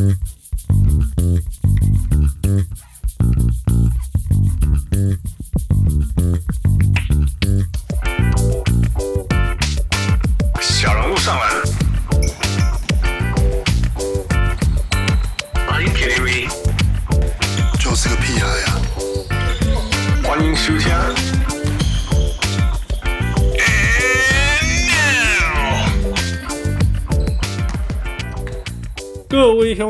Mm-hmm.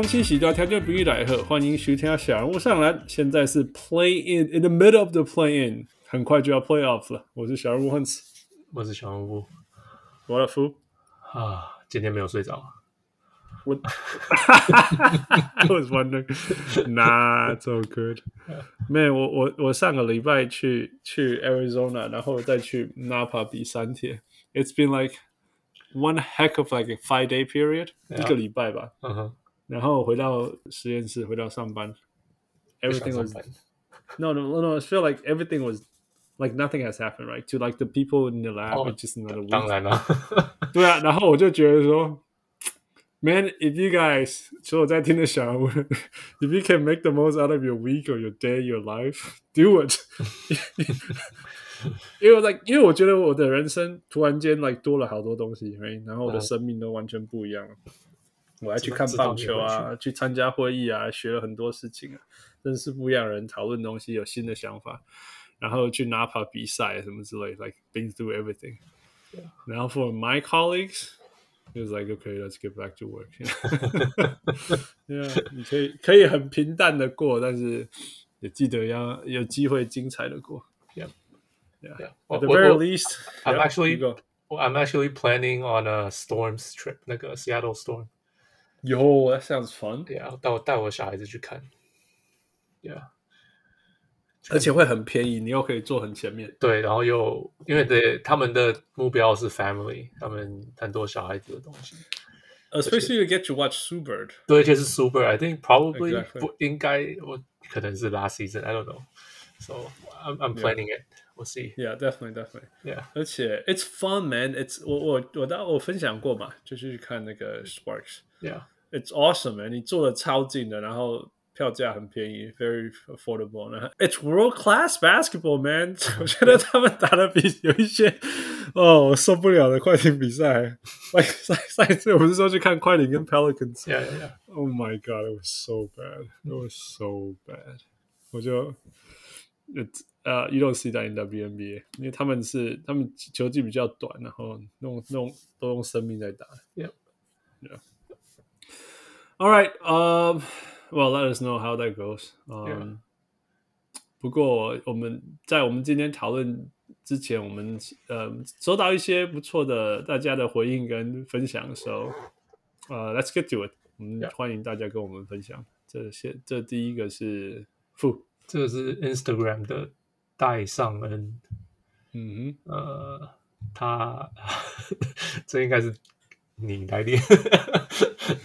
各位乡亲喜多条件不易来贺，欢迎收听小人物上篮。现在是 Play In in the middle of the Play In，很快就要 Play Off 了。我是小人物 Hans，我是小人物。我的夫啊，今天没有睡着。我，I was wondering, not so good. Man，我我我上个礼拜去去 Arizona，然后再去 Napa 比三天。It's been like one heck of like a five day period，、yeah. 一个礼拜吧。Uh -huh. 然后回到实验室，回到上班。Everything was no no no. I feel like everything was. Like nothing has happened, right? To like the people in the lab, oh, it's just another week. 当然了，对啊。然后我就觉得说，Man, if you guys，所以我在听的小人物，If you can make the most out of your week or your day, your life, do it 因为 like，因为我觉得我的人生突然间 like 多了好多东西，right? 然后我的生命都完全不一样了。 Oh. 我还去看棒球啊，去参加会议啊，学了很多事情啊，认识不一样的人，讨论东西，有新的想法。然后去 Napa 比赛什么之类，like been through everything。然后 for my colleagues, it was like okay, let's get back to work. Yeah，你可以可以很平淡的过，但是也记得要有机会精彩的过。Yeah, yeah. At the very least, I'm actually I'm actually planning on a storms trip，那个 Seattle storm。 Yo, that sounds fun. Yeah，带我带我小孩子去看。Yeah。而且会很便宜，你又可以坐很前面。对，然后又因为对他们的目标是 family，他们很多小孩子的东西。Especially you get to watch Bird。对，就是 Bird。I think probably. 不应该，我可能是 last season。I don't know。So I'm I'm planning it. We'll see. Yeah, definitely, definitely. Yeah. 而且 it's fun, man. It's 我我我当我分享过嘛，就是去看那个 Sparks。Yeah. It's awesome, man. 你坐的超近的，然后。票价很便宜，very affordable。It's world class basketball, man。我觉得他们打的比有一些哦，我受不了的快艇比赛。上上一次我不是说去看快艇跟 Pelicans。Yeah, yeah, yeah. Oh my god, it was so bad. It was so bad. 我就，It's 呃、uh,，You don't see that in WNBA，因为他们是他们球技比较短，然后弄弄都用生命在打。Yeah, yeah. All right, um. Well, let us know how that goes. Um, yeah. 不过我们在我们今天讨论之前，我们呃收到一些不错的大家的回应跟分享，的时候呃，Let's get to it。我们欢迎大家跟我们分享。这些这第一个是负，这个是 Instagram 的戴尚恩。嗯哼，呃，他 这应该是。你来练，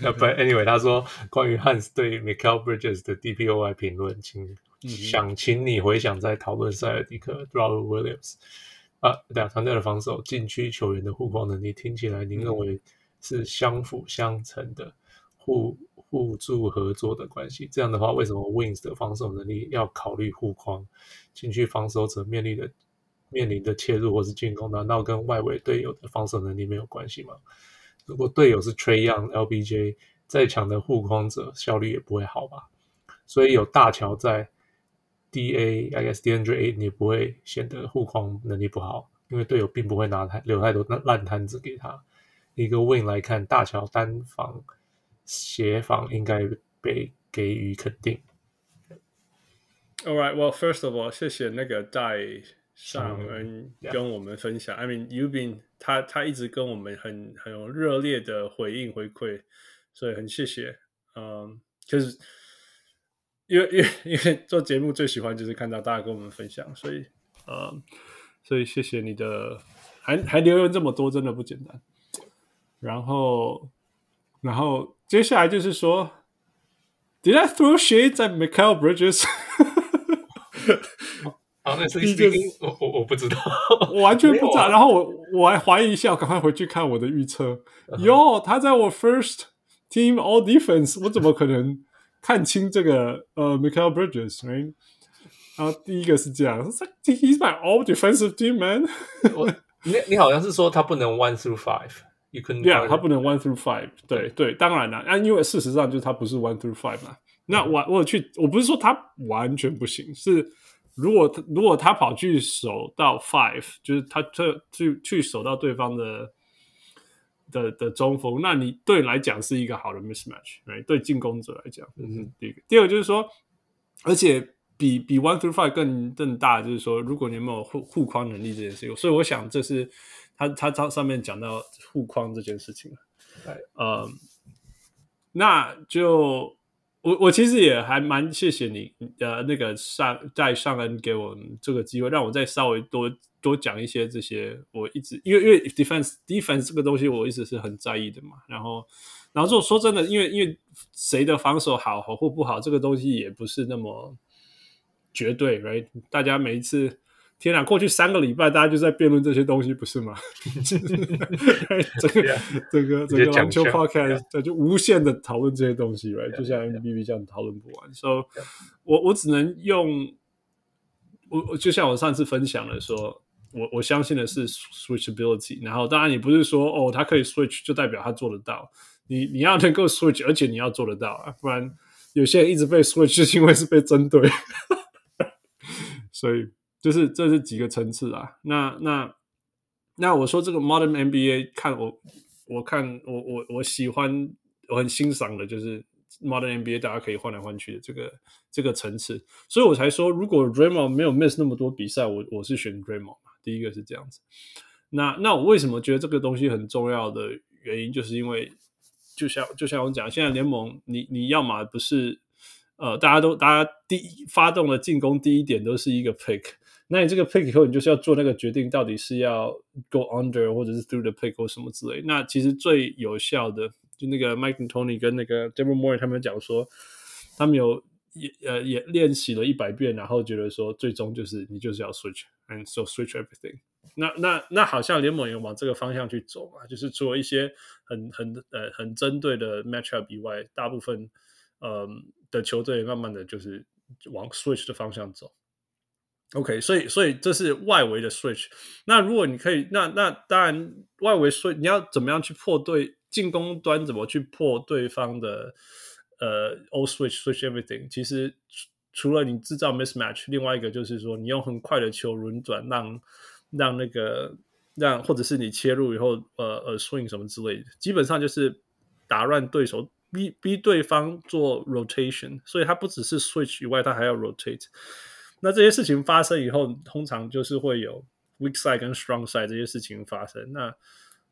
那不，anyway，他说关于 Hans 对 Michael Bridges 的 DPOI 评论，请想请你回想在讨论塞尔迪克 Robert Williams 啊，对啊，团队的防守、禁区球员的护框能力，听起来您认为是相辅相成的互互助合作的关系？这样的话，为什么 Wings 的防守能力要考虑护框？进去防守者面临的面临的切入或是进攻，难道跟外围队友的防守能力没有关系吗？如果队友是 Trae Young、LBJ，再强的护框者效率也不会好吧？所以有大乔在，DA，I guess DeAndre Ayton 也不会显得护框能力不好，因为队友并不会拿太留太多烂摊子给他。一个 Win 来看，大乔单防协防应该被给予肯定。All right, well, first of all，谢谢那个戴尚恩跟我们分享。I mean, you've been 他他一直跟我们很很有热烈的回应回馈，所以很谢谢。嗯，就是因为因为因为做节目最喜欢就是看到大家跟我们分享，所以嗯，所以谢谢你的，还还留言这么多，真的不简单。然后然后接下来就是说，Did I throw shades at Michael Bridges？啊，那是一个，我我我不知道，我完全不知道。啊、然后我我还怀疑一下，我赶快回去看我的预测。哟、uh 他在我 first team all defense，我怎么可能看清这个呃 Michael Bridges？Right? 然后第一个是这样，He's my all defensive team man 你你好像是说他不能 one through five，you couldn't yeah，他不能 one through five 对。对对，当然了，啊，因为事实上就是他不是 one through five 嘛。那我我去，我不是说他完全不行，是如果如果他跑去守到 five，就是他去去去守到对方的的的中锋，那你对你来讲是一个好的 mismatch，right？对进攻者来讲，这是第一个。第二个就是说，而且。比比 one through five 更更大，就是说，如果你有没有护护框能力这件事情，所以我想这是他他他上面讲到护框这件事情。对，呃，那就我我其实也还蛮谢谢你呃那个上在上恩给我这个机会，让我再稍微多多讲一些这些我一直因为因为 defense defense 这个东西我一直是很在意的嘛，然后然后说说真的，因为因为谁的防守好好或不好，这个东西也不是那么。绝对，right？大家每一次，天哪，过去三个礼拜，大家就在辩论这些东西，不是吗？这个、这个、这个篮球 podcast 就无限的讨论这些东西，right？就像 MVP 这样讨论不完。所以，我我只能用我我就像我上次分享的说，我我相信的是 switchability。然后，当然你不是说哦，他可以 switch 就代表他做得到。你你要能够 switch，而且你要做得到啊，不然有些人一直被 switch 是因为是被针对。所以就是这是几个层次啊。那那那我说这个 Modern NBA 看我我看我我我喜欢我很欣赏的就是 Modern NBA 大家可以换来换去的这个这个层次。所以我才说，如果 Raymond 没有 miss 那么多比赛，我我是选 Draymond 嘛。第一个是这样子。那那我为什么觉得这个东西很重要的原因，就是因为就像就像我讲，现在联盟你你要么不是。呃，大家都，大家第一发动的进攻第一点都是一个 pick，那你这个 pick 以后，你就是要做那个决定，到底是要 go under 或者是 through the pick 或什么之类。那其实最有效的，就那个 Mike and Tony 跟那个 Daryl Morey 他们讲说，他们有也呃也练习了一百遍，然后觉得说，最终就是你就是要 switch，and so switch everything 那。那那好像联盟也往这个方向去走嘛，就是除了一些很很呃很针对的 matchup 以外，大部分。嗯，的球队慢慢的就是往 switch 的方向走。OK，所以所以这是外围的 switch。那如果你可以，那那当然外围 switch，你要怎么样去破对进攻端怎么去破对方的呃 all switch switch everything？其实除了你制造 mismatch，另外一个就是说你用很快的球轮转，让让那个让或者是你切入以后呃呃 swing 什么之类的，基本上就是打乱对手。逼逼对方做 rotation，所以他不只是 switch 以外，他还要 rotate。那这些事情发生以后，通常就是会有 weak side 跟 strong side 这些事情发生。那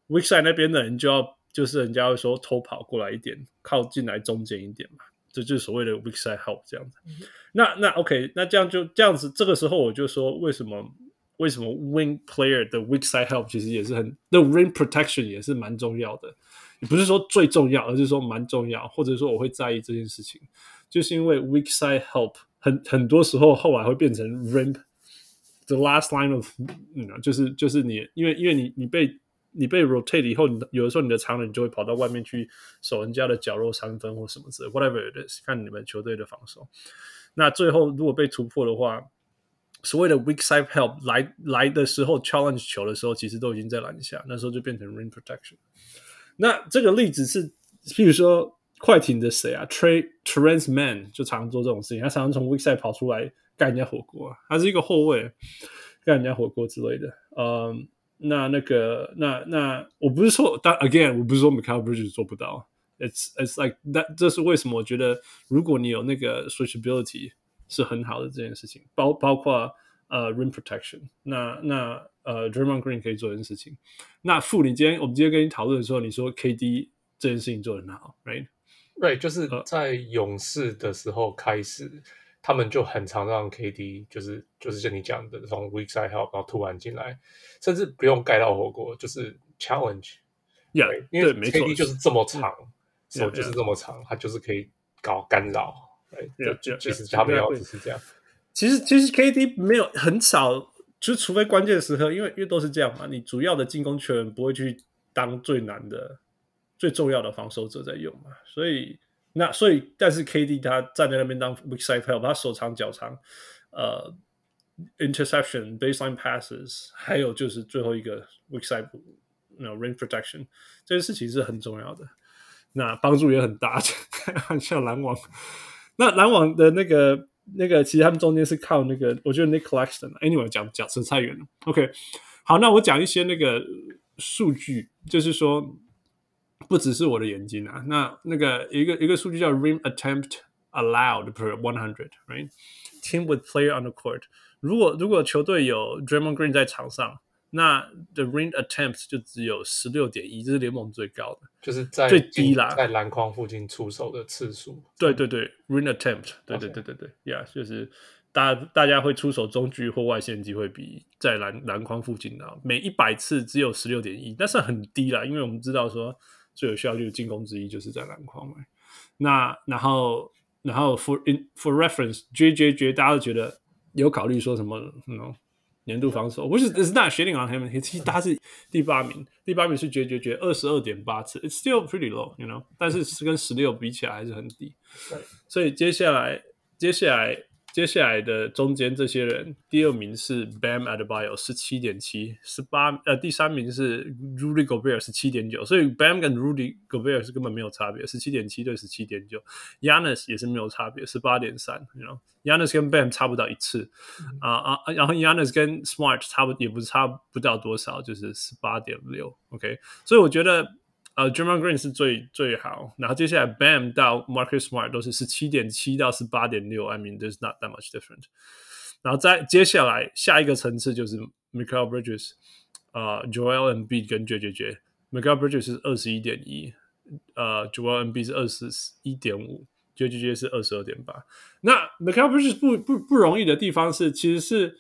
weak side 那边的人就要，就是人家会说偷跑过来一点，靠近来中间一点嘛，这就是所谓的 weak side help 这样子。嗯、那那 OK，那这样就这样子，这个时候我就说，为什么为什么 wing player 的 weak side help 其实也是很，那 ring protection 也是蛮重要的。也不是说最重要，而是说蛮重要，或者说我会在意这件事情，就是因为 weak side help 很很多时候后来会变成 RIMP，the last line of，嗯，就是就是你因为因为你你被你被 rotate 以后，你有的时候你的长人就会跑到外面去守人家的角落三分或什么之类，whatever it is，看你们球队的防守。那最后如果被突破的话，所谓的 weak side help 来来的时候 challenge 球的时候，其实都已经在篮下，那时候就变成 rim protection。那这个例子是，譬如说快艇的谁啊？Tre Terance Mann 就常常做这种事情，他常常从 weak side 跑出来干人家火锅，他是一个后卫，干人家火锅之类的。嗯，那那个那那我不是说，但 again 我不是说 Mikal Bridges 做不到，it's it's like that，这是为什么？我觉得如果你有那个 switchability 是很好的这件事情，包包括呃 rim protection，那那。呃，Draymond Green 可以做这件事情。那傅，你今天我们今天跟你讨论的时候，你说 KD 这件事情做得很好，Right？，right？Right，就是在勇士的时候开始，呃、他们就很常让 KD 就是就是像你讲的从 weak side help，然后突然进来，甚至不用盖到火锅，就是 challenge。Yeah，因为 KD 就是这么长，手就是这么长，他就是可以搞干扰。对，就其实他们要只是这样。其实其实 KD 没有很少。就除非关键时刻，因为因为都是这样嘛，你主要的进攻球员不会去当最难的最重要的防守者在用嘛，所以那所以但是 KD 他站在那边当 weak side help，他手长脚长，呃，interception baseline passes，还有就是最后一个 weak side，那 rain protection，这件事情是很重要的，那帮助也很大，像篮网，那篮网的那个那个其实他们中间是靠那个，我觉得 Nick Claxton，anyway 讲讲扯太远了，OK，好，那我讲一些那个数据，就是说。不只是我的眼睛啊，那那个一个一个数据叫 rim attempt allowed per one hundred，right？Team with player on the court。如果如果球队有 Draymond Green 在场上，那 the rim attempts 就只有十六点一，这是联盟最高的，就是在最低啦，在篮筐附近出手的次数。对对对，rim attempt，对对对对对，yeah，就是大家大家会出手中距或外线机会比在篮篮筐附近的每一百次只有十六点一，那是很低啦，因为我们知道说。最有效率的进攻之一就是在篮筐嘛。那然后然后 for in for reference，J J J 大家都觉得有考虑说什么？No，年度防守，不是，It's not shitting on him。其实他是第八名，第八名是绝绝绝二十二点八次，It's still pretty low，you know。但是是跟十六比起来还是很低。所以接下来接下来。接下来的中间这些人，第二名是 Bam Adebayo 十七点七，十八呃，第三名是 Rudy Gobert 十七点九，所以 Bam 跟 Rudy Gobert 是根本没有差别，十七点七对十七点九，Giannis 也是没有差别，十八点三，you know，Giannis 跟 Bam 差不到一次，啊啊、uh, uh,，然后 Giannis 跟 Smart 差不也不是差不到多少，就是十八点六，OK，所以我觉得。呃、uh,，Draymond Green 是最最好，然后接下来 Bam 到 Marcus Smart 都是十七点七到十八点六，I mean there's not that much different。然后再接下来下一个层次就是 Michael Bridges，呃、uh,，Joel Embiid 跟 J J J。Michael Bridges 是二十一点一，呃，Joel Embiid 是二十一点五，JJJ 是二十二点八。那 Michael Bridges 不不不容易的地方是，其实是。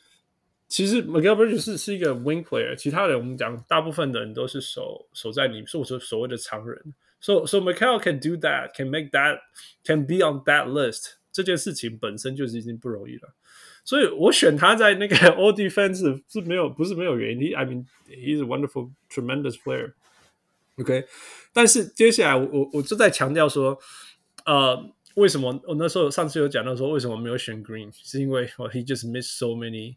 其实 Mikal Bridges 是是一个 wing player，其他人我们讲大部分的人都是守守在你，是我说所谓的长人。So so Mikal can do that, can make that, can be on that list。这件事情本身就是已经不容易了，所以我选他在那个 All Defensive 是没有不是没有原因。I mean he's a wonderful, tremendous player。OK，但是接下来我我我就在强调说，呃，为什么我那时候上次有讲到说为什么没有选 Green，是因为 he just missed so many。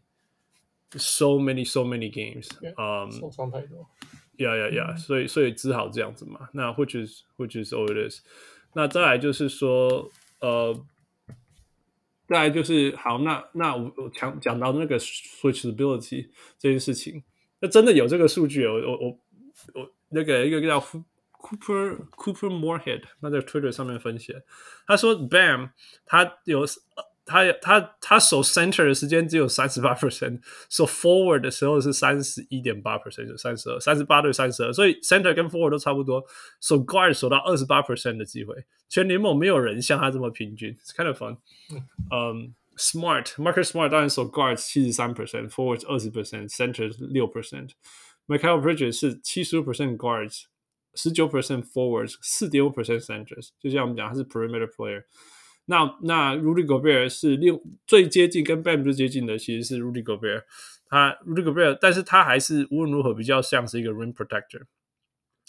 So many, so many games. 嗯，受伤太多。Yeah, yeah, yeah. 所以，所以只好这样子嘛。那 which is, which is all it is. 那再来就是说，呃，再来就是好。那那我我讲讲到那个 switchability 这件事情，那真的有这个数据。我我我我那个一个叫 Cooper Cooper Moorhead，他在 Twitter 上面分析，他说 Bam 他有。 他他他守 center 的时间只有三十八 percent，守 forward 的时候是三十一点八 percent，就三十二，三十八对三十二，所以 center 跟 forward 都差不多。守 guard 守到二十八 percent 的机会，全联盟没有人像他这么平均，It's kind of fun。嗯，Smart，Marcus Smart 当然守 guard 七十三 percent，forward 二十 percent，center 六 percent。Mikal Bridges 是七十五 percent guards，十九 percent forwards，四点五 percent centers。就像我们讲，他是 perimeter player。 那那 Rudy Gobert 是另最接近跟 Bam 最接近的，其实是 Rudy Gobert。他 Rudy Gobert，但是他还是无论如何比较像是一个 rim protector，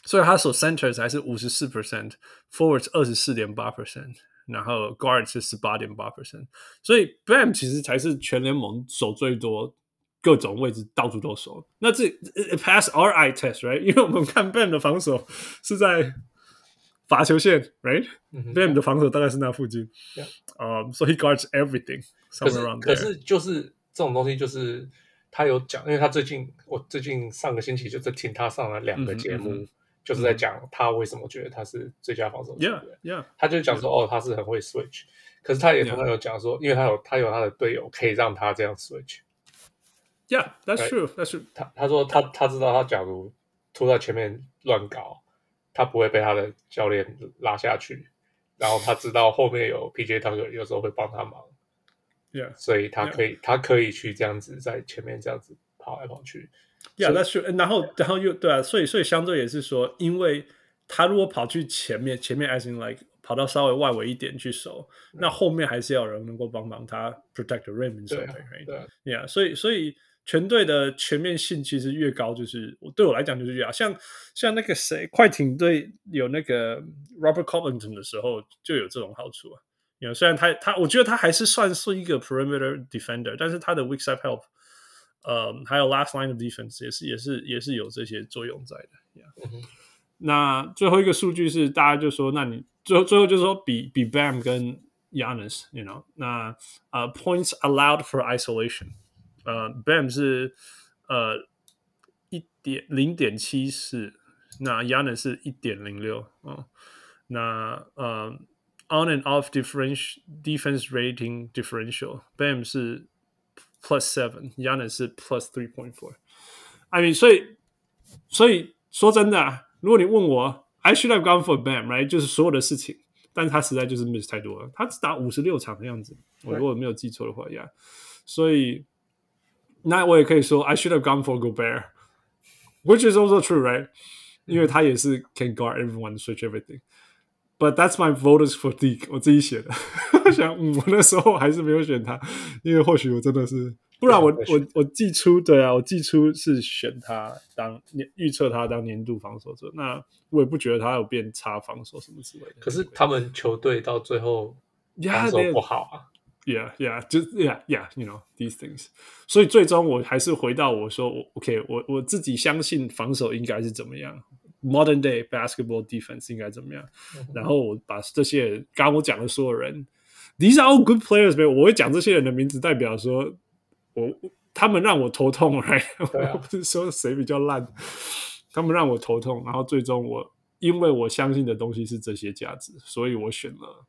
所以他守 centers 还是五十四 percent，forwards 二十四点八 percent，然后 guards 是十八点八 percent，所以 Bam 其实才是全联盟守最多，各种位置到处都守。那这 pass our eye test，right？因为我们看 Bam 的防守是在。罚球线，right？Bam 的防守大概是那附近，啊、um,，so he guards everything。可是可是就是这种东西，就是他有讲，因为他最近我最近上个星期就在听他上了两个节目，嗯、就是在讲他为什么觉得他是最佳防守球员。Yeah, yeah. 他就讲说，哦，他是很会 switch，可是他也同样有讲说，因为他有他有他的队友可以让他这样 switch。Yeah, that's true. That's true. 他他说他他知道他假如突在前面乱搞。他不会被他的教练拉下去，然后他知道后面有 PJ Tucker 有时候会帮他忙，Yeah，所以他可以.他可以去这样子在前面这样子跑来跑去，Yeah，那是然后然后又对啊，所以所以相对也是说，因为他如果跑去前面前面 as in like 跑到稍微外围一点去守，嗯、那后面还是要有人能够帮忙他 protect the rim 守备，对，Yeah，所以所以。全队的全面性其实越高，就是我对我来讲就是越好。像像那个谁，快艇队有那个 Robert Covington 的时候，就有这种好处啊。因为虽然他他，我觉得他还是算是一个 perimeter defender，但是他的 weak side help，呃，还有 last line of defense 也是也是也是有这些作用在的。Yeah. 嗯。那最后一个数据是，大家就说，那你最后最后就是说比比 Bam 跟 Giannis，you know，那呃、uh, points allowed for isolation。呃，Bam 是呃一点零点七四，那 Giannis 是一点零六啊。那呃，on and off differential defense rating differential，Bam 是 plus seven，Giannis 是 plus three point four。I mean，所以所以说真的啊，如果你问我，I should have gone for Bam，right？就是所有的事情，但是他实在就是 miss 太多了，他只打五十六场的样子，我如果没有记错的话呀，所以。那我也可以说，I should have gone for Gobert，which is also true, right？因为他也是 can guard everyone, switch everything. But that's my voters fatigue，我自己写的。我想，嗯，我那时候还是没有选他，因为或许我真的是，不然我我我季初对啊，我季初是选他当年预测他当年度防守者。那我也不觉得他有变差防守什么之类的。可是他们球队到最后防守不好啊。Yeah, yeah, 就 Yeah, yeah, you know these things。所以最终我还是回到我说，我 OK，我我自己相信防守应该是怎么样，Modern day basketball defense 应该怎么样。然后我把这些人，刚刚我讲的所有人，These are all good players，没有，我会讲这些人的名字，代表说我他们让我头痛，right？我不是说谁比较烂，他们让我头痛。然后最终我因为我相信的东西是这些价值，所以我选了，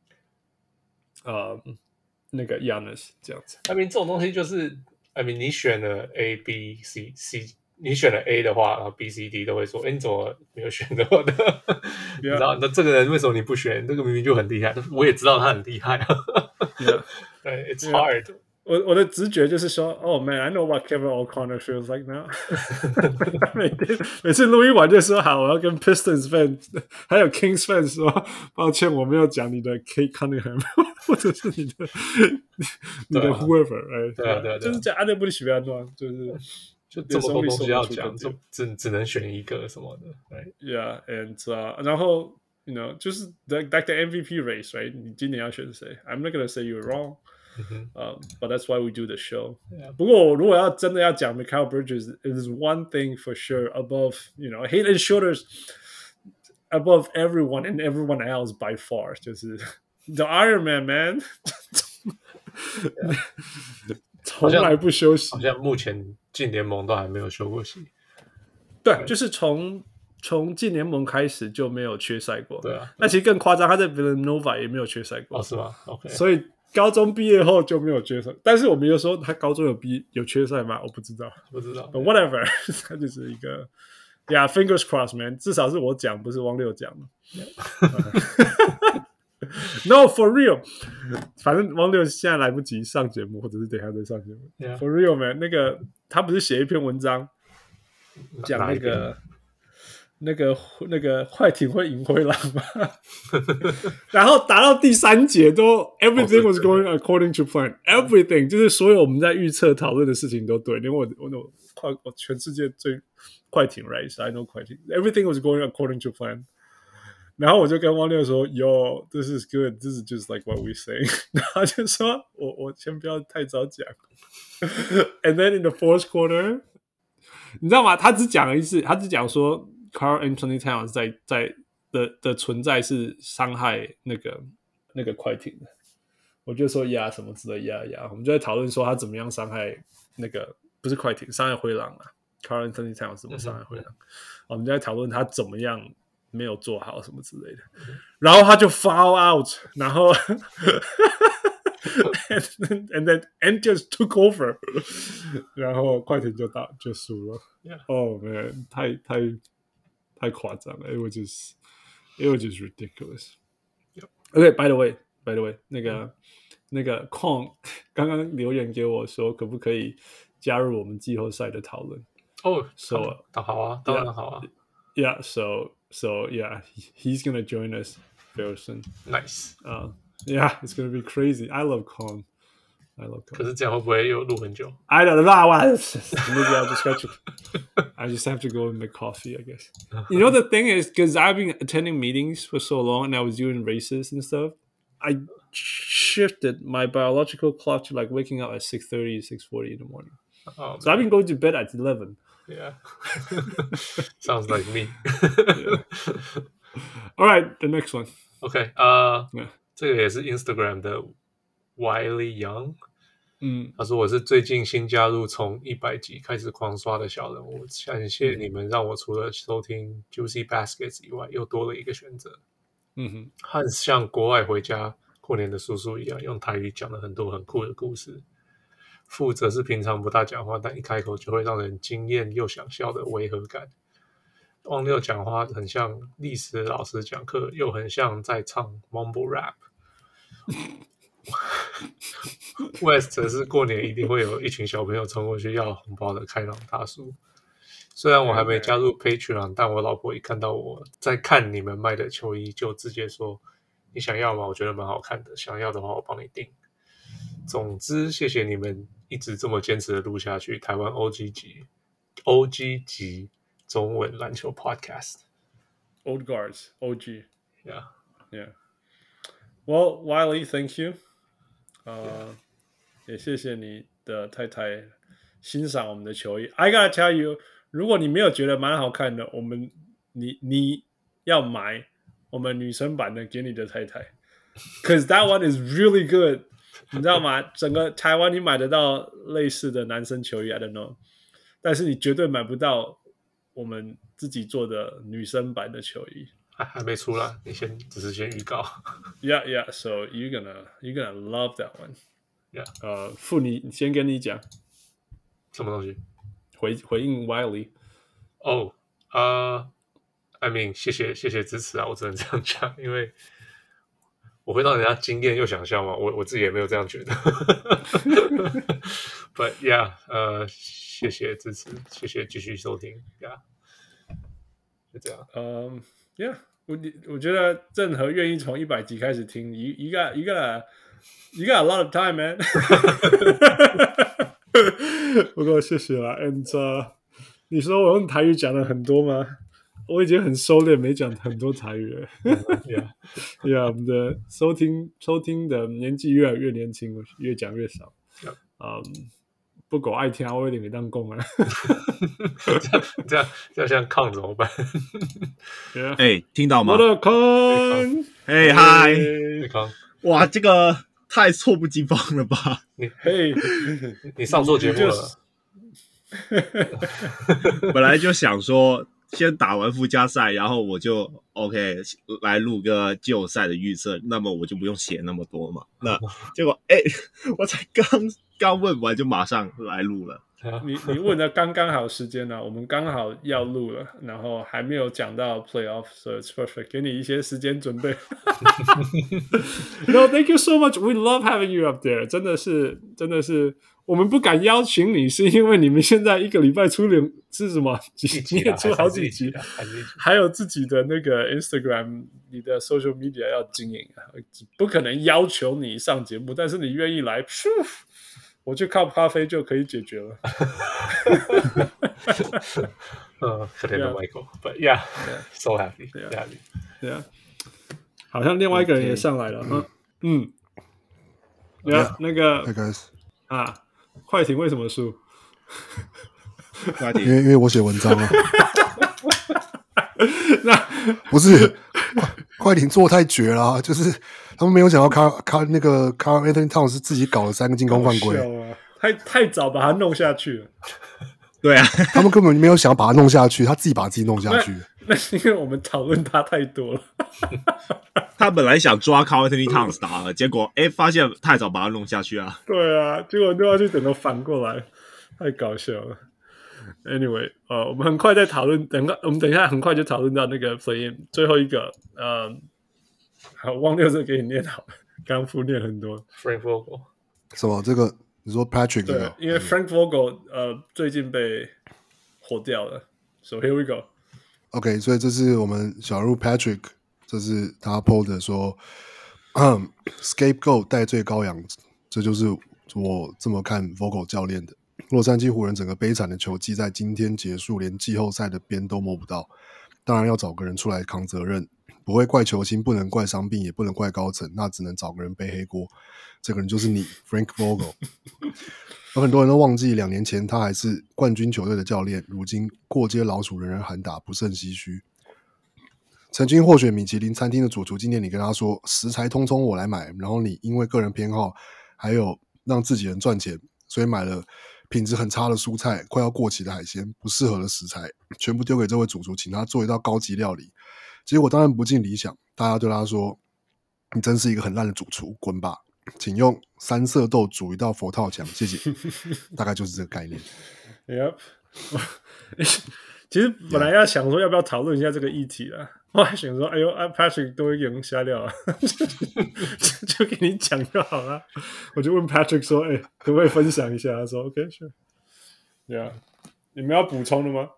呃。那个 Giannis 这样子，I mean 这种东西就是，I mean 你选了 A B C C，你选了 A 的话，然后 B C D 都会说，哎，你怎么没有选择的？你知道，那这个人为什么你不选？这个明明就很厉害，我也知道他很厉害。对，It's hard。我我的直觉就是说，Oh man, I know what Kevin O'Connor feels like now 每天每次录音完就说好，我要跟 Pistons fans 还有 Kings fans 说，抱歉，我没有讲你的 Cade Cunningham 或者是你的你的 whoever，哎，对啊对啊，就是讲阿德布里奇比较多，就是就这么多东西要讲，就只只能选一个什么的，Right？Yeah，and、uh, 然后 you know 就是 like the MVP race，right？你今年要选谁？I'm not gonna say you're wrong。 嗯 but that's why we do the show. Yeah. 不过如果要真的要讲 Mikal Bridges, it is one thing for sure above, you know, head and shoulders above everyone and everyone else by far. 就是 the Iron Man man，从来不休息。好像目前进联盟都还没有休过息。对，就是从从进联盟开始就没有缺赛过。对啊，那其实更夸张，他在 Villanova 也没有缺赛过。哦，是吗？OK，所以。 高中毕业后就没有缺赛，但是我们有说他高中有毕有缺赛吗？我不知道，不知道。But whatever，他就是一个，Yeah，fingers crossed man，至少是我讲，不是汪六讲的。No，for real，反正汪六现在来不及上节目，或者是等下再上节目。Yeah. For real man，那个他不是写一篇文章讲那个。那个那个快艇会赢灰狼吗？然后打到第三节都 everything was going according to plan，everything 就是所有我们在预测讨论的事情都对，因为我我我快我全世界最快艇 right，I know 快艇 everything was going according to plan。然后我就跟汪六说，Yo，this is good，this is just like what we say。然后就说我我先不要太早讲。And then in the fourth quarter，你知道吗？他只讲了一次，他只讲说。Karl-Anthony Towns 在在的的存在是伤害那个那个快艇的，我就说呀什么之类呀呀，我们就在讨论说他怎么样伤害那个不是快艇，伤害灰狼啊。Carl Anthony Towns 怎么伤害灰狼？我们就在讨论他怎么样没有做好什么之类的，然后他就 foul out，然后 and, and then and just took over，然后快艇就打就输了。哦，man，太太。太夸张了，It was just, it was just ridiculous. OK, by the way, by the way，那个、嗯、那个矿刚刚留言给我说，可不可以加入我们季后赛的讨论？哦，So，好啊，当然好啊。Yeah, so, so yeah, he's gonna join us very soon. Nice. 啊、uh,，Yeah, it's gonna be crazy. I love Kong. I love Kobe. 可是这样会不会又录很久？ I don't know. Maybe I'll just got to. I just have to go and make coffee, I guess. You know, the thing is, because I've been attending meetings for so long and I was doing races and stuff, I shifted my biological clock to like waking up at 6.30, 6.40 in the morning. Oh, So I've been going to bed at 11. yeah. Sounds like me. All right, the next one. OK，呃、 Yeah. 这个也是 Instagram 的 Wiley Young，嗯他说我是最近新加入，从一百集开始狂刷的小人物，感谢你们让我除了收听 Juicy Baskets 以外，又多了一个选择。嗯哼和像国外回家过年的叔叔一样，用台语讲了很多很酷的故事。负责是平常不大讲话，但一开口就会让人惊艳又想笑的违和感。汪六讲话很像历史老师讲课，又很像在唱 mumble rap。West 则是过年一定会有一群小朋友冲过去要红包的开朗大叔。虽然我还没加入 Patreon，但我老婆一看到我在看你们卖的球衣，就直接说：“你想要吗？我觉得蛮好看的，想要的话我帮你订。”总之，谢谢你们一直这么坚持的录下去。台湾 OG 级，OG 级中文篮球 Podcast。Old guards, OG. Yeah，Yeah. Well, Wiley, thank you. 呃、也谢谢你的太太欣赏我们的球衣。I gotta tell you，如果你没有觉得蛮好看的，我们你你要买我们女生版的给你的太太，cause that one is really good。你知道吗？整个台湾你买得到类似的男生球衣，I don't know，但是你绝对买不到我们自己做的女生版的球衣。还 还没出来，你先只是先预告。Yeah, yeah. So you're gonna you're gonna love that one. Yeah. 呃，付你先跟你讲什么东西？回回应 Wiley。哦，呃，I mean，谢谢谢谢支持啊，我只能这样讲，因为我会让人家惊艳又想笑嘛，我我自己也没有这样觉得。But yeah，呃，谢谢支持，谢谢继续收听，Yeah，就这样。嗯、um,，Yeah，我我觉得任何愿意从一百集开始听，一一个一个 you got a lot of time, man。不过谢谢啦，And、uh, 你说我用台语讲了很多吗？我已经很收敛，没讲很多台语了。Yeah，Yeah，我们的收听收听的年纪越来越年轻，越讲越少。嗯，不够爱听，我有点没当供啊。这样这样这样像抗怎么办哎，听到吗我？的康，哎嗨，康，哇，这个太猝不及防了吧？你嘿，你上错节目了。本来就想说先打完附加赛，然后我就 OK 来录个季后赛的预测，那么我就不用写那么多嘛。那 结果哎，我才刚刚问完就马上来录了。你你问的刚刚好时间呢、啊，我们刚好要录了，然后还没有讲到 playoff，so it's perfect，给你一些时间准备。no, thank you so much. We love having you up there. 真的是，真的是，我们不敢邀请你，是因为你们现在一个礼拜出两是什么？几集 你也出好几集，还有自己的那个 Instagram，你的 social media 要经营啊，不可能要求你上节目，但是你愿意来，咻我去靠咖啡就可以解决了。嗯，可怜的 Yeah. Michael，but yeah，so happy，so Yeah. happy。对啊，好像另外一个人也上来了哈。嗯，对啊 Yeah.，那个 Hey guys，啊，快艇为什么输？快因为因为我写文章啊，那不是快快艇做得太绝了啊，就是他们没有想到卡卡那个卡 Anthony Towns 是自己搞了三个进攻犯规，太太早把他弄下去了。对啊，他们根本没有想要把他弄下去，他自己把自己弄下去。那是因为我们讨论他太多了。他本来想抓 Karl Anthony Towns 打了，结果哎发现太早把他弄下去啊。对啊，结果都要去等到反过来，太搞笑了。Anyway，呃，我们很快再讨论，等个我们等一下很快就讨论到那个 play in 最后一个，呃，好，忘六这给你念好了，刚复念很多。Frank Vogel，什么？这个你说 Patrick 这对，？因为 Frank Vogel 呃最近被火掉了，So here we go。OK，所以这是我们小入 Patrick，这是他 PO 的说，嗯，Scapegoat 带罪羔羊，这就是我这么看 vocal 教练的。洛杉矶湖人整个悲惨的球季在今天结束，连季后赛的边都摸不到。当然要找个人出来扛责任，不会怪球星，不能怪伤病，也不能怪高层，那只能找个人背黑锅。这个人就是你，Frank Vogel。有很多人都忘记，两年前他还是冠军球队的教练，如今过街老鼠人人喊打，不胜唏嘘。曾经获选米其林餐厅的主厨，今天你跟他说食材通通我来买，然后你因为个人偏好，还有让自己人赚钱，所以买了品质很差的蔬菜、快要过期的海鲜、不适合的食材，全部丢给这位主厨，请他做一道高级料理。结果当然不尽理想，大家对他说：“你真是一个很烂的主厨，滚吧！”请用三色豆煮一道佛跳墙，谢谢。大概就是这个概念。Yep，其实本来要想说要不要讨论一下这个议题啊，我还想说，哎呦，Patrick 都已经瞎掉了，就给你讲就好了。我就问 Patrick 说，哎，可不可以分享一下？他说，OK，sure。Yeah，你们要补充的吗？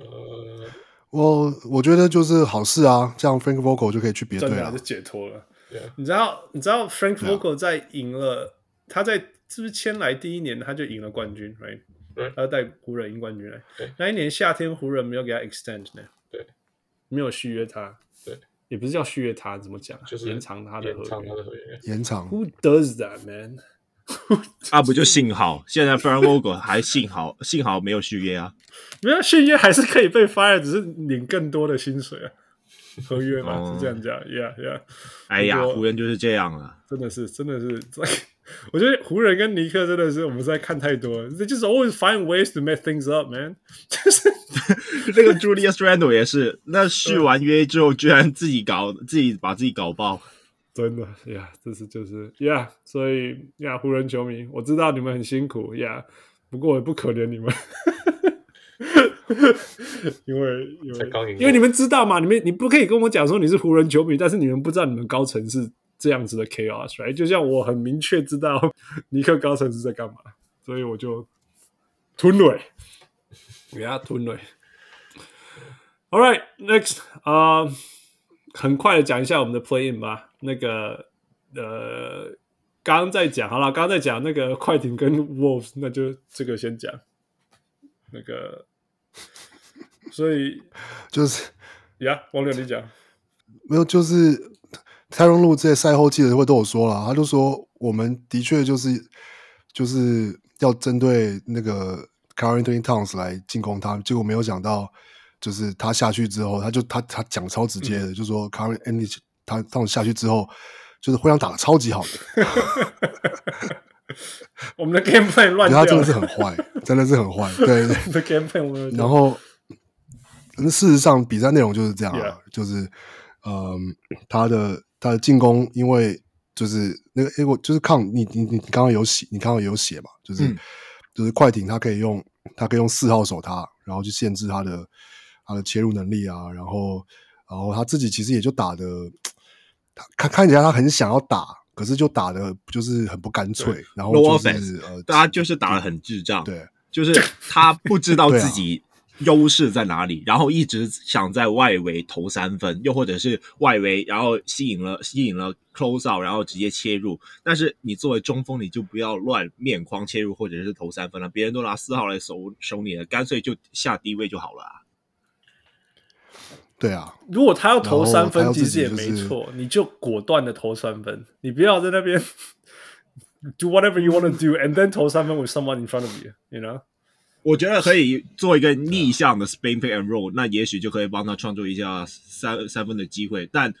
呃，我我觉得就是好事啊，这样 Frank Vogel 就可以去别队了，就解脱了。Yeah. 你知道，你知道 Frank Vogel 在赢了，Yeah. 他在是不是签来第一年他就赢了冠军，right？对，他带湖人赢冠军来。那一年夏天湖人没有给他 extend 呢，对，没有续约他，对，也不是叫续约他，怎么讲？就是延长他的合约，延长。Who does that, man？啊，不就幸好现在 Frank Vogel 还幸好幸好没有续约啊，没有续约还是可以被 fire，只是领更多的薪水啊。合约嘛，嗯、是这样讲，Yeah Yeah。哎呀，湖人就是这样了，真的是，真的是，我觉得湖人跟尼克真的是我们在看太多了，They just always find ways to make things up, man。就是那个 Julius Randle 也是，那续完约之后居然自己搞，自己把自己搞爆，真的呀，yeah, 这是就是 Yeah，所以呀，yeah, 湖人球迷，我知道你们很辛苦，Yeah，不过我也不可怜你们。因为因为因为你们知道嘛，你们你不可以跟我讲说你是湖人球迷，但是你们不知道你们高层是这样子的 chaos，right？就像我很明确知道尼克高层是在干嘛，所以我就吞了，给他吞了。All right, next 啊、uh，很快的讲一下我们的 play in 吧。那个呃，刚刚在讲好了，刚刚在讲那个快艇跟 Wolves，那就这个先讲那个。所以 就是呀，王柳你讲没有？就是泰隆路在赛后记者会都有说了，他就说我们的确就是就是要针对那个 Karl-Anthony Towns 来进攻他，结果没有想到，就是他下去之后，他就他他讲超直接的，嗯、就说 Karl-Anthony 他 Towns 下去之后，就是互相打的超级好的。我们的 game plan 乱掉，他真的是很坏，真的是很坏。对对对，然后，事实上比赛内容就是这样.就是，嗯，他的他的进攻，因为就是那个，哎，我就是抗你你你刚刚有写，你刚刚有写嘛，就是、嗯、就是快艇，他可以用他可以用四号守他，然后去限制他的他的切入能力啊，然后然后他自己其实也就打的，他看看起来他很想要打。可是就打的就是很不干脆，然后就是呃，大家就是打的很智障，对，就是他不知道 自己优势在哪里，啊、然后一直想在外围投三分，又或者是外围，然后吸引了吸引了 close out，然后直接切入。但是你作为中锋，你就不要乱面框切入或者是投三分了，别人都拿四号来守守你了，干脆就下低位就好了啊。对啊，如果他要投三分，其实也没错，你就果断的投三分，你不要在那边 do whatever you want to do and then 投三分 with someone in front of you，you know？我觉得可以做一个逆向的 spin pick and roll，那也许就可以帮他创造一下三三分的机会，但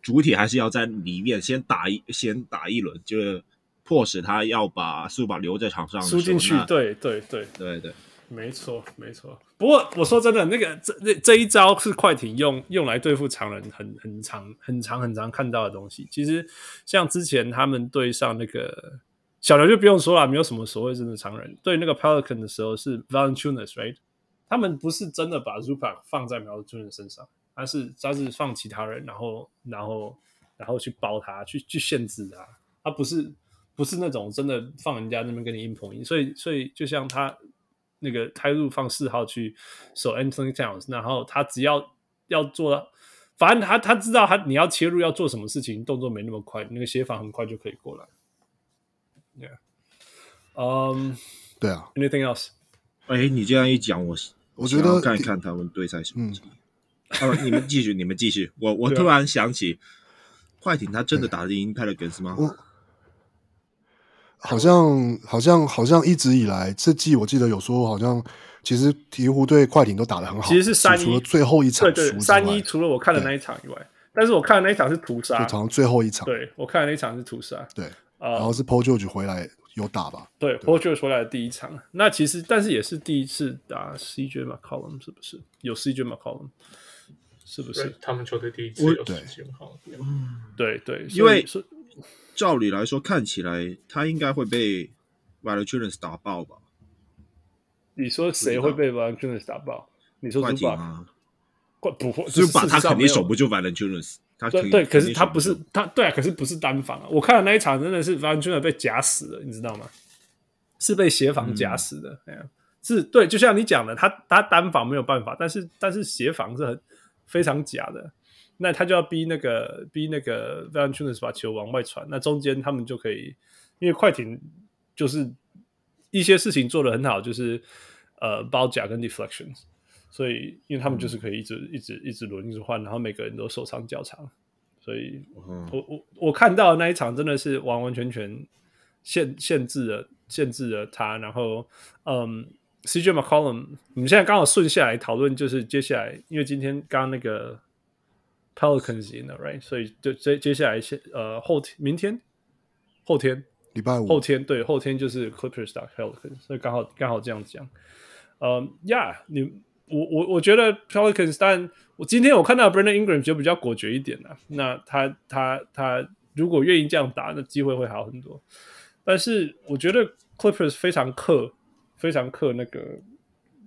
主体还是要在里面先打一先打一轮，就是迫使他要把速把留在场上输进去，对对对对对。没错，没错。不过我说真的，那个这这这一招是快艇用用来对付常人很很常很常很常看到的东西。其实像之前他们对上那个小牛就不用说了，没有什么所谓真的常人。对那个 Pelican 的时候是 Valentunas right，他们不是真的把 Zubac 放在 Valanciunas 身上，而是他是放其他人，然后然后然后去包他，去去限制他。他不是不是那种真的放人家那边跟你硬碰硬。所以所以就像他。那个开路放四号去守 Anthony Towns，然后他只要要做，反正他他知道他你要切入要做什么事情，动作没那么快，那个协防很快就可以过来。Yeah，嗯，对啊，Anything else？哎，你这样一讲，我我觉得看一看他们对赛成绩。哦，你们继续，你们继续。我我突然想起，快艇他真的打得赢 Pelicans 吗？好像好像好像一直以来这季我记得有说，好像其实鹈鹕队快艇都打得很好。其实是三一，除了最后一场对三一，除了我看的那一场以外，但是我看的那一场是屠杀，就好像最后一场。对我看的那一场是屠杀，对，然后是 Paul George 回来有打吧？对，Paul George 回来的第一场，那其实但是也是第一次打 CJ McCollum，是不是？有 CJ McCollum，是不是？他们球队第一次有 CJ McCollum，对对，因为。照理来说，看起来他应该会被 Valentines 打爆吧？你说谁会被 Valentines 打爆？你说 Zubac 吗？不会，Zubac 他肯定守不住 Valentines。他对对，可是他不是他对啊，可是不是单防啊！我看的那一场真的是 Valentines 被夹死了，你知道吗？是被协防夹死的。哎呀、嗯，是对，就像你讲的，他他单防没有办法，但是但是协防是很非常假的。那他就要逼那个逼那个 Valanciunas 把球往外传，那中间他们就可以，因为快艇就是一些事情做得很好，就是呃包夹跟 deflections，所以因为他们就是可以一直、嗯、一直一直轮一直换，然后每个人都手长脚长，所以我我我看到的那一场真的是完完全全限限制了限制了他，然后嗯 CJ McCollum，我们现在刚好顺下来讨论，就是接下来因为今天刚刚那个。Pelicans 赢了，right？所以就接接下来先呃后天明天后天礼拜五后天对后天就是 Clippers 打 Pelicans，所以刚好刚好这样讲。呃呀，你我我我觉得 Pelicans，但我今天我看到 Brandon Ingram 就比较果决一点了。那他他他如果愿意这样打，那机会会好很多。但是我觉得 Clippers 非常克非常克那个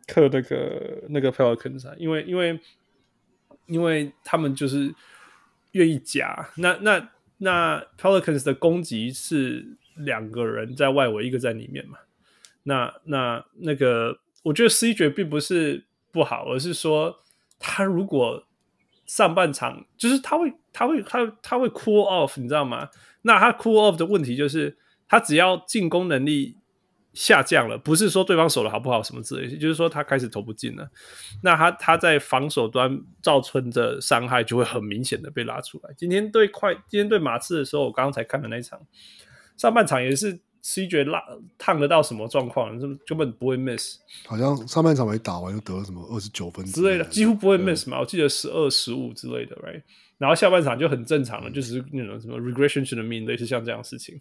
克那个那个 Pelicans 啊，因为因为。因为他们就是愿意夹，那那那 Pelicans 的攻击是两个人在外围，一个在里面嘛。那那那个，我觉得 CJ 并不是不好，而是说他如果上半场就是他会他会他他会 cool off，你知道吗？那他 cool off 的问题就是他只要进攻能力。下降了，不是说对方守的好不好什么之类的，就是说他开始投不进了。那他他在防守端造成的伤害就会很明显的被拉出来。今天对快，今天对马刺的时候，我刚刚才看的那一场，上半场也是 CJ 拉烫得到什么状况，根根本不会 miss。好像上半场没打完就得了什么二十九分之类的，几乎不会 miss 嘛。我记得十二十五之类的，right？然后下半场就很正常了，就是那种什么 regression to the mean 类似像这样的事情。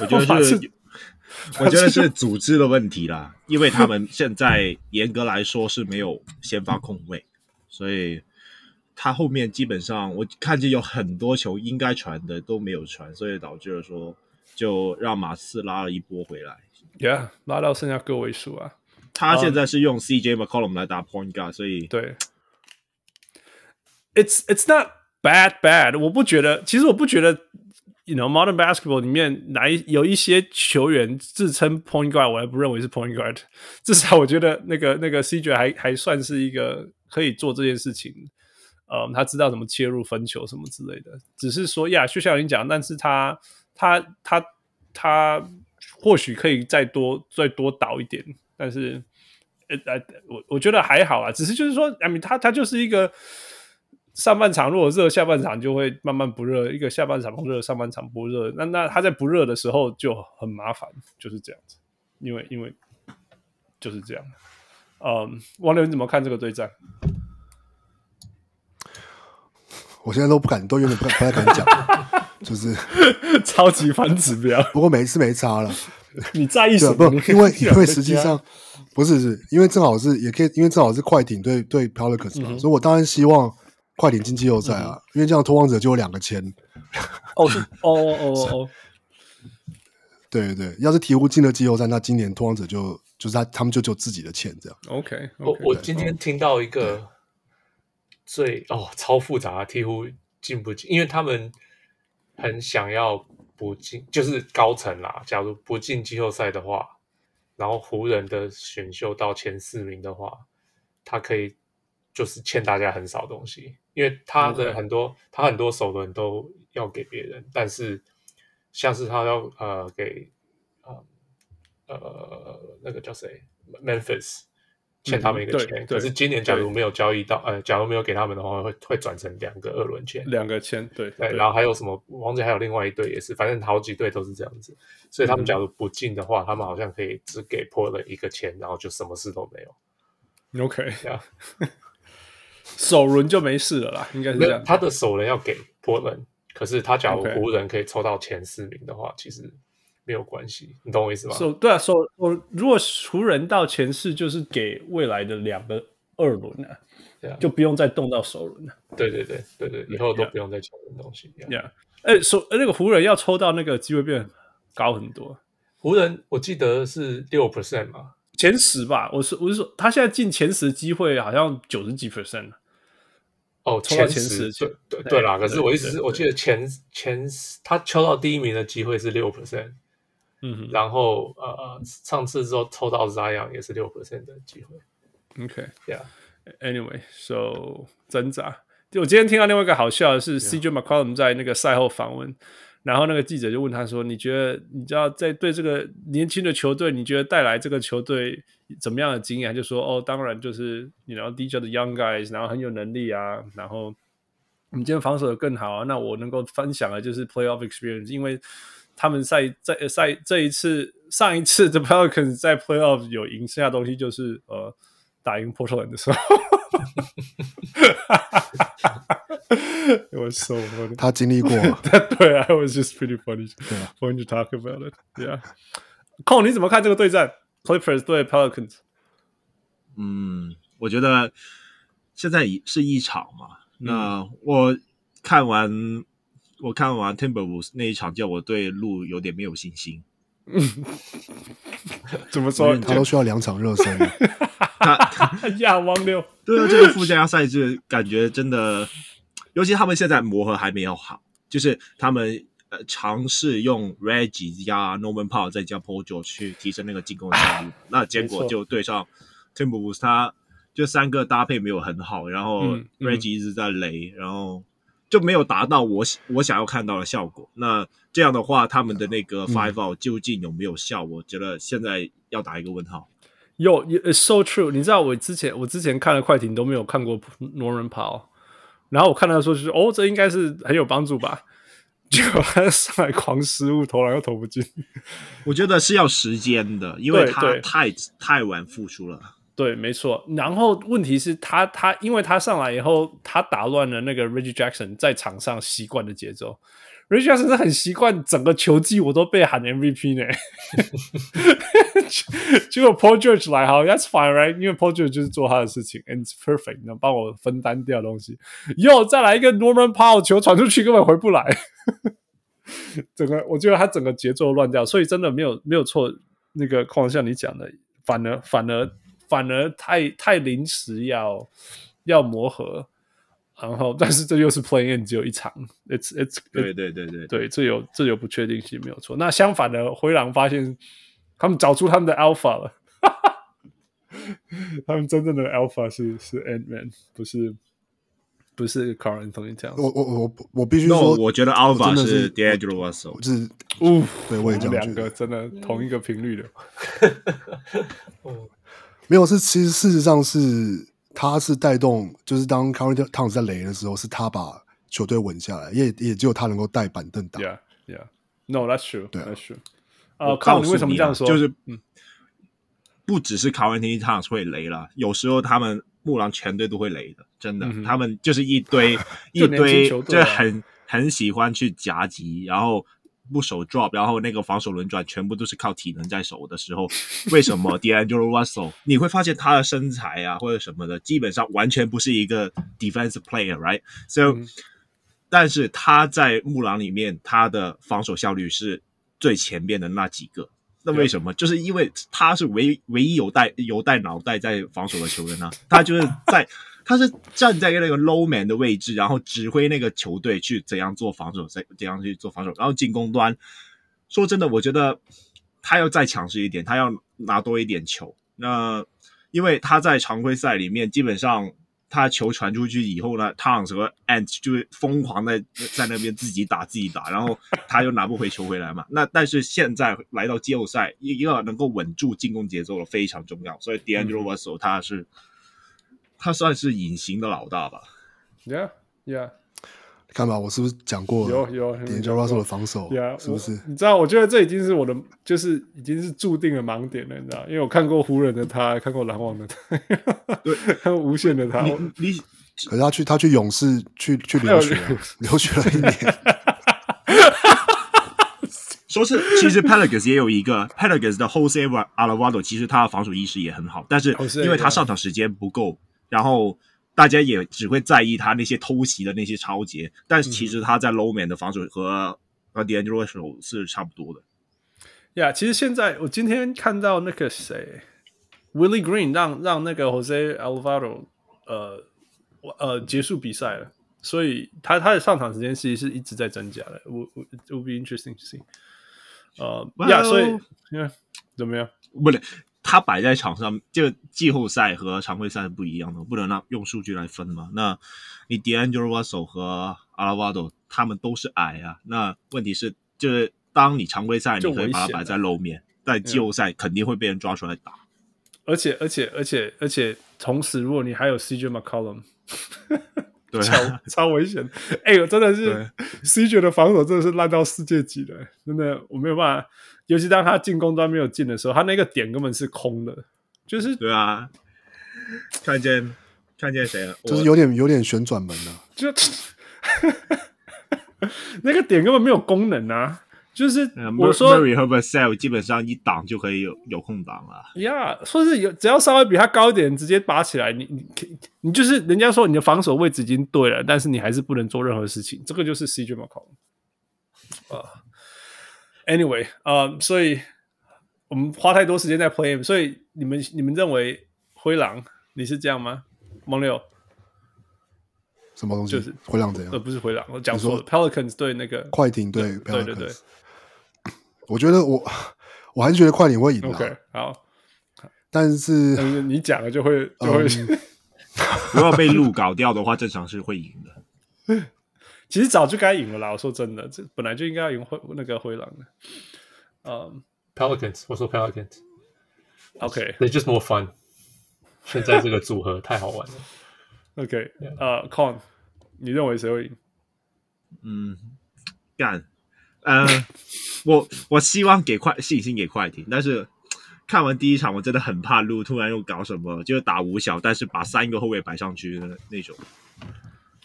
我觉得 是。我觉得是组织的问题啦，因为他们现在严格来说是没有先发控卫，所以他后面基本上我看见有很多球应该传的都没有传，所以导致了说就让马刺拉了一波回来。Yeah，拉到剩下个位数啊。他现在是用 CJ McCollum 来打 point guard，所以对。It's it's not bad bad，我不觉得，其实我不觉得。You know, modern basketball 里面哪一有一些球员自称 point guard，我还不认为是 point guard。至少我觉得那个那个 CJ 还还算是一个可以做这件事情。嗯，他知道怎么切入分球什么之类的。只是说呀，就像你讲，但是他他他他或许可以再多再多倒一点。但是呃呃，我我觉得还好啊。只是就是说，I mean，他他就是一个。上半场如果热，下半场就会慢慢不热。一个下半场热，上半场不热。那那他在不热的时候就很麻烦，就是这样子。因为因为就是这样。嗯，王刘你怎么看这个对战？我现在都不敢，都有点不敢不太敢讲，就是超级反指标。不过每一次没差了。你在意什么？不，因为因为实际上不是是，因为正好是也可以，因为正好是快艇对对 Pelicans 嘛，嗯、所以我当然希望。快点进季后赛啊！嗯、因为这样，拖王者就有两个签。哦哦哦哦！对对对，要是鹈鹕进了季后赛，那今年拖王者就就是他他们就就自己的签这样。OK，, okay 我我今天听到一个最哦超复杂的鵜鹕进不进，因为他们很想要不进，就是高层啦。假如不进季后赛的话，然后湖人的选秀到前四名的话，他可以。就是欠大家很少东西，因为他的很多.他很多首轮都要给别人，但是像是他要呃给呃呃那个叫谁，Memphis 欠他们一个钱，嗯、可是今年假如没有交易到，呃，假如没有给他们的话，会会转成两个二轮签，两个签，对对，然后还有什么？王子还有另外一队也是，反正好几队都是这样子，所以他们假如不进的话，嗯、他们好像可以只给 Portland 一个签，然后就什么事都没有。OK，呀 首轮就没事了啦，应该是这样。他的首轮要给 Portland，可是他假如湖人可以抽到前四名的话，其实。没有关系，你懂我意思吗？so, 对啊，首我如果湖人到前四，就是给未来的两个二轮啊.就不用再动到首轮了。对对对对对，以后都不用再抢这东西。Yeah，哎，说那个湖人要抽到那个机会变高很多。湖人我记得是六 percent 嘛，前十吧。我是我是说，他现在进前十机会好像九十几 percent 哦，前十对对对啦。可是我意思是，我记得前前他抽到第一名的机会是六 percent。嗯，然后呃，上次之后抽到 Zion 也是六 percent 的机会。OK，Yeah，Anyway，So 挣扎。就我今天听到另外一个好笑的是 CJ McCollum 在那个赛后访问，然后那个记者就问他说：“你觉得你知道在对这个年轻的球队，你觉得带来这个球队怎么样的经验？”就说：“哦，当然就是你知道 DJ 的 Young Guys，然后很有能力啊，然后我们今天防守的更好啊。那我能够分享的就是 Playoff Experience，因为。”他们赛在赛这一次上一次 The Pelicans 在 Playoff 有赢，剩下东西就是呃打赢 Portland 的时候，我 so funny 他经历过，对啊，I was just pretty funny 对啊，when you talk about it，yeah，Cole 你怎么看这个对战 Clippers 对 Pelicans？嗯，我觉得现在是一场嘛，那我看完。我看完 Timberwolves 那一场，叫我对路有点没有信心。怎么说？他都需要两场热身。他 亚王六，对啊，这个附加赛制感觉真的，尤其他们现在磨合还没有好，就是他们呃尝试用 Reggie 加 Norman Powell 再加 Paul George 去提升那个进攻效率，那结果就对上 Timberwolves，他就三个搭配没有很好，然后 Reggie 一直在雷，然后。就没有达到我我想要看到的效果。那这样的话，他们的那个 five out 究竟有没有效？我觉得现在要打一个问号。有，it's so true。你知道我之前我之前看了快艇都没有看过 Norman Powell，然后我看到说就是哦，这应该是很有帮助吧？结果他上来狂失误，投篮又投不进。我觉得是要时间的，因为他太太晚复出了。对，没错。然后问题是他，他因为他上来以后，他打乱了那个 Reggie Jackson 在场上习惯的节奏。Reggie Jackson 是很习惯整个球季我都被喊 MVP 呢。结果 Paul George 来，好，That's fine, right？因为 Paul George 就是做他的事情，and it's perfect，能帮我分担掉东西。又再来一个 Norman Powell 球传出去根本回不来，整个我觉得他整个节奏乱掉，所以真的没有没有错。那个况像你讲的，反而反而。反而太太临时要要磨合，然后 但是这又是 play-in 只有一场，it's it's 对对对对对，这有这有不确定性没有错。那相反的，灰狼发现他们找出他们的 alpha 了，他们真正的 alpha 是是 Ant-Man，不是不是 Carl Anthony Towns，。我我我我必须说，no, 我觉得 alpha 是 D'Angelo Russell，就是，呜，对我也这样觉得，两个真的同一个频率的。没有，是其实事实上是他是带动，就是当 Karl-Anthony Towns 在雷的时候，是他把球队稳下来，也也只有他能够带板凳打。Yeah, yeah, no, that's true. 对啊，that's true. 啊，靠，你为什么这样说？就是，嗯，不只是 Karl-Anthony Towns 会雷了，有时候他们木狼全队都会雷的，真的，嗯、他们就是一堆 一堆，就很很喜欢去夹击，然后。不守 drop，然后那个防守轮转全部都是靠体能在守的时候，为什么 D'Angelo Russell 你会发现他的身材啊或者什么的，基本上完全不是一个 defensive player，right？So，、嗯、但是他在木狼里面，他的防守效率是最前面的那几个。那为什么？就是因为他是唯唯一有带有带脑袋在防守的球员呢、啊？他就是在。他是站在那个 low man 的位置，然后指挥那个球队去怎样做防守，怎怎样去做防守。然后进攻端，说真的，我觉得他要再强势一点，他要拿多一点球。那因为他在常规赛里面基本上他球传出去以后呢，Towns 和 Ant 就是疯狂的在那边自己打自己打，然后他又拿不回球回来嘛。那但是现在来到季后赛，一个能够稳住进攻节奏的非常重要，所以 D'Angelo Russell 他是、他算是隐形的老大吧。Yeah, yeah. 看吧，我是不是讲过了？有有，D'Angelo Russell 的防守，yeah, 是不是？你知道，我觉得这已经是我的，就是已经是注定的盲点了，你知道？因为我看过湖人的他，看过篮网的他，对，看过无限的他。你，你可是他去他去勇士去去留学，留学了一年。说是其实 Pelicans 也有一个 Pelicans 的 Jose Alvarado，其实他的防守意识也很好，但是因为他上场时间不够，然后。大家也只会在意他那些偷袭的那些超节，但是其实他在 low man 的防守和和 D'Angelo Russell 是差不多的。呀，yeah, 其实现在我今天看到那个谁，Willie Green 让让那个 Jose Alvarado 呃呃结束比赛了，所以他他的上场时间其实是一直在增加的。我我 it will be interesting to see。呃呀，所以 yeah, 怎么样？不对。他摆在场上，就季后赛和常规赛是不一样的，不能让用数据来分嘛。那你 D'Angelo Russell 和 Alvarado 他们都是矮啊。那问题是，就是当你常规赛你可以把它摆在露面，在季后赛肯定会被人抓出来打。而且，而且，而且，而且，同时，如果你还有 CJ McCollum，对、啊，超超危险。哎、欸，我真的是 CJ 的防守真的是烂到世界级的，真的我没有办法。尤其当他进攻端没有进的时候，他那个点根本是空的，就是对啊，看见看见谁了？就是有点有点旋转门啊，就 那个点根本没有功能啊，就是我说 Murray 和 Vassell 基本上一挡就可以有有空档了。呀说是有只要稍微比他高一点，直接拔起来，你你你就是人家说你的防守位置已经对了，但是你还是不能做任何事情，这个就是 CJ McCollum 啊。Anyway，呃、uh，所以我们花太多时间在 play，所以你们你们认为灰狼你是这样吗？蒙六什么东西？就是灰狼怎样？呃，不是灰狼，我讲错了。Pelicans 对那个快艇对对对对。我觉得我我还是觉得快艇会赢的。OK，好。但是你讲了就会就会，嗯、如果被鹿搞掉的话，正常是会赢的。其实早就该赢了啦！我说真的，这本来就应该要赢灰那个灰狼的。嗯、um,，Pelicans，我说 Pelicans。OK，They're just more fun。现在这个组合 太好玩了。OK，呃、uh,，Con，你认为谁会赢？嗯，干，呃，我我希望给快信心给快艇，但是看完第一场，我真的很怕路突然又搞什么，就是打五小，但是把三个后卫摆上去的那种。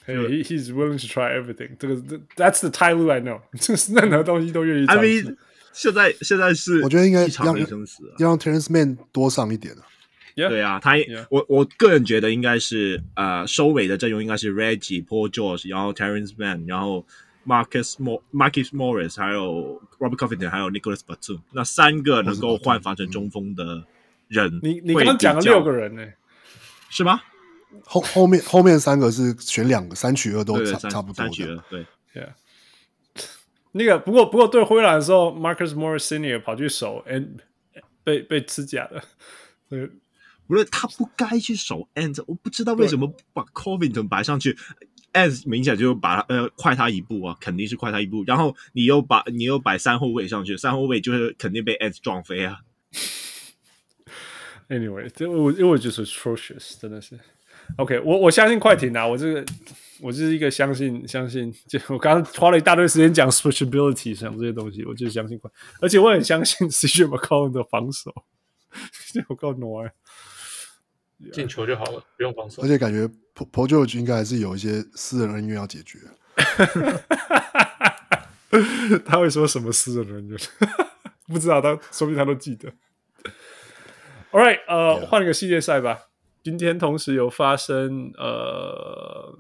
Hey, he, he's willing to try everything. 这个，That's the Ty Lue I know. 就是任何东西都愿意尝试。I mean, 现在现在是，我觉得应该让要让 Terence Mann 多上一点啊。Yeah, 对啊，他 yeah. 我我个人觉得应该是呃收尾的阵容应该是 Reggie、Paul George，然后 Terence Mann，然后 Marcus Mor Marcus Morris，还有 Robert Covington，还有 Nicholas Batum，那三个能够换防成中锋的人，你你刚刚讲了六个人呢、欸？是吗？后后面后面三个是选两个三取二都差差不多，三取二对，Yeah。那个不过不过对灰狼的时候，Marcus Morris Senior 跑去守，and 被被吃假的。对，不是他不该去守，and 我不知道为什么不把 Covington 摆上去，and 明显就把他呃快他一步啊，肯定是快他一步。然后你又把你又摆三后卫上去，三后卫就是肯定被 and 撞飞啊。Anyway，这我因为我就是 atrocious，真的是。OK，我我相信快艇啊！我这个我就是一个相信相信，就我刚刚花了一大堆时间讲 switchability 讲这些东西，我就相信快，而且我很相信 CJ McCollum 的防守，我告诉你，进球就好了，不用防守。而且感觉 Paul George 应该还是有一些私人恩怨要解决。他会说什么私人恩怨？不知道，他说不定他都记得。All right，呃.换一个系列赛吧。今天同时有发生，呃，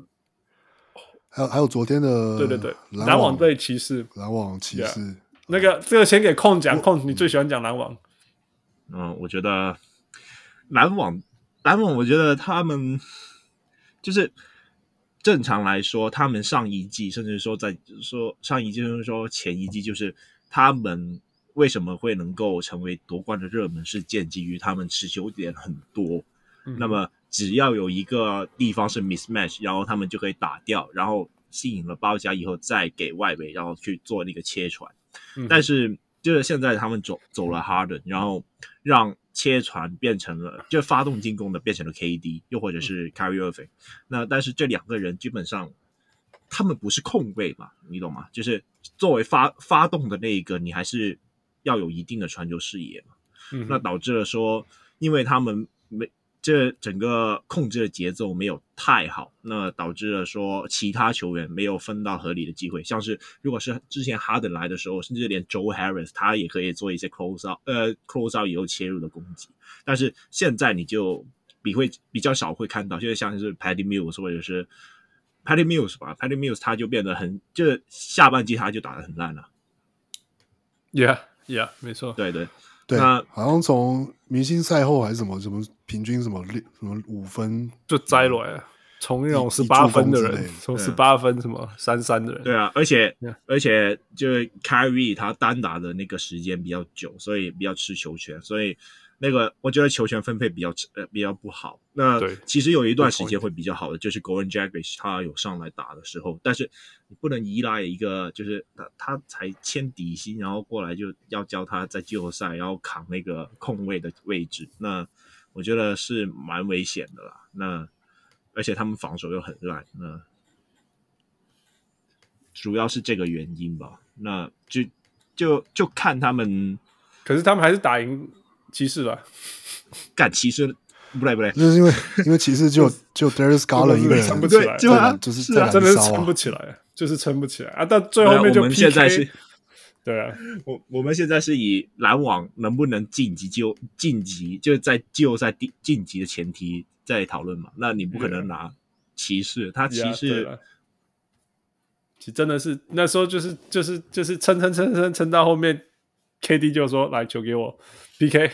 还有还有昨天的，对对对，篮网对骑士，篮网骑士，yeah. 那个这个先给控讲，控你最喜欢讲篮网。嗯，我觉得篮网，篮网，我觉得他们就是正常来说，他们上一季，甚至说在说上一季，甚至说前一季，就是他们为什么会能够成为夺冠的热门，是建基于他们持球点很多。那么只要有一个地方是 mismatch，然后他们就可以打掉，然后吸引了包夹以后再给外围，然后去做那个切传。嗯、但是就是现在他们走走了 Harden，然后让切传变成了就发动进攻的变成了 KD，又或者是 Kyrie Irving。那但是这两个人基本上他们不是控卫嘛，你懂吗？就是作为发发动的那一个，你还是要有一定的传球视野嘛。嗯、那导致了说，因为他们没。这整个控制的节奏没有太好，那导致了说其他球员没有分到合理的机会。像是如果是之前哈登来的时候，甚至连 Joe Harris 他也可以做一些 close out，呃 close out 以后切入的攻击。但是现在你就比会比较少会看到，就是像是 Patty Mills 或者是 Patty Mills 吧，Patty Mills 他就变得很，就是下半季他就打得很烂了。Yeah, yeah，没错，对，对对。对，那好像从明星赛后还是什么什么平均什么六什么五分就摘了呀，从那种十八分的人，从十八分什么三三的人，对啊，而且 Yeah. 而且就是 Carry 他单打的那个时间比较久，所以比较吃球权，所以那个我觉得球权分配比较呃比较不好。那其实有一段时间会比较好的，就是 Goran Dragic 他有上来打的时候，但是你不能依赖一个就是他他才签底薪，然后过来就要教他在季后赛然后扛那个控卫的位置，那我觉得是蛮危险的啦。那而且他们防守又很烂，那主要是这个原因吧。那就就就看他们，可是他们还是打赢。骑士吧，干骑士不对不对，就是因为因为骑士就就 Darius Garland 一个人撑不起来，就就是真的是撑不起来，就是撑不起来。啊！到最后面就 PK，我们现在是，对啊，我我们现在是以篮网能不能晋级就晋级，就是在季后赛第晋级的前提在讨论嘛。那你不可能拿骑士，他骑士，其实真的是那时候就是就是就是撑撑撑撑撑到后面，KD 就说来球给我。PK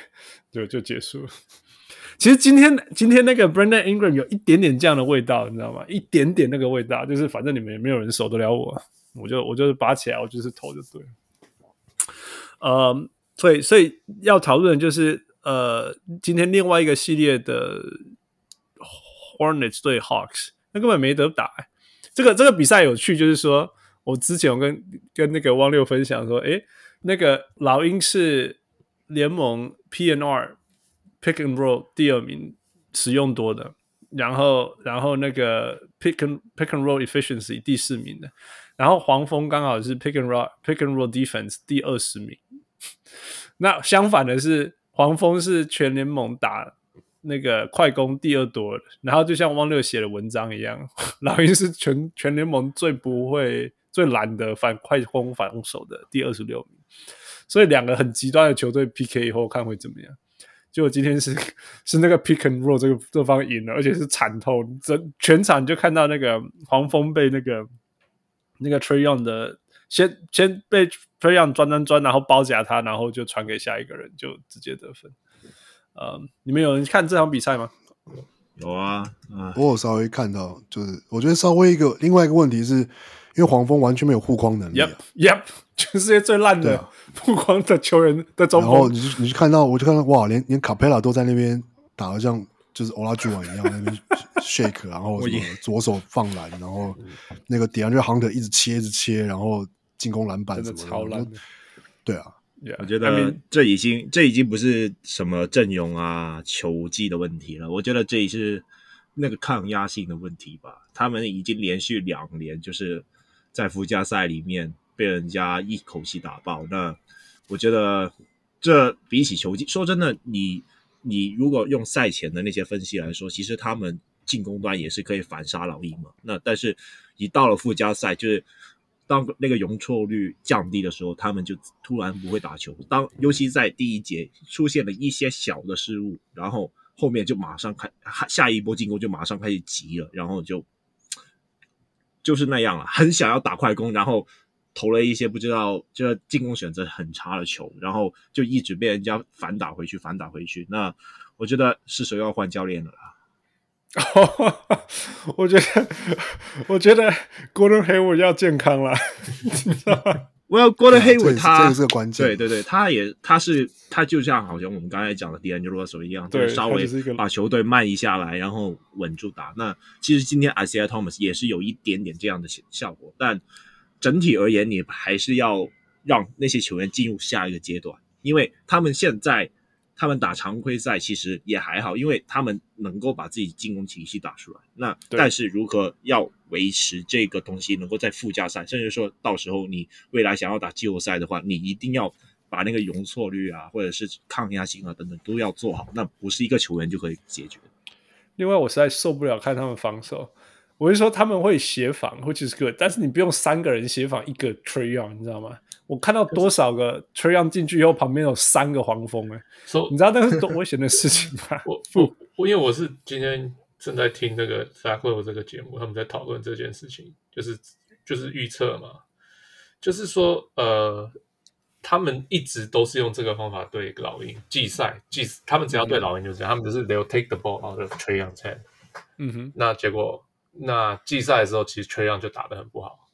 就就结束了。其实今天今天那个 Brandon Ingram 有一点点这样的味道，你知道吗？一点点那个味道，就是反正你们也没有人守得了我，我就我就是拔起来，我就是投就对了。呃，所以所以要讨论的就是呃，今天另外一个系列的 Hornets 对 Hawks，那根本没得打，这个这个比赛有趣，就是说我之前我跟跟那个汪六分享说，诶，那个老鹰是。联盟 PNR pick and roll 第二名使用多的，然后然后那个 pick and pick and roll efficiency 第四名的，然后黄蜂刚好是 pick and roll pick and roll defense 第二十名。那相反的是，黄蜂是全联盟打那个快攻第二多的，然后就像汪六写的文章一样，老鹰是全全联盟最不会最懒得反快攻反攻的第二十六名。所以两个很极端的球队 PK 以后看会怎么样？结果今天是 是那个 pick and roll 这个这方赢了，而且是惨透，整全场就看到那个黄蜂被那个那个 Trae Young 的先先被 Trae Young 钻钻钻，然后包夹他，然后就传给下一个人，就直接得分。呃，你们有人看这场比赛吗？有啊，嗯，我有稍微看到，就是我觉得稍微一个另外一个问题是。因为黄蜂完全没有护框能力、啊、Yep，Yep，全世界最烂的护框的球员的中锋。然后你就你就看到，我就看到哇，连连卡佩拉都在那边打的像就是欧拉朱瓦一样，那边 shake，然后什么左手放篮，然后那个 DeAndre Hunter 一直切一直切，然后进攻篮板什么的，超烂。对啊，yeah, 我觉得这已经这已经不是什么阵容啊球技的问题了，我觉得这也是那个抗压性的问题吧。他们已经连续两年就是。在附加赛里面被人家一口气打爆，那我觉得这比起球技，说真的，你你如果用赛前的那些分析来说，其实他们进攻端也是可以反杀老鹰嘛。那但是，一到了附加赛，就是当那个容错率降低的时候，他们就突然不会打球。当尤其在第一节出现了一些小的失误，然后后面就马上开下一波进攻就马上开始急了，然后就。就是那样了，很想要打快攻，然后投了一些不知道，就进攻选择很差的球，然后就一直被人家反打回去，反打回去。那我觉得是时候要换教练了。我觉得，我觉得 Gordon Hayward 要健康了，你知道吗？Well, 也是他这也是个关键对对对，他也他是他就像好像我们刚才讲的 D'Angelo Russell 一样，对就是稍微把球队慢一下来，然后稳住打。那其实今天 Isaiah Thomas 也是有一点点这样的效果，但整体而言，你还是要让那些球员进入下一个阶段，因为他们现在他们打常规赛其实也还好，因为他们能够把自己进攻体系打出来。那但是如何要维持这个东西能够在附加赛，甚至说到时候你未来想要打季后赛的话，你一定要把那个容错率啊，或者是抗压性啊等等都要做好，那不是一个球员就可以解决。另外，我实在受不了看他们防守。我是说他们会协防，which is good，但是你不用三个人协防一个 Trae Young，你知道吗？我看到多少个 Trae Young 进去以后，旁边有三个黄蜂哎、所以你知道那是多危险的事情吗？我我我因为我是今天正在听那个 Factful 这个节目，他们在讨论这件事情，就是就是预测嘛，就是说呃，他们一直都是用这个方法对老鹰季赛季，他们只要对老鹰就是这样，他们就是 they'll take the ball out of Trae Young's hand，嗯哼。那结果那季赛的时候，其实 Trae Young 就打得很不好。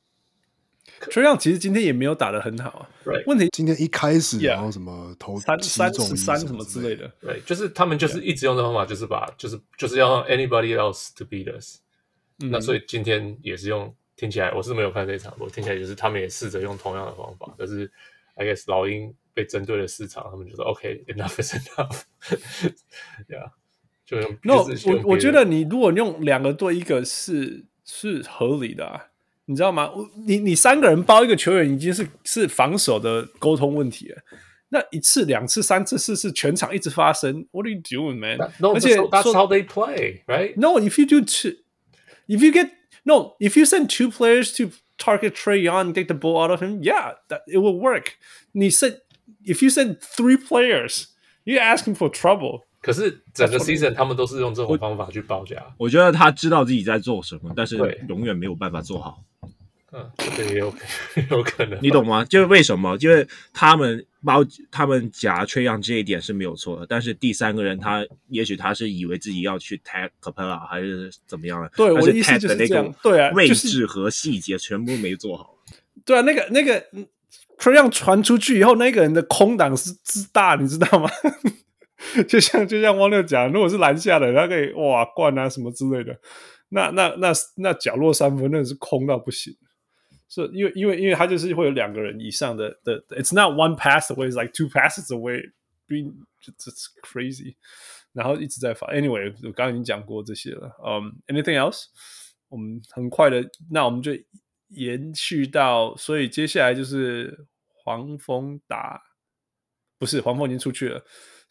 ，Trae Young 其实今天也没有打得很好啊。Right 问题今天一开始然后什么投三三十三什什么之类的，对，就是他们就是一直用的方法，就是把就是就是要让 anybody else to beat us。那所以今天也是用，听起来我是没有看这一场，我听起来就是他们也试着用同样的方法，但是 I guess 老鹰被针对了市场，他们就说 OK，enough is enough，yeah，就用。那就是用别的我我觉得你如果用两个对一个是是合理的、啊，你知道吗？我你你三个人包一个球员已经是是防守的沟通问题了。那一次、两次、三次、四次，全场一直发生。What are you doing, man？ No, 而且 that's 说 how they play, right? No, if you do two, if you get no, if you send two players to target Trey Young and take the ball out of him, yeah, that it will work. 你 send if you send three players, you're asking for trouble. 可是整个 season 他们都是用这种方法去报价，我觉得他知道自己在做什么，但是永远没有办法做好。嗯，这个也有 有可能，你懂吗？就是为什么？就是他们包他们夹 Trae Young 这一点是没有错的，但是第三个人他也许他是以为自己要去 tag Capella 还是怎么样的，但是对我的意思 tag 就是的那这样对啊个位置和细节全部没做好。对啊，那个那个 Trey Young 传出去以后，那个人的空档是之大，你知道吗？就像就像汪六讲，如果是篮下的，他可以哇灌啊什么之类的，那那那那角落三分那是空到不行。是因为因为因为他就是会有两个人以上的的，It's not one pass away, it's like two passes away, being it's crazy。然后一直在发。Anyway，我刚刚已经讲过这些了。嗯、，anything else？我们很快的，那我们就延续到，所以接下来就是黄蜂打，不是黄蜂已经出去了，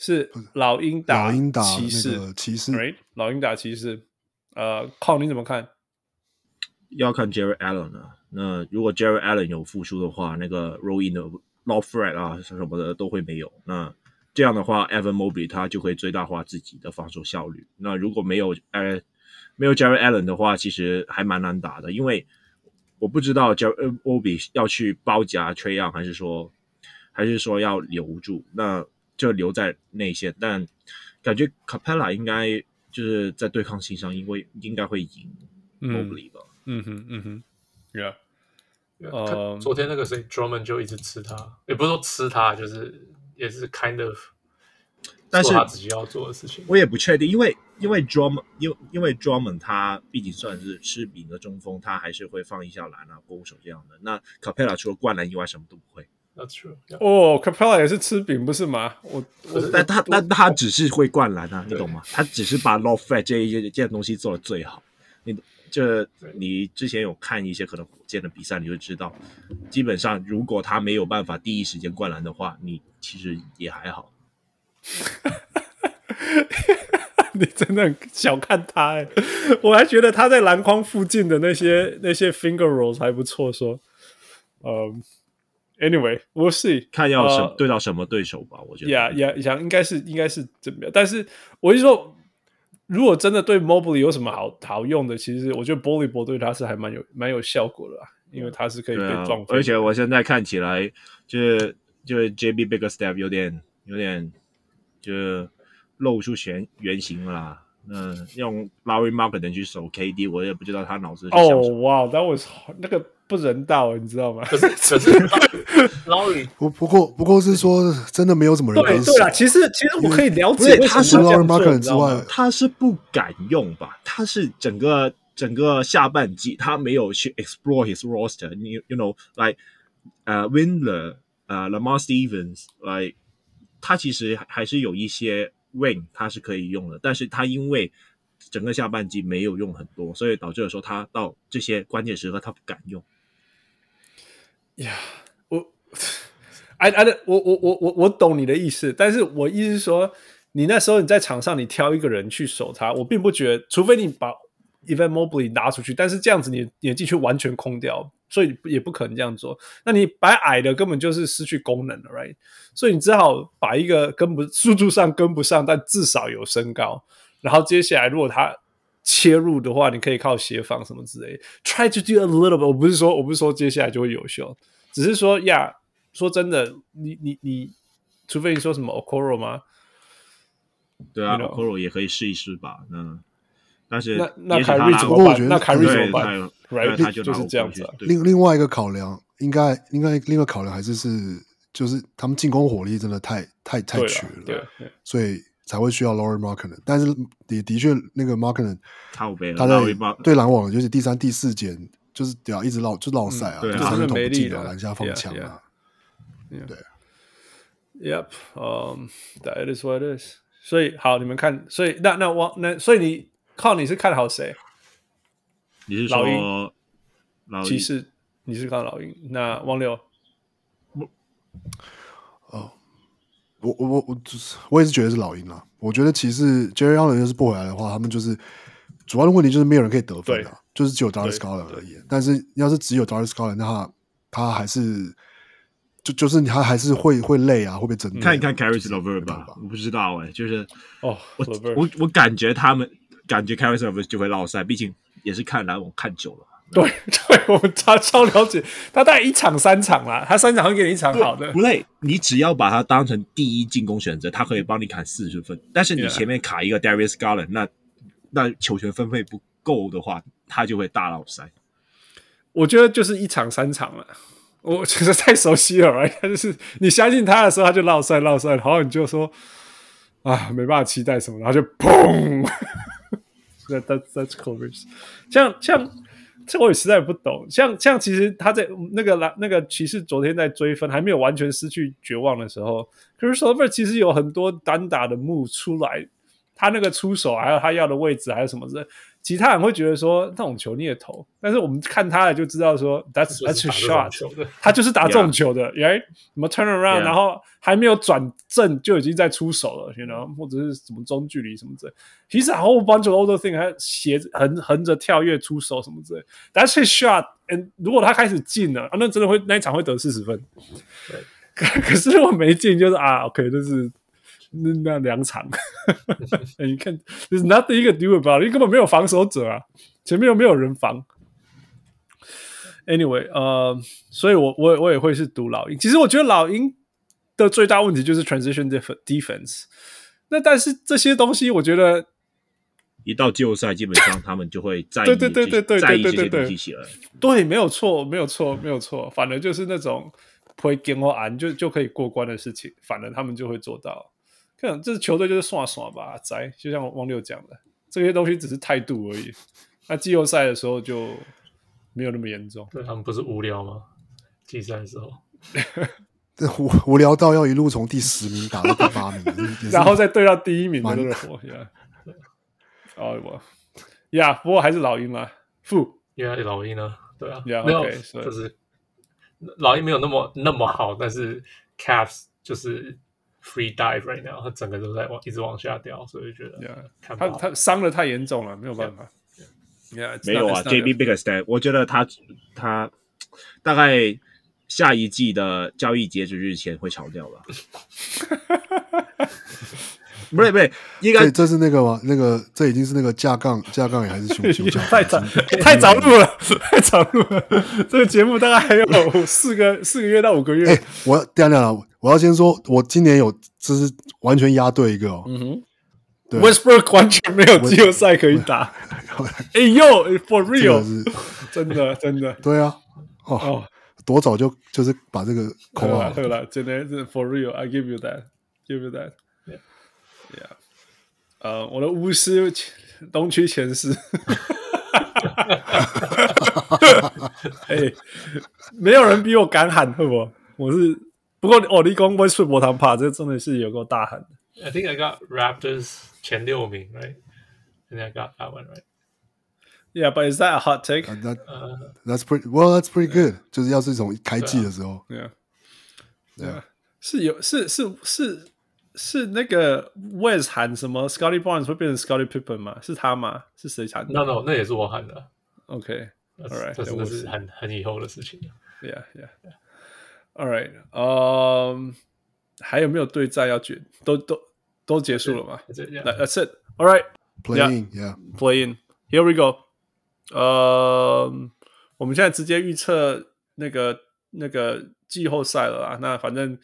是老鹰打老鹰打骑士骑士，right？老鹰打骑士，呃，靠你怎么看？要看 Jerry Allen 啊。那如果 Jerry Allen 有复出的话，那个 Roll in 的 Low Threat 啊什么的都会没有。那这样的话，Evan Mobley 他就会最大化自己的防守效率。那如果没有呃没有 Jerry Allen 的话，其实还蛮难打的，因为我不知道 Jerry Mobley 要去包夹 Trae Young 还是说还是说要留住，那就留在内线。但感觉 Capella 应该就是在对抗性上，因为应该会赢 Mobley 吧。嗯哼，嗯哼，Yeah。呃呃，昨天那个谁 Drummond 就一直吃他，也不是说吃他，就是也是 kind of，但是他自己要做的事情。我也不确定，因为因为 Drummond 因为因为 Drummond 他毕竟算是吃饼的中锋，他还是会放一下篮啊、勾手这样的。那 Capella 除了灌篮以外，什么都不会。That's true. 哦，Capella 也是吃饼不是吗？我我但他但他只是会灌篮啊，你懂吗？他只是把 low fat 这一件件东西做的最好。你这你之前有看一些可能火箭的比赛，你就知道，基本上如果他没有办法第一时间灌篮的话，你其实也还好。你真的很小看他哎，我还觉得他在篮筐附近的那些那些 finger rolls 还不错。说，呃，Anyway，we'll see，看要什、呃对到什么对手吧，我觉得。呀呀，想应该是应该是怎么样？但是我就说，如果真的对 Mobley 有什么好好用的，其实我觉得 Bully 波对他是还蛮有蛮有效果的啊，因为他是可以被撞飞的、而且我现在看起来，就是就是 JB Biggerstep 有点有点就露出原原形了啦。嗯，用 Larry Markkanen 去守 KD，我也不知道他脑子是想什么。哦，哇，that was 那个不人道，你知道吗？可是 可是 Lowry 不不过不过是说真的没有什么人对对啦，其实其实我可以了解为他是这样他是不敢用吧？他是整个整个下半季他没有去 explore his roster 你。你 you know like 呃、uh, Windler 呃、uh, Lamar Stevens like 他其实还是有一些 wing 他是可以用的，但是他因为整个下半季没有用很多，所以导致了说他到这些关键时刻他不敢用。呀、yeah,，我，I I 我我我我我懂你的意思，但是我意思是说，你那时候你在场上，你挑一个人去守他，我并不觉得，除非你把 event Mobley 拿出去，但是这样子你你的禁区完全空掉，所以也不可能这样做。那你摆矮的根本就是失去功能了，right？所以你只好把一个跟不速度上跟不上，但至少有身高，然后接下来如果他切入的话，你可以靠协防什么之类的。Try to do a little bit。我不是说，我不是说接下来就会有效，只是说呀，说真的，你你你，除非你说什么 Okoro 吗？对啊 You know，Okoro 也可以试一试吧。那但是那那也许他 Kyrie 拿怎么办？我觉得那 Kyrie 怎对么办？Right，他就就是这样子啊。另另外一个考量，应该应该另外考量还是是就是他们进攻火力真的太太太对缺了，对对所以才会需要 Laurie Markkinen。但是也的确，那个 Markkinen 靠北了，他在对篮网就是第三、第四节就是屌一直绕就绕赛啊，嗯对啊就三分投没力不进啊，的篮下放 Yeah, 枪啊。Yep，嗯、um,，That is what it is。所以好，你们看，所以那那王那所以你靠你是看好谁？你是老说老骑士，你是看老鹰。那王六，我我我我就是我也是觉得是老鹰啊。我觉得其实 Jerry Allen 要是不回来的话，他们就是主要的问题就是没有人可以得分对啊，就是只有 Darius 对 Garland 而已。但是要是只有 Darius Garland，那他他还是就就是他还是会会累啊，会被针对。看一看 Caris 就是 Lover 没办法，吧我不知道哎、就是哦我我我感觉他们感觉 Caris Lover 就会落赛，毕竟也是看篮网看久了。对 对，我们超超了解，他大概一场三场啦，他三场会给你一场好的不。累，你只要把他当成第一进攻选择，他可以帮你砍四十分。但是你前面卡一个 Darius Garland，那那球权分配不够的话，他就会大落赛。我觉得就是一场三场了，我觉得太熟悉了 就是你相信他的时候，他就落赛落赛，然后你就说啊，没办法期待什么，然后就砰。那 that, that, That's coverage。像像这我也实在不懂，像像其实他在那个篮那个骑士昨天在追分还没有完全失去绝望的时候，可是 Levert 其实有很多单打的幕出来，他那个出手还有他要的位置还有什么的。其他人会觉得说那种球你也投，但是我们看他的就知道说 that's that's a shot，他就是打这种球的，right？什么 turn around，Yeah. 然后还没有转正就已经在出手了，you know，或者是什么中距离什么之类。其实 a whole bunch of other thing，他斜横横着跳跃出手什么之类。That's his shot，and 如果他开始进了，啊，那真的会那一场会得四十分。可可是如果没进，就是啊，OK，就是那那两场。你看，There's nothing you can do about it，你根本没有防守者啊，前面又没有人防。Anyway，呃，所以我我我也会是赌老鹰。其实我觉得老鹰的最大问题就是 transition defense。那但是这些东西，我觉得一到季后赛，基本上他们就会在意对对对对对在意这些东西起来。对，没有错，没有错，没有错。反而就是那种不会跟我安就就可以过关的事情，反而他们就会做到。看，这球队就是耍耍吧，宅，就像汪六讲的，这些东西只是态度而已。那季后赛的时候就没有那么严重。对他们不是无聊吗？季赛的时候，这无无聊到要一路从第十名打到第八名，然后再对到第一名的蛮热火，Yeah，哦我，Yeah，不过还是老鹰嘛，负因为老鹰呢，对啊 Yeah, 没有 okay, so- 就是老鹰没有那么那么好，但是 Caps 就是 free dive right now，他整个都在往一直往下掉，所以觉得他他伤的太严重了，没有办法。Yeah，没有啊，JB Biggerstaff，我觉得他他大概下一季的交易截止日前会炒掉吧。不是不是，应该这这是那个吗？那个这已经是那个架杠架杠也还是休休假？太早太早录了，太早录了。这个节目大概还有四个四个月到五个月。哎、我等一下等下，我要先说，我今年有就是完全压对一个哦。嗯哼对，Westbrook 完全没有季后赛可以打。哎呦，For real，是真的真的。对啊，哦，哦，多早就就是把这个扣了，好好了，真的是 for real，I give you that，give you that，yeah，呃，我的巫师东区前四，哎，没有人比我敢喊，好不？我是不过哦，你讲我睡波堂帕，这真的是有够大喊的。I think I got Raptors 前六名，right? And I got that one right. Yeah, but is that a hot take? That that's pretty well. That's pretty good. 就是要是这种开季的时候，Yeah, 对啊，是有是是是是那个 Wes 喊什么 Scotty Barnes 会变成 Scotty Pippen 吗？是他吗？是谁喊的 No no，那也是我喊的。？OK, 那 all right，这是我很很以后的事情了。Yeah, yeah, yeah. All right. 嗯，还有没有对战要决？都都都结束了吗这样？That-？That's it. All right. playing yeah，Play in. Here we go. 呃，我们现在直接预测那个那个季后赛了啊。那反正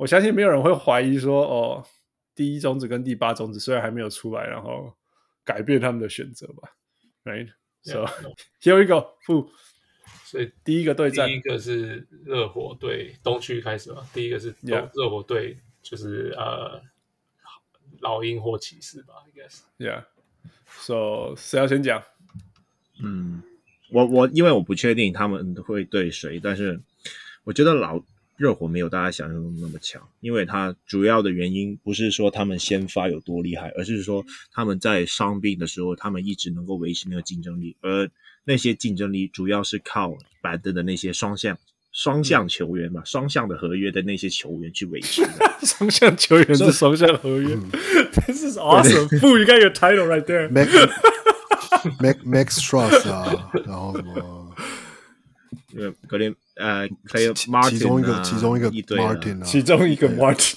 我相信没有人会怀疑说，哦，第一种子跟第八种子虽然还没有出来，然后改变他们的选择吧。Right. So here we go. 负所以第一个对战第一个是热火队东区开始嘛，第一个是.热火队，就是呃老鹰或骑士吧，I guess。Yeah. So 谁要先讲？嗯，我我因为我不确定他们会对谁，但是我觉得老热火没有大家想象中那么强，因为他主要的原因不是说他们先发有多厉害，而是说他们在伤病的时候，他们一直能够维持那个竞争力，而那些竞争力主要是靠板凳的那些双向双向球员嘛，双向的合约的那些球员去维 持。双向球员是双向合约。This is awesome. 负，you got your title right there. Max Max Truss 啊，然后什么因为格林呃，Clay Martin，、其中一个，其中一个 Martin，、啊、其中一个 Martin，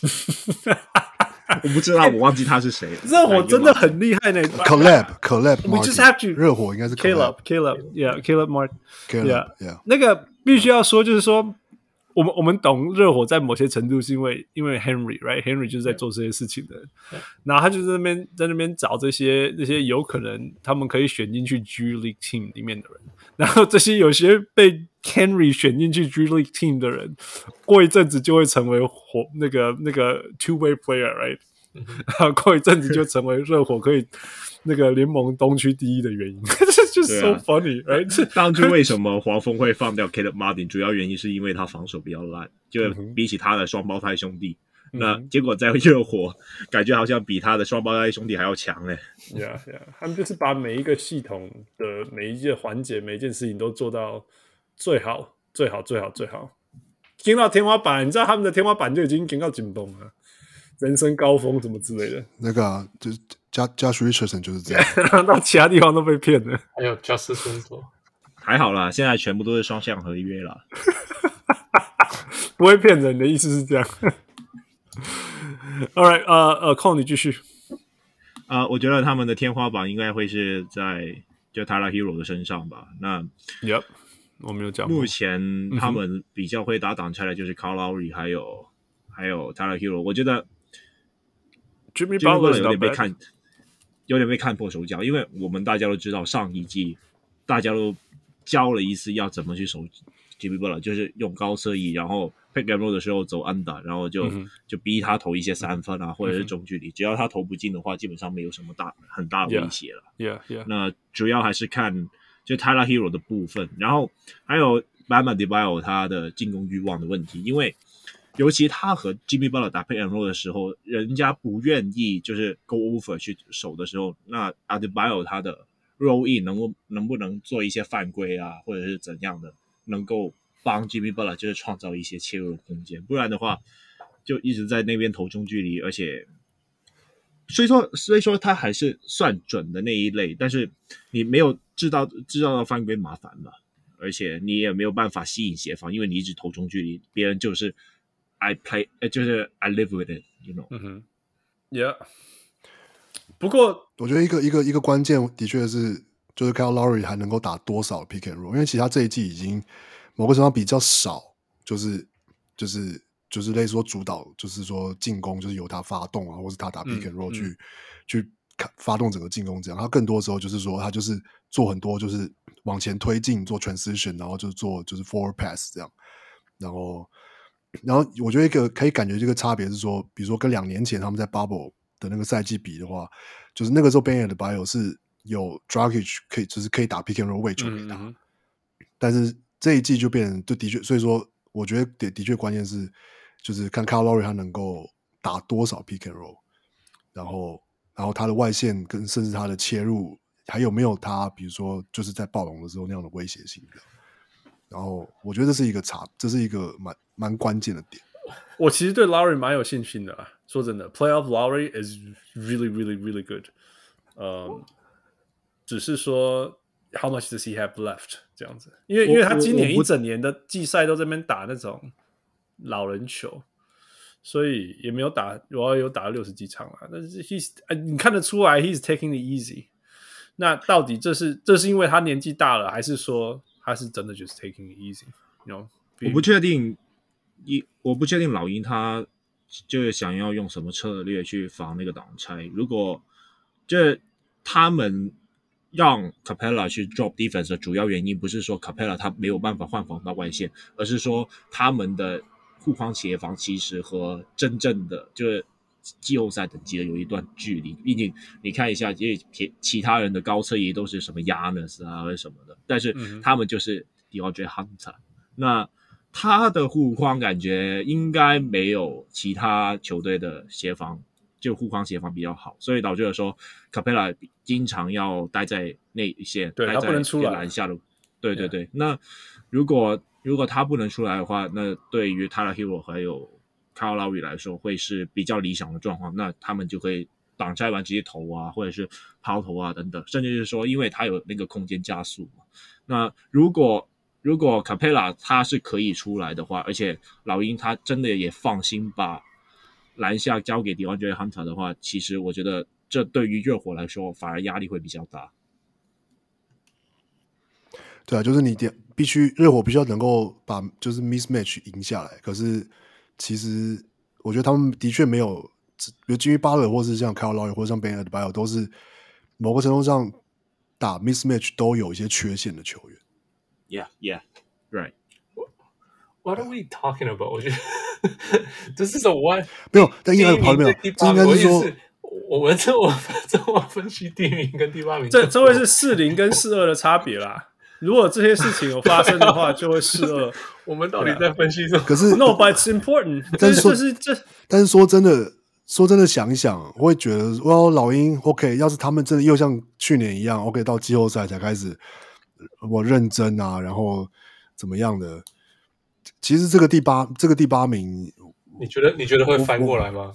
我不知道，我忘记他是谁。热火真的很厉害呢、欸、，Collab，Collab，We just have to，热火应该是 Caleb，Caleb，Yeah，Caleb Martin，Yeah，Yeah，那个必须要说，就是说，我们我们懂热火在某些程度是因为因为 Henry，Right，Henry 就是在做这些事情的，然后他就在那边在那边找这些那些有可能他们可以选进去 G League Team 里面的人，然后这些有些被。Henry 选进去 G League Team 的人，过一阵子就会成为火那个那个 Two Way Player right，然后过一阵子就成为热火可以 那个联盟东区第一的原因，这就是 so 对啊 funny right。当初为什么黄蜂会放掉 Caleb Martin？主要原因是因为他防守比较烂，就比起他的双胞胎兄弟，那结果在热火感觉好像比他的双胞胎兄弟还要强哎。Yeah, yeah，他们就是把每一个系统的每一件环节、每一件事情都做到最好、最好、最好、最好，撑到天花板。你知道他们的天花板就已经撑到紧绷了，人生高峰什么之类的，那个啊，就是 Josh Richardson 就是这样，然后到其他地方都被骗了。还有 Justice Winslow，还好啦，现在全部都是双向合约啦。不会骗人的意思是这样。All right，呃呃，寇你继续。啊、我觉得他们的天花板应该会是在就 Tyler Hero 的身上吧。那 Yep，我没有讲。目前他们比较会打挡拆的就是 Kyle Lowry 还有还有 Tyler Hero。我觉得 Jimmy Butler Butler 有点被看，有点被看破手脚，因为我们大家都知道上一季大家都教了一次要怎么去守 Jimmy Butler，就是用高射翼，然后 pick and roll 的时候走 under，然后就、嗯就逼他投一些三分啊，或者是中距离，只要他投不进的话，基本上没有什么大很大的威胁了。Yeah, yeah，那主要还是看就 Tyler Hero 的部分，然后还有 Bam Adebayo 他的进攻欲望的问题，因为尤其他和 Jimmy Butler 打 pick and roll 的时候，人家不愿意就是 go over 去守的时候，那 Adebayo 他的 roll in 能够能不能做一些犯规啊，或者是怎样的，能够帮 Jimmy Butler 就是创造一些切入的空间，不然的话就一直在那边投中距离，而且。虽说所以说他还是算准的那一类，但是你没有制造制造到犯规麻烦嘛，而且你也没有办法吸引协防，因为你一直投中距离，别人就是 I play，呃，就是 I live with it，you know。嗯哼，Yeah。不过我觉得一个一个一个关键的确是，就是 Kyle Lowry 还能够打多少 pick and roll，因为其他这一季已经某个程度比较少，就是就是就是类似说主导，就是说进攻就是由他发动啊，或是他打 pick and roll 去、嗯、去发动整个进攻这样。他更多时候就是说，他就是做很多就是往前推进做 transition，然后就是做就是 forward pass 这样。然后，然后我觉得一个可以感觉这个差别是说，比如说跟两年前他们在 bubble 的那个赛季比的话，就是那个时候 Bam Adebayo 是有 Dragic 可以就是可以打 pick and roll 位球给他，嗯、但是这一季就变成就的确，所以说我觉得的的确关键是就是看 Kyle Lowry 他能够打多少 pick and roll，然后然后他的外线跟甚至他的切入还有没有他比如说就是在暴龙的时候那样的威胁性的。然后我觉得这是一个差，这是一个蛮蛮关键的点。我其实对 Lowry 蛮有信心的啦，说真的，Playoff Lowry is really really really good。嗯，只是说 How much does he have left 这样子？因为因为他今年一整年的季赛都在那边打那种老人球，所以也没有打，我要有打了六十几场了。但是 he's 你看得出来 he's taking it easy。那到底这是这是因为他年纪大了，还是说？他是真的就是 taking it easy？no，我不确定，一我不确定老鹰他就是想要用什么策略去防那个挡拆。如果这他们让 Capella 去 drop defense 的主要原因，不是说 Capela 他没有办法换防到外线，而是说他们的护框协防其实和真正的就是。季后赛等级的有一段距离，毕竟你看一下，因为其其他人的高侧翼都是什么 Giannis 啊或者什么的，但是他们就是 DeAndre Hunter，嗯、那他的护框感觉应该没有其他球队的协防，就护框协防比较好，所以导致了说 Capela 经常要待在内线，对待在篮下的，对对对。那如果如果他不能出来的话，那对于 Tyler Hero 还有 Kyle Lowry 来说会是比较理想的状况，那他们就可以挡拆完直接投啊，或者是抛投啊等等，甚至是说，因为他有那个空间加速嘛。那如果如果 Capela 他是可以出来的话，而且老鹰他真的也放心把篮下交给 DeAndre Hunter 的话，其实我觉得这对于热火来说反而压力会比较大。对啊，就是你点必须热火必须要能够把就是 mismatch 赢下来，可是。其实，我觉得他们的确没有，比如 Jimmy Butler 或是像 Kyle Lowry 或者像 Ben Adebayo 都是某个程度上打 mismatch 都有一些缺陷的球员。Yeah, yeah, right. What are we talking about？我觉得这是什么？没有，但应该跑没有，这应该是说，我们这么这么分析第一名跟第八名，这这会是四零跟四二的差别啦。如果这些事情有发生的话，就会是二。我们到底在分析什么？可是，No，but it's important。但是说，是这，但是说真的，说真的，想一想，我会觉得，哇，老鹰，OK，要是他们真的又像去年一样，OK，到季后赛才开始我认真啊，然后怎么样的？其实这个第八，这个第八名，你觉得你觉得会翻过来吗？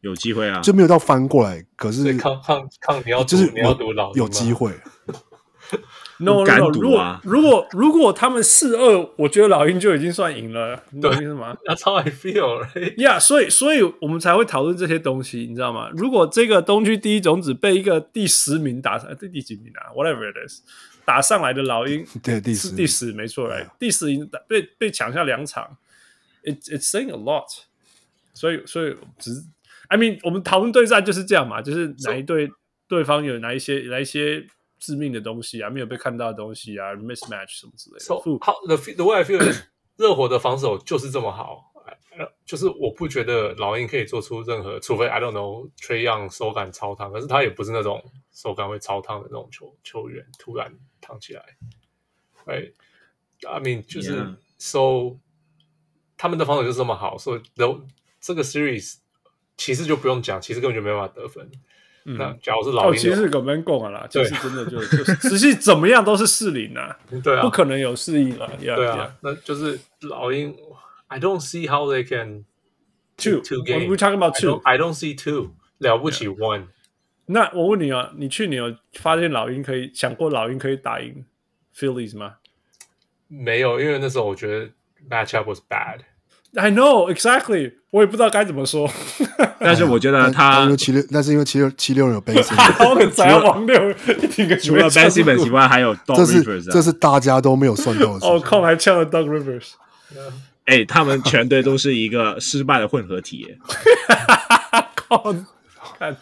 有机会啊，就没有到翻过来。可是，抗抗抗，你要就是你要赌老有机会。No no no！如果如果如果他们四二，我觉得老鹰就已经算赢了。你懂意思吗？That's how I feel. Yeah，所以所以我们才会讨论这些东西，你知道吗？如果这个东区第一种子被一个第十名打上，第第几名啊？Whatever it is，打上来的老鹰，对，第十第十没错，right？第十赢被被抢下两场，It it's saying a lot。所以所以只是，I mean，我们讨论对战就是这样嘛，就是哪一队对方有哪一些哪一些。致命的东西啊，没有被看到的东西啊，mismatch 什么之类的。So how the the way I feel，热火的防守就是这么好，就是我不觉得老鹰可以做出任何，除非 I don't know Trae Young 手感超烫，可是他也不是那种手感会超烫的那种球球员，突然烫起来。哎，I mean 就是 so 他们的防守就是这么好，所以这个 series 其实就不用讲，其实根本就没办法得分。嗯，那假如是老鹰，其实是跟们讲啦，就是真的就就实际怎么样都是四零啊，对啊，不可能有四亿了，对啊，那就是老鹰，I don't see how they can two two game. We talking about two. I don't see two 了不起 one。那我问你啊，你去年有发现老鹰可以想过老鹰可以打赢 Phillies 吗？没有，因为那时候我觉得 matchup was bad。I know exactly，我也不知道该怎么说。但是我觉得他，因七六，那是因为七六七六有 Ben Simmons，他们才王六一个除了 Ben Simmons 以外，还有 dog Rivers，这是大家都没有算到的。哦，靠，还呛了 dog Rivers。哎，他们全队都是一个失败的混合体。靠，看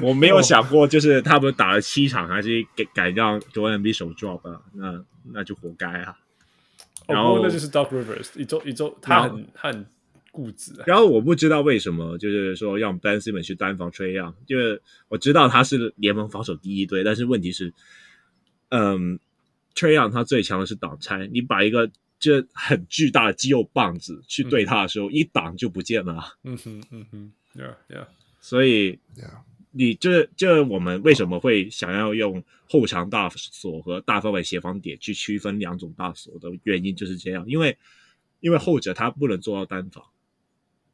我没有想过，就是他们打了七场，还是给改让 Joel Embiid 手 drop 啊？那那就活该啊。然后、哦、那就是 Doc Rivers 一周一周，他很他很固执、啊。然后我不知道为什么，就是说让 Ben Simmons 去单防 Trae Young，因为我知道他是联盟防守第一队，但是问题是，嗯，Trae Young 他最强的是挡拆，你把一个这很巨大的肌肉棒子去对他的时候，嗯、一挡就不见了。嗯哼嗯哼，Yeah Yeah，所以 Yeah. 你这这我们为什么会想要用后场大锁和大范围协防点去区分两种大锁的原因就是这样，因为因为后者他不能做到单防，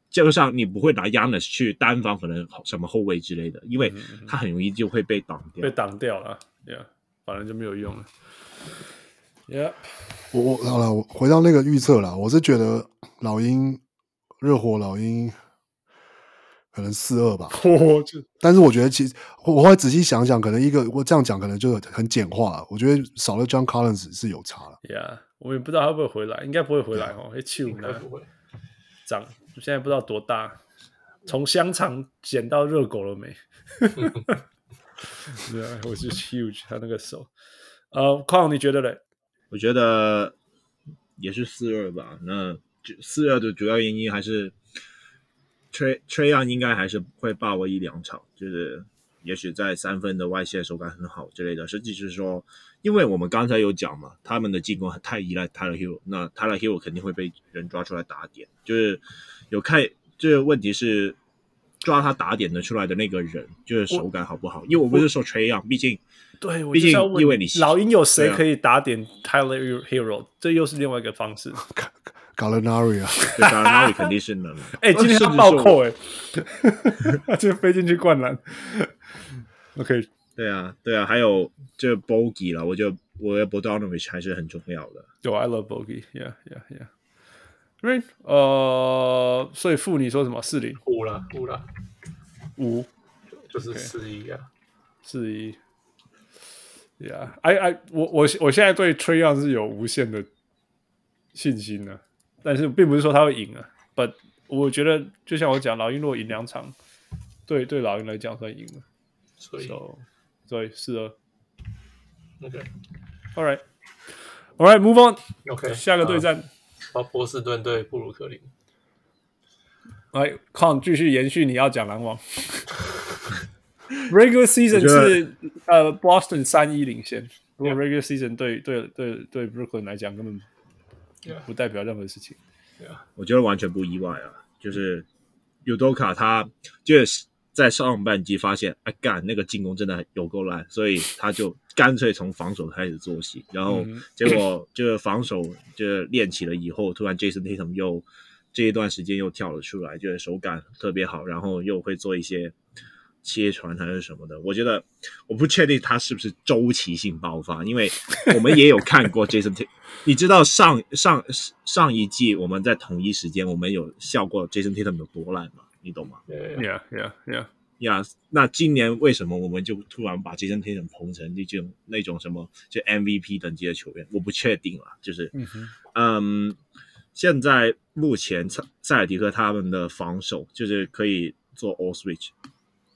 就像你不会拿 Giannis 去单防可能什么后卫之类的，因为他很容易就会被挡掉，被挡掉了，Yeah，反正就没有用了，Yeah，我我好了，我回到那个预测了，我是觉得老鹰热火老鹰。可能四二吧，但是我觉得其实我会仔细想想，可能一个我这样讲可能就很简化。我觉得少了 John Collins 是有差了。Yeah，我也不知道他会不会回来，应该不会回来哦。哎，七五呢？长现在不知道多大，从香肠捡到热狗了没？对啊，我是 huge，他那个手。呃，康，你觉得嘞？我觉得也是四二吧。那四二的主要原因还是。Young 应该还是会把握一两场，就是也许在三分的外线手感很好之类的。实际是说，因为我们刚才有讲嘛，他们的进攻太依赖 Tyler Herro，那 Tyler Herro 肯定会被人抓出来打点。就是有看，这个问题是抓他打点的出来的那个人，就是手感好不好？因为我不是说 Trae Young，毕竟对，毕竟因为你老鹰有谁可以打点 Tyler Herro，这又是另外一个方式。Gallinari 啊，Gallinari 肯定是能。哎，今天他暴扣哎，今天飞进去灌篮。OK，对啊，对啊，还有这 Bogey 啦，我觉得我觉得 Bogdanovich 还是很重要的。Oh, I love Bogey. Yeah, yeah, yeah. Rain 呃，所以负你说什么四零五了五了五就是四一啊四一。Yeah，哎哎，我我我现在对崔样是有无限的信心的。但是并不是说他会赢啊，But 我觉得就像我讲，老鹰如果赢两场，对对老鹰来讲算赢了，所以所以是的。OK，All right，All right，Move on。OK，下个对战，啊，波士顿对布鲁克林。来，Con 继续延续你要讲篮网。Regular season 是呃 Boston 三一领先，不过 Regular season 对对对对 Brooklyn 来讲根本。不代表任何事情。Yeah. 我觉得完全不意外啊。就是尤多卡他就是在上半季发现，哎干，那个进攻真的有够烂，所以他就干脆从防守开始做起。然后结果就是防守就练起了以后，突然 Jason Tatum 又这一段时间又跳了出来，就是手感特别好，然后又会做一些。切传还是什么的，我觉得我不确定他是不是周期性爆发，因为我们也有看过 Jason Tatum，你知道上上上一季我们在同一时间我们有笑过 Jason Tatum 有多烂吗？你懂吗？Yeah yeah yeah yeah。那今年为什么我们就突然把 Jason Tatum 捧成那种那种什么就 MVP 等级的球员？我不确定了，就是嗯哼嗯，现在目前塞塞尔迪克他们的防守就是可以做 all switch。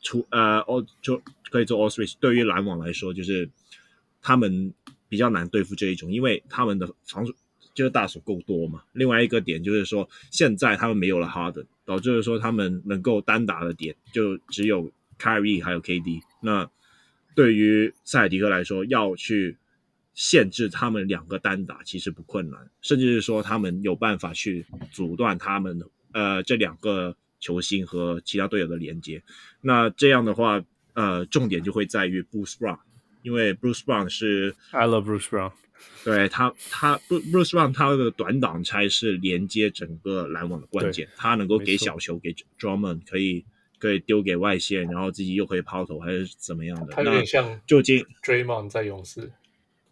出呃哦，就可以做 all switch。对于篮网来说，就是他们比较难对付这一种，因为他们的防守就是大手够多嘛。另外一个点就是说，现在他们没有了 Harden，导致是说他们能够单打的点就只有 Kyrie 还有 KD。那对于塞尔提克来说，要去限制他们两个单打其实不困难，甚至是说他们有办法去阻断他们呃这两个。球星和其他队友的连接，那这样的话，呃，重点就会在于 Bruce Brown，因为 Bruce Brown 是 I love Bruce Brown，对他，他 Bruce Brown 他的短挡拆是连接整个篮网的关键，他能够给小球给 Drummond 可以可以丢给外线，然后自己又可以抛投还是怎么样的，他。有点像就近 Draymond 在勇士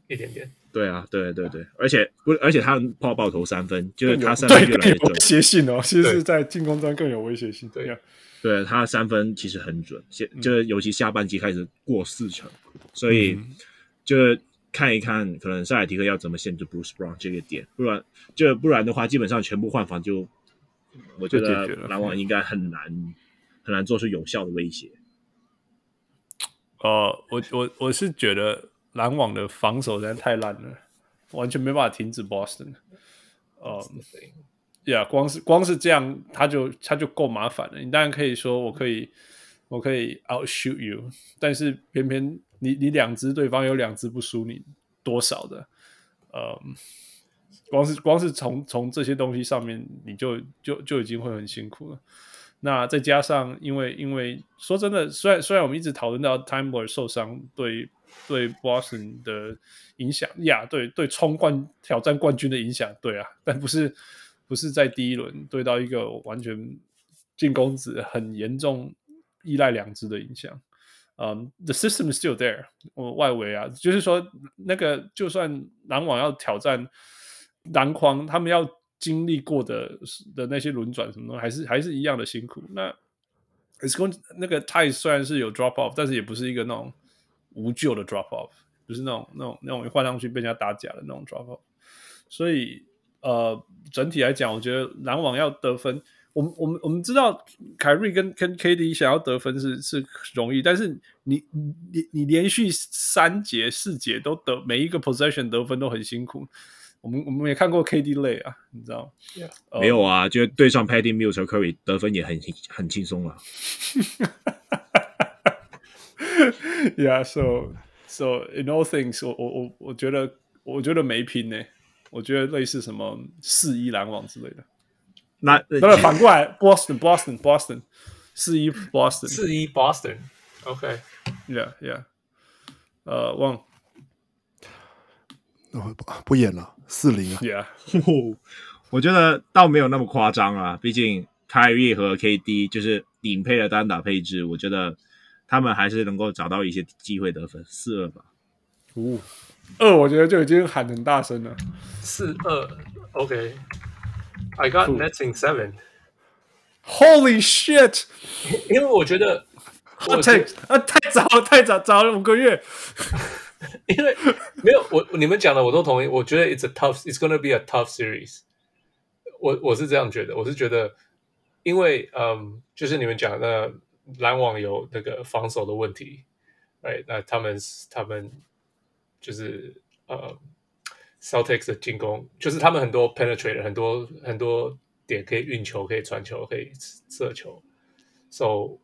一点点。对啊，对对对，而且不，而且他爆爆投三分，就是他三分越来越准，威胁性哦，其实是在进攻端更有威胁性。对呀，对他三分其实很准，现就是尤其下半季开始过四成，所以就看一看，可能塞尔提克要怎么限制 Bruce Brown 这个点，不然就不然的话，基本上全部换防就，我觉得篮网应该很难很难做出有效的威胁。呃，我我我是觉得篮网的防守实在太烂了，完全没办法停止 Boston。呃，呀，光是光是这样，他就他就够麻烦了。你当然可以说我可以我可以 outshoot you，但是偏偏你你两支对方有两支不输你多少的，呃，光是光是从从这些东西上面，你就就就已经会很辛苦了。那再加上，因为因为说真的，虽然虽然我们一直讨论到 Time Lord 受伤对对 Boston 的影响呀，对对冲冠挑战冠军的影响，对啊，但不是不是在第一轮对到一个完全进攻子很严重依赖两支的影响。嗯、，The system is still there，我外围啊，就是说那个就算篮网要挑战篮筐，他们要。经历过的的那些轮转什么的，还是还是一样的辛苦。那 It's going 那个太虽然是有 drop off，但是也不是一个那种无救的 drop off，就是那种那种那种换上去被人家打假的那种 drop off。所以呃，整体来讲，我觉得篮网要得分，我们我们我们知道凯瑞跟跟 KD 想要得分是是容易，但是你你你连续三节四节都得每一个 possession 得分都很辛苦。我们我们也看过 KD 累啊，你知道？Yeah. Uh, 没有啊，就对上 Patty Mills 和 Curry 得分也很很轻松啊。Yeah, so so in all things，我我我我觉得我觉得没拼呢，我觉得类似什么四一篮网之类的。那那反过来，Boston Boston Boston 四一 Boston 四一 Boston，OK，Yeah Yeah，呃，忘。不不演了，四零啊，Yeah，我觉得倒没有那么夸张啊。毕竟凯瑞和 KD 就是顶配的单打配置，我觉得他们还是能够找到一些机会得分。四二吧，五二，我觉得就已经喊很大声了。四二，OK，I got Nets in seven。Holy shit！因为我觉得我 太啊太早了，太早早了五个月。因为没有我，你们讲的我都同意。我觉得 it's a tough, it's gonna be a tough series 我。我我是这样觉得，我是觉得，因为嗯，就是你们讲的篮网有那个防守的问题，哎，那他们他们就是呃，Celtics 的进攻，就是他们很多 penetrate 很多很多点可以运球，可以传球，可以射球。So，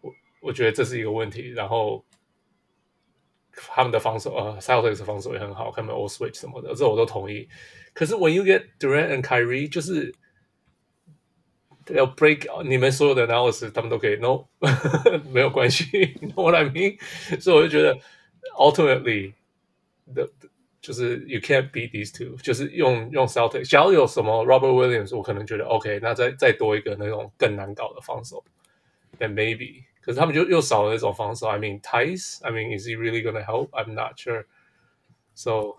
我我觉得这是一个问题，然后。他们的防守啊，Celtics 防守也很好，他们 all switch 什么的，这我都同意。可是 when you get Durant and Kyrie，就是要 break 你们所有的 analysis，他们都可以 no，没有关系，you know what I mean？所以我就觉得 ultimately the 就是 you can't beat these two，就是用用 Celtics，假如有什么 Robert Williams，我可能觉得 OK，那再再多一个那种更难搞的防守，then maybe。可是他们就又少了那种防守。I mean, Theis. I mean, is he really gonna help? I'm not sure. So，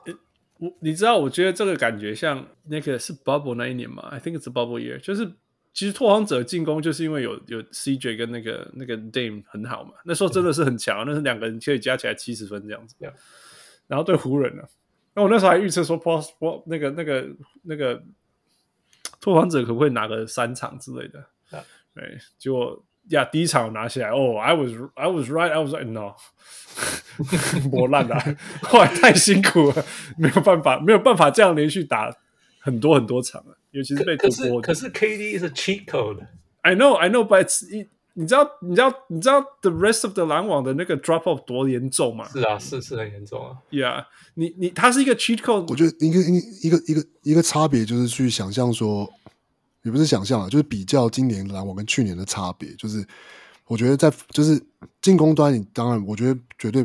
我你知道，我觉得这个感觉像那个是 Bubble 那一年嘛？I think it's a Bubble year。就是 其实拓荒者进攻就是因为有有 CJ 跟那个那个 Dame 很好嘛。那时候真的是很强，那是两个人可以加起来七十分这样子。Yeah. 然后对湖人呢、啊，那我那时候还预测说，Post 那个那个那个拓荒者可不可以拿个三场之类的？对结果。呀第一场拿起来，哦、oh,，I was I was right, I was right, no，磨烂了，后来太辛苦了，没有办法，没有办法这样连续打很多很多场了，尤其是被突破。可是 KD 是 cheat code，I know, I know, but 你你知道你知道你知道 the rest of the 篮网的那个 drop off 多严重吗？是啊，是是很严重啊。Yeah，你你它是一个 cheat code，我觉得一个一个一个一个差别就是去想象说。也不是想象啊，就是比较今年篮网跟去年的差别。就是我觉得在就是进攻端，你当然我觉得绝对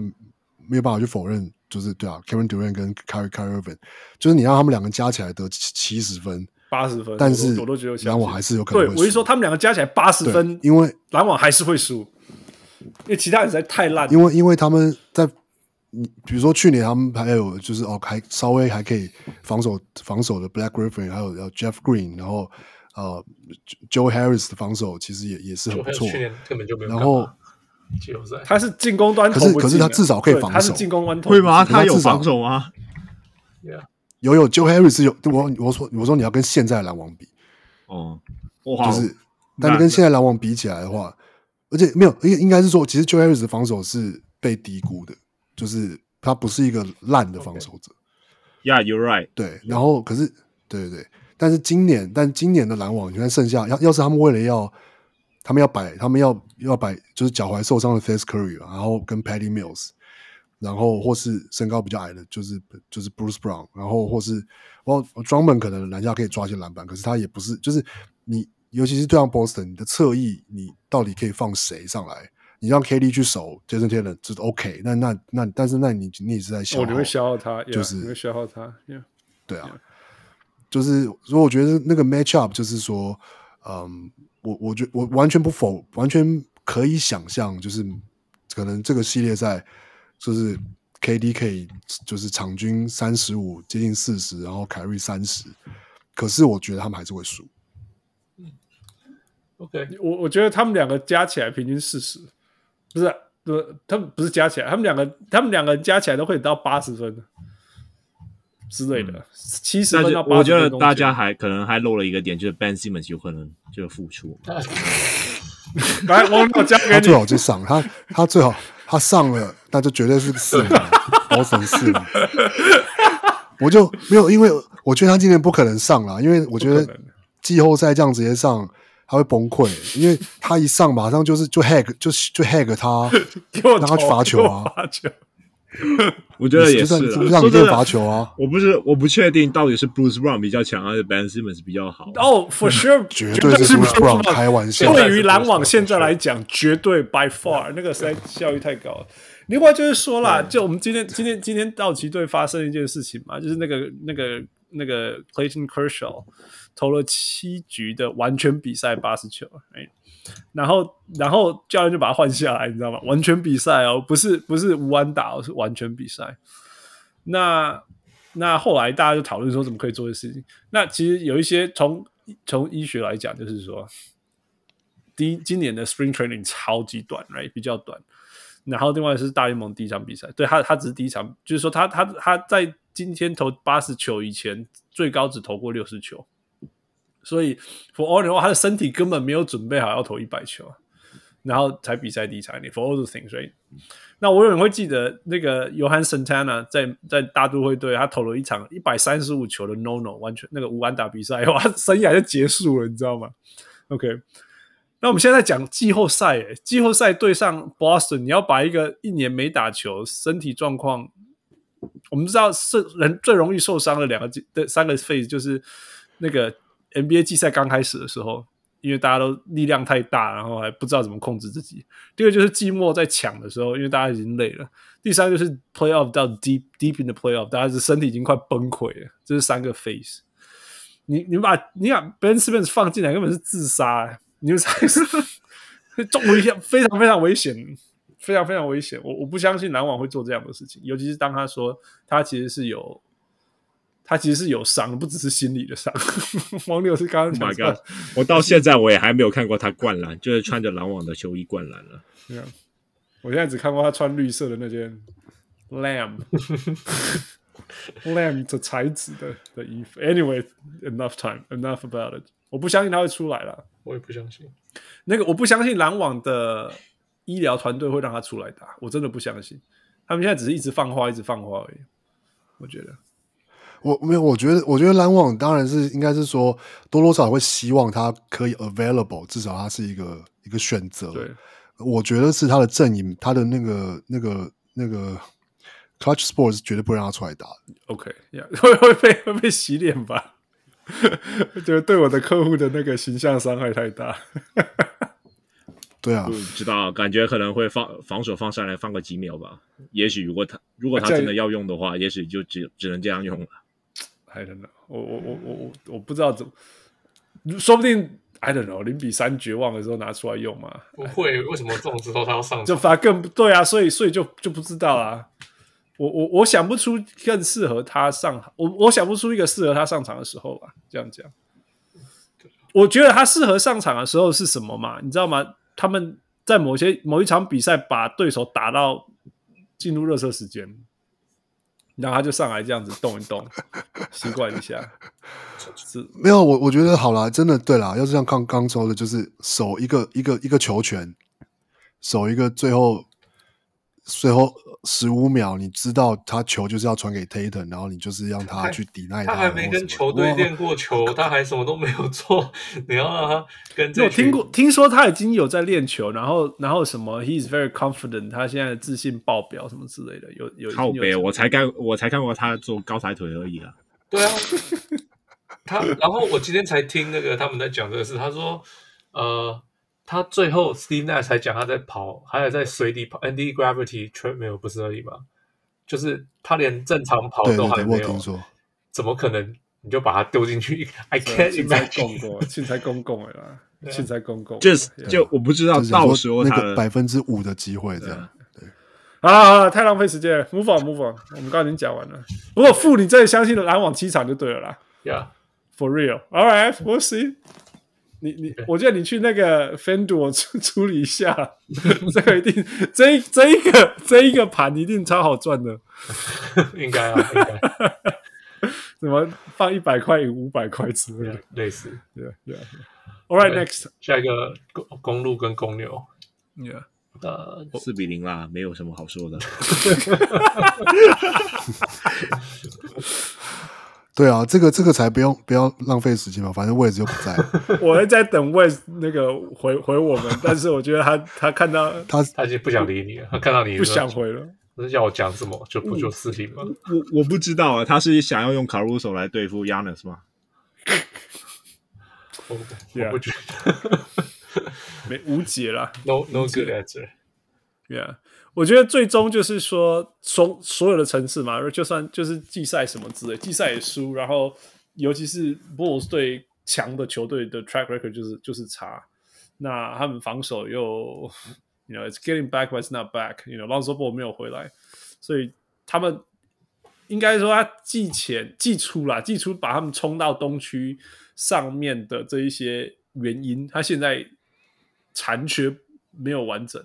没有办法去否认，就是对啊，Kevin Durant 跟 Kyrie Irving，就是你让他们两个加起来得七十分、八十分，但是我都觉得篮网还是有可能会输。对，我是说他们两个加起来八十分，因为篮网还是会输，因为其他人实在太烂。因为因为他们在你比如说去年他们还有就是哦，还稍微还可以防守防守的 Black Griffin，还有 Jeff Green，然后。呃，Joe Harris 的防守其实也也是很不错。去年根本就没有。然后季后赛他是进攻端，可是可是他至少可以防守。他是进攻端，会吗？他有防守吗？有有，Joe Harris 有。我我说我说你要跟现在篮网比，哦，就是，但是跟现在篮网比起来的话，而且没有，应应该是说，其实 Joe Harris 的防守是被低估的，就是他不是一个烂的防守者。Yeah, you're right. 对，然后可是，对对对，但是今年，但今年的篮网，你看剩下要要是他们为了要，他们要摆，他们要要摆，就是脚踝受伤的 Seth Curry，然后跟 Patty Mills。然后或是身高比较矮的，就是就是 Bruce Brown，然后或是哦，Drummond 可能篮下可以抓一些篮板，可是他也不是，就是你尤其是对上 Boston，你的侧翼你到底可以放谁上来？你让 KD 去守 Jason Tatum 就是 OK，那那那但是那你你也是在消耗，哦，你会消耗他，就是你会消耗他，yeah, 对啊，yeah. 就是所以我觉得那个 match up 就是说，嗯，我我觉我完全不否，完全可以想象，就是可能这个系列赛。就是 KD 可以就是场均三十五接近四十，然后凯瑞三十，可是我觉得他们还是会输。嗯，OK，我我觉得他们两个加起来平均四十，不是不是他们不是加起来，他们两个他们两个加起来都可以到八十分之类的，七十分到八十分。我觉得大家还可能还漏了一个点，就是 Ben Simmons 有可能就复出。来，我我交给你，他最好就上他，他最好。他上了，那就绝对是四名，保守四嘛。我就没有，因为我觉得他今年不可能上了，因为我觉得季后赛这样直接上，他会崩溃，因为他一上马上就是就 hack 就就 hack 他，让他去罚球啊。我觉得也是，让你练罚球啊！我不是，我不确定到底是 Bruce Brown 比较强，还是 Ben Simmons 比较好。哦，For sure，绝对是 Bruce Brown，开玩笑。对于篮网现在来讲，绝对 By far 那个实在效率太高了。另外就是说啦，就我们今天今天今天道奇队发生一件事情嘛，就是那个那个那个 Clayton Kershaw 投了七局的完全比赛八十球，哎。然后，然后教练就把他换下来，你知道吗？完全比赛哦，不是不是无安打，是完全比赛。那那后来大家就讨论说，怎么可以做的事情？那其实有一些从从医学来讲，就是说，第一今年的 Spring Training 超级短，right? 比较短。然后另外是大联盟第一场比赛，对他他只是第一场，就是说他他他在今天投八十球以前，最高只投过六十球。所以，for all the 话，他的身体根本没有准备好要投一百球，然后才比赛第一场。你 for all the things，所以，那我永远会记得那个 Johan Santana 在在大都会队，他投了一场一百三十五球的 no no，完全那个无安打比赛，哇，生涯就结束了，你知道吗？OK，那我们现在讲季后赛，季后赛对上 Boston，你要把一个一年没打球、身体状况，我们知道是人最容易受伤的两个的三个 phase 就是那个。NBA 季赛刚开始的时候，因为大家都力量太大，然后还不知道怎么控制自己。第二个就是季末在抢的时候，因为大家已经累了。第三就是 playoff 到 deep deep in the playoff，大家是身体已经快崩溃了。这是三个 phase。你你把你把 Ben Simmons 放进来，根本是自杀、欸。你们才 是重危险，非常非常危险，非常非常危险。我我不相信篮网会做这样的事情，尤其是当他说他其实是有。他其实是有伤，不只是心理的伤。王六是刚刚讲的。Oh my God！我到现在我也还没有看过他灌篮，就是穿着篮网的球衣灌篮了。对啊，我现在只看过他穿绿色的那件 lamb lamb 的材质的的衣服。Anyway，enough time，enough about it。我不相信他会出来了，我也不相信。那个我不相信篮网的医疗团队会让他出来打，我真的不相信。他们现在只是一直放话，一直放话而已。我觉得。我没有，我觉得，我觉得篮网当然是应该是说多多少少会希望他可以 available，至少他是一个一个选择。对，我觉得是他的阵营，他的那个那个那个 Clutch Sports 绝对不会让他出来打。OK，yeah, 会会被会被洗脸吧？我觉得对我的客户的那个形象伤害太大。对啊，不知道，感觉可能会放防守放上来放个几秒吧。也许如果他如果他真的要用的话，也许就只只能这样用了。I don't know，我我我我我我不知道怎么，说不定 I don't know，零比三绝望的时候拿出来用嘛？不会，为什么这种时候他要上场？就反而更对啊，所以所以就就不知道啊。我我我想不出更适合他上，我我想不出一个适合他上场的时候吧。这样讲，我觉得他适合上场的时候是什么嘛？你知道吗？他们在某些某一场比赛把对手打到进入热身时间。然后他就上来这样子动一动，习惯一下。是没有我，我觉得好啦，真的对啦。要是像刚刚说的，就是守一个一个一个球权，守一个最后最后十五秒，你知道他球就是要传给 Tatum，然后你就是让他去抵赖他。他还没跟球队练过球，他还什么都没有做，你要让他跟这。我听过，听说他已经有在练球，然后然后什么，he is very confident，他现在自信爆表什么之类的，有有。靠北，我才看我才看过他做高抬腿而已啊。对啊，他然后我今天才听那个他们在讲这个事，他说呃。他最后 Steve Nash 才讲他在跑，还有在水底跑 Anti Gravity Treadmill 不是而已吗？就是他连正常跑都还没有，怎么可能你就把他丢进去？I can't imagine。现在公共了啦，现在公共，就是就我不知道到时候那个百分之五的机会这样。对啊，太浪费时间了，Move on，Move on，我们刚刚已经讲完了。如果负你真的相信篮网七场就对了啦。Yeah，for real，All right，we'll see。你你，我觉得你去那个 FanDuel 处 处理一下，这个一定，这这一个这一个盘一定超好赚的，应该啊，应该。怎么放一百块赢五百块之类的，类似，对对。All right, next，下一个公公路跟公牛，Yeah，呃，四比零啦，没有什么好说的。对啊，这个这个才不用不要浪费时间嘛，反正位置又不在。我还在等位那个回回我们，但是我觉得他他看到他他已经不想理你了，他看到你不想回了，那叫我讲什么就不就四零吗？我我不知道啊，他是想要用卡鲁索来对付 Giannis 吗？我不觉得，没无解了，No No good answer，Yeah。我觉得最终就是说，所所有的层次嘛，就算就是季赛什么之类，季赛也输，然后尤其是 Bulls 对强的球队的 track record 就是就是差，那他们防守又，you know it's getting back but it's not back，you know Lonzo Ball 没有回来，所以他们应该说他季前季初啦，季初把他们冲到东区上面的这一些原因，他现在残缺没有完整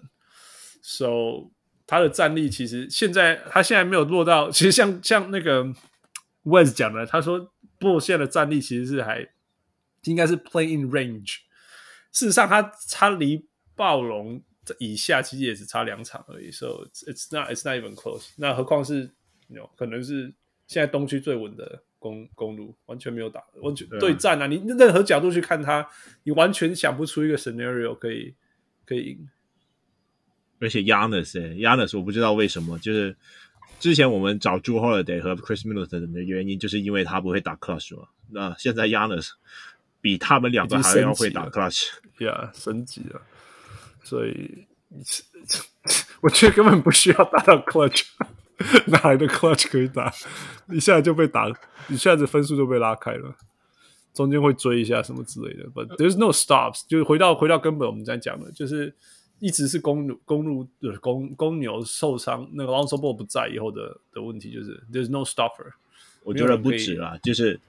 ，so。他的战力其实现在他现在没有落到，其实像像那个 Wes 讲的，他说波现在的战力其实是还应该是 play in range。事实上他，他他离暴龙以下其实也只差两场而已，so it's not it's not even close。那何况是有、you know, 可能是现在东区最稳的公公路，完全没有打，完全对战啊！你任何角度去看他，你完全想不出一个 scenario 可以可以赢。而且 Giannis 哎，Giannis 我不知道为什么，就是之前我们找 Jrue Holiday 和 Chris Middleton 的原因，就是因为他不会打 Clutch 嘛。那现在 Giannis 比他们两个还要会打 Clutch，呀，升级了。所以 我觉得根本不需要打到 Clutch，哪来的 Clutch 可以打？一下就被打，一下子分数就被拉开了，中间会追一下什么之类的。But there's no stops，就是回到回到根本，我们在讲的，就是。一直是公牛公牛的公公牛受伤，那个 Lonzo Ball 不在以后的的问题就是 There's no stopper。我觉得不止啊，就是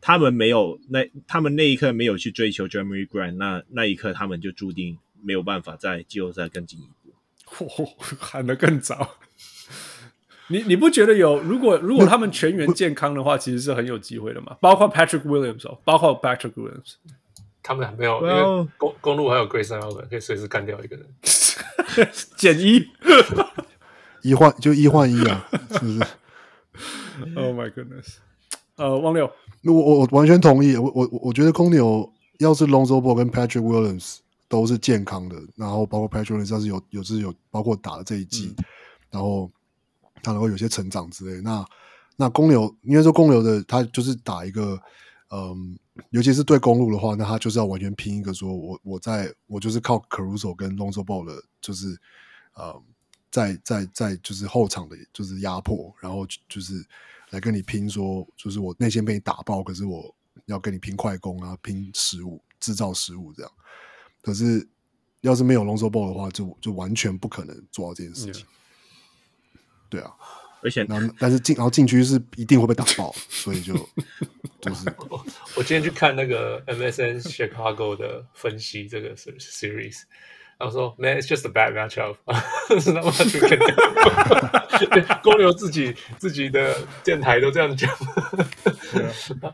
他们没有那他们那一刻没有去追求 Jeremy Grant，那那一刻他们就注定没有办法在季后赛更进一步。哦，喊得更早。你你不觉得有？如果如果他们全员健康的话，其实是很有机会的嘛？包括 Patrick Williams 哦，包括 Patrick Williams。他们还没有因为公公路还有 Grayson Allen 可以随时干掉一个人，减一，一换就一换一啊，是不是？Oh my goodness！呃，汪六，我我我完全同意。我我我觉得公牛要是 Lonzo Ball 跟 Patrick Williams 都是健康的，然后包括 Patrick Williams 要是有有是有包括打了这一季，嗯、然后他能够有些成长之类，那那公牛应该说公牛的他就是打一个。嗯，尤其是对公路的话，那他就是要完全拼一个说，我我在我就是靠 Caruso 跟 Lonzo Ball 的，就是呃，在在在就是后场的，就是压迫，然后就是来跟你拼说，就是我内线被你打爆，可是我要跟你拼快攻啊，拼失误，制造失误这样。可是要是没有 Lonzo Ball 的话，就就完全不可能做到这件事情。嗯、对啊。而且，然后但是进，然后禁区是一定会被打爆，所以就就是我。我今天去看那个 MSN Chicago 的分析这个 series，然后说，Man，it's just a bad matchup。那么就肯定，公牛自己自己的电台都这样讲，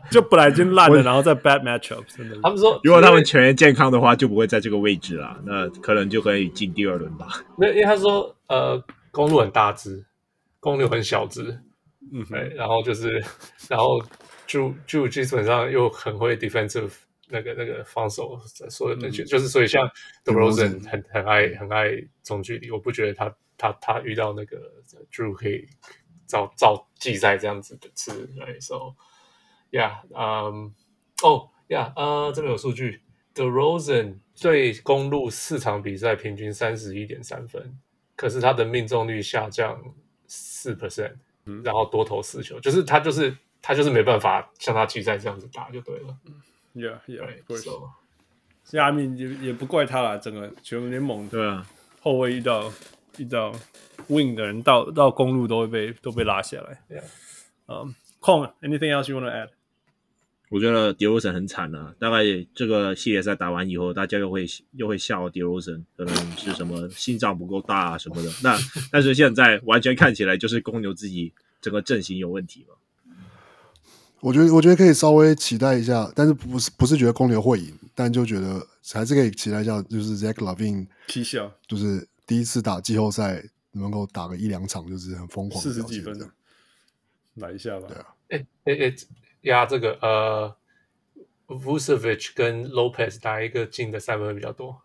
就本来已经烂了，然后再 bad matchup，真的。他们说，如果他们全员健康的话，就不会在这个位置了，那可能就可以进第二轮吧。那因为他说，呃，公路很大只，公牛很小只，嗯，对，然后就是，然后就就基本上又很会 defensive。那个那个防守，所有的就就是所以像 d e r o s e n 很很爱很爱中距离，我不觉得他他他遇到那个 Drew 可以照照季赛这样子的吃，right？So yeah，嗯，哦，yeah，呃，这边有数据 d e r o s e n 对公路四场比赛平均三十一点三分，可是他的命中率下降四 percent，然后多投四球，就是他就是他就是没办法像他季赛这样子打就对了。Yeah, yeah, 是 so. 下面也也不怪他啦，整个全联盟对啊，后卫遇到遇到 wing 的人到到公路都会被都被拉下来。Yeah. 嗯，Kong，anything else you want to add？我觉得 DeRozan 很惨啊，大概这个系列赛打完以后，大家又会又会笑 DeRozan 可能是什么心脏不够大啊什么的。那但是现在完全看起来就是公牛自己整个阵型有问题嘛。我觉得，我觉得可以稍微期待一下，但是不是不是觉得公牛会赢，但就觉得还是可以期待一下，就是 Zach LaVine 踢笑，就是第一次打季后赛能够打个一两场，就是很疯狂，四十几分钟，来一下吧。对啊，哎哎哎，压这个呃，Vucevic 跟 Lopez 打一个进的三分比较多。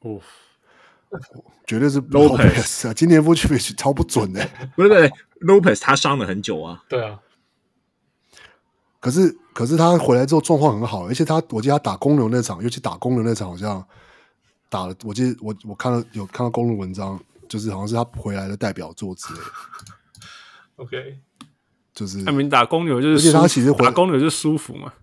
哦，绝对是 Lopez 啊！今年 Vucevic 超不准的，不是不是 Lopez 他伤了很久啊。对啊。可是，可是他回来之后状况很好，而且他，我记得他打公牛那场，尤其打公牛那场，好像打了。我记得我我看到有看到公路文章，就是好像是他回来的代表作之类的。OK，就是他们打公牛就是，而且他其实打公牛就舒服嘛。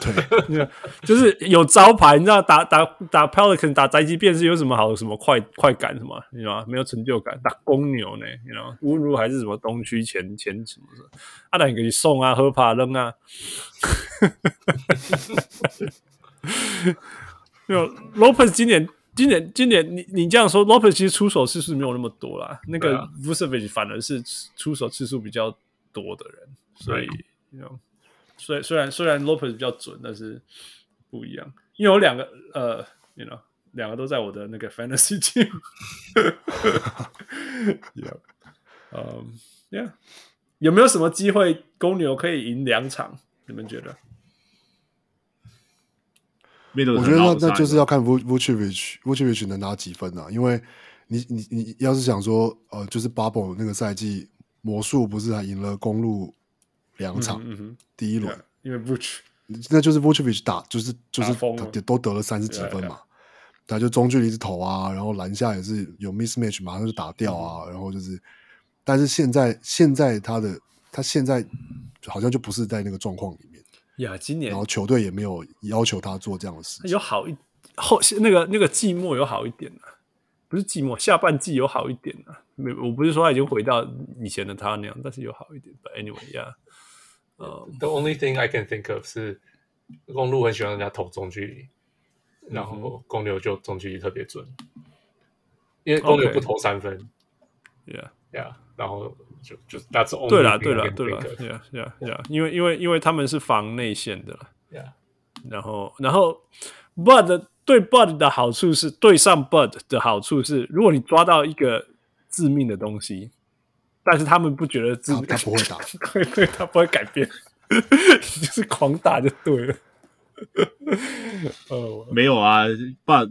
对，就是有招牌，你知道打打打 Pelican 打宅急便是有什么好什么快快感什么，你知道吗？没有成就感。打公牛呢，你知道吗？乌鲁还是什么东区前前什么什么，阿达给你送啊，喝怕扔啊。没有 Lopez 今年今年今年你你这样说，Lopez 其实出手次数没有那么多啦。那个 Vucevic 反而是出手次数比较多的人，所以你知道。虽虽然虽然 Lopez 比较准，但是不一样，因为有两个呃，you know，两个都在我的那个 fantasy team。yeah，嗯、um,，Yeah，有没有什么机会公牛可以赢两场？你们觉得？我觉得那那就是要看 Vucevic，Vucevic 能拿几分啊？因为你你你要是想说呃，就是 Bubble 那个赛季，魔术不是还赢了公路？两场，第一轮，因为 Vuce，那就是 Vucevic 打，就是就是他都得了三十几分嘛，他就中距离是投啊，然后篮下也是有 mismatch，马上就打掉啊，然后就是，但是现在现在他的他现在好像就不是在那个状况里面呀，今年，然后球队也没有要求他做这样的事，有好一后那个那个季末有好一点啊，不是季末，下半季有好一点啊，没，我不是说他已经回到以前的他那样，但是有好一点，But anyway 呀。Uh, The only thing I can think of 是公路很喜欢人家投中距离，嗯、然后公牛就中距离特别准，因为公牛不投三分。Yeah, yeah，然后就就 That's only 对啦，对啦，对啦，Yeah, Yeah, Yeah，因为因为因为他们是防内线的，Yeah，然后然后 Bud 对 Bud 的好处是对上 Bud 的好处是，如果你抓到一个致命的东西。但是他们不觉得自己他不会打，对对，他不会改变，就是狂打就对了。呃，没有啊，，Bud，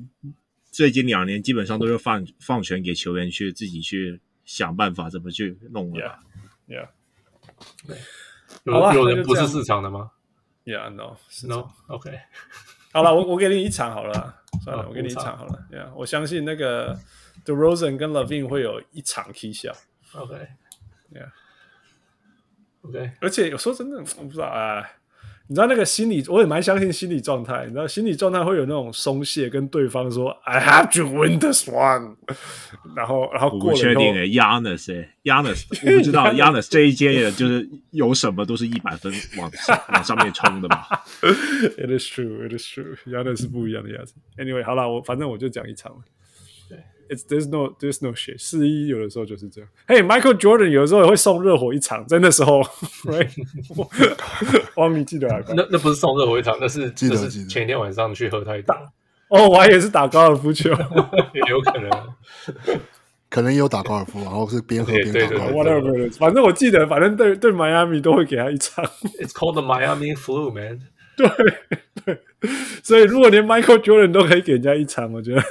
最近两年基本上都是放放权给球员去自己去想办法怎么去弄了。Yeah，有有人不是市场的吗？Yeah，No，No，OK。好了，我我给你一场好了，算了，我给你一场好了。Yeah，我相信那个 DeRozan 跟 LaVine 会有一场踢笑。OK，Yeah，OK，而且有时候真的我不知道哎，你知道那个心理，我也蛮相信心理状态。你知道心理状态会有那种松懈，跟对方说 “I have to win this one”，然后然后过了以后我不确定诶，Yannis 诶，Yannis，我不知道 Giannis 这一届也就是有什么都是一百分往上往上面冲的嘛。It is true, it is true，Giannis 是不一样的样子。Anyway，好了，我反正我就讲一场 It's there's no there's no shit。四一有的时候就是这样。嘿、hey,，Michael Jordan 有的时候也会送热火一场，在那时候，right？汪明记得啊？那那不是送热火一场，那是记得那是前一天晚上去喝太大。哦，我还以为是打高尔夫球，也有可能，可能也有打高尔夫，然后是边喝边打高尔夫。Whatever，反正我记得，反正对对迈阿密都会给他一场。It's called the Miami Flu, man 对。对对，所以如果连 Michael Jordan 都可以给人家一场，我觉得。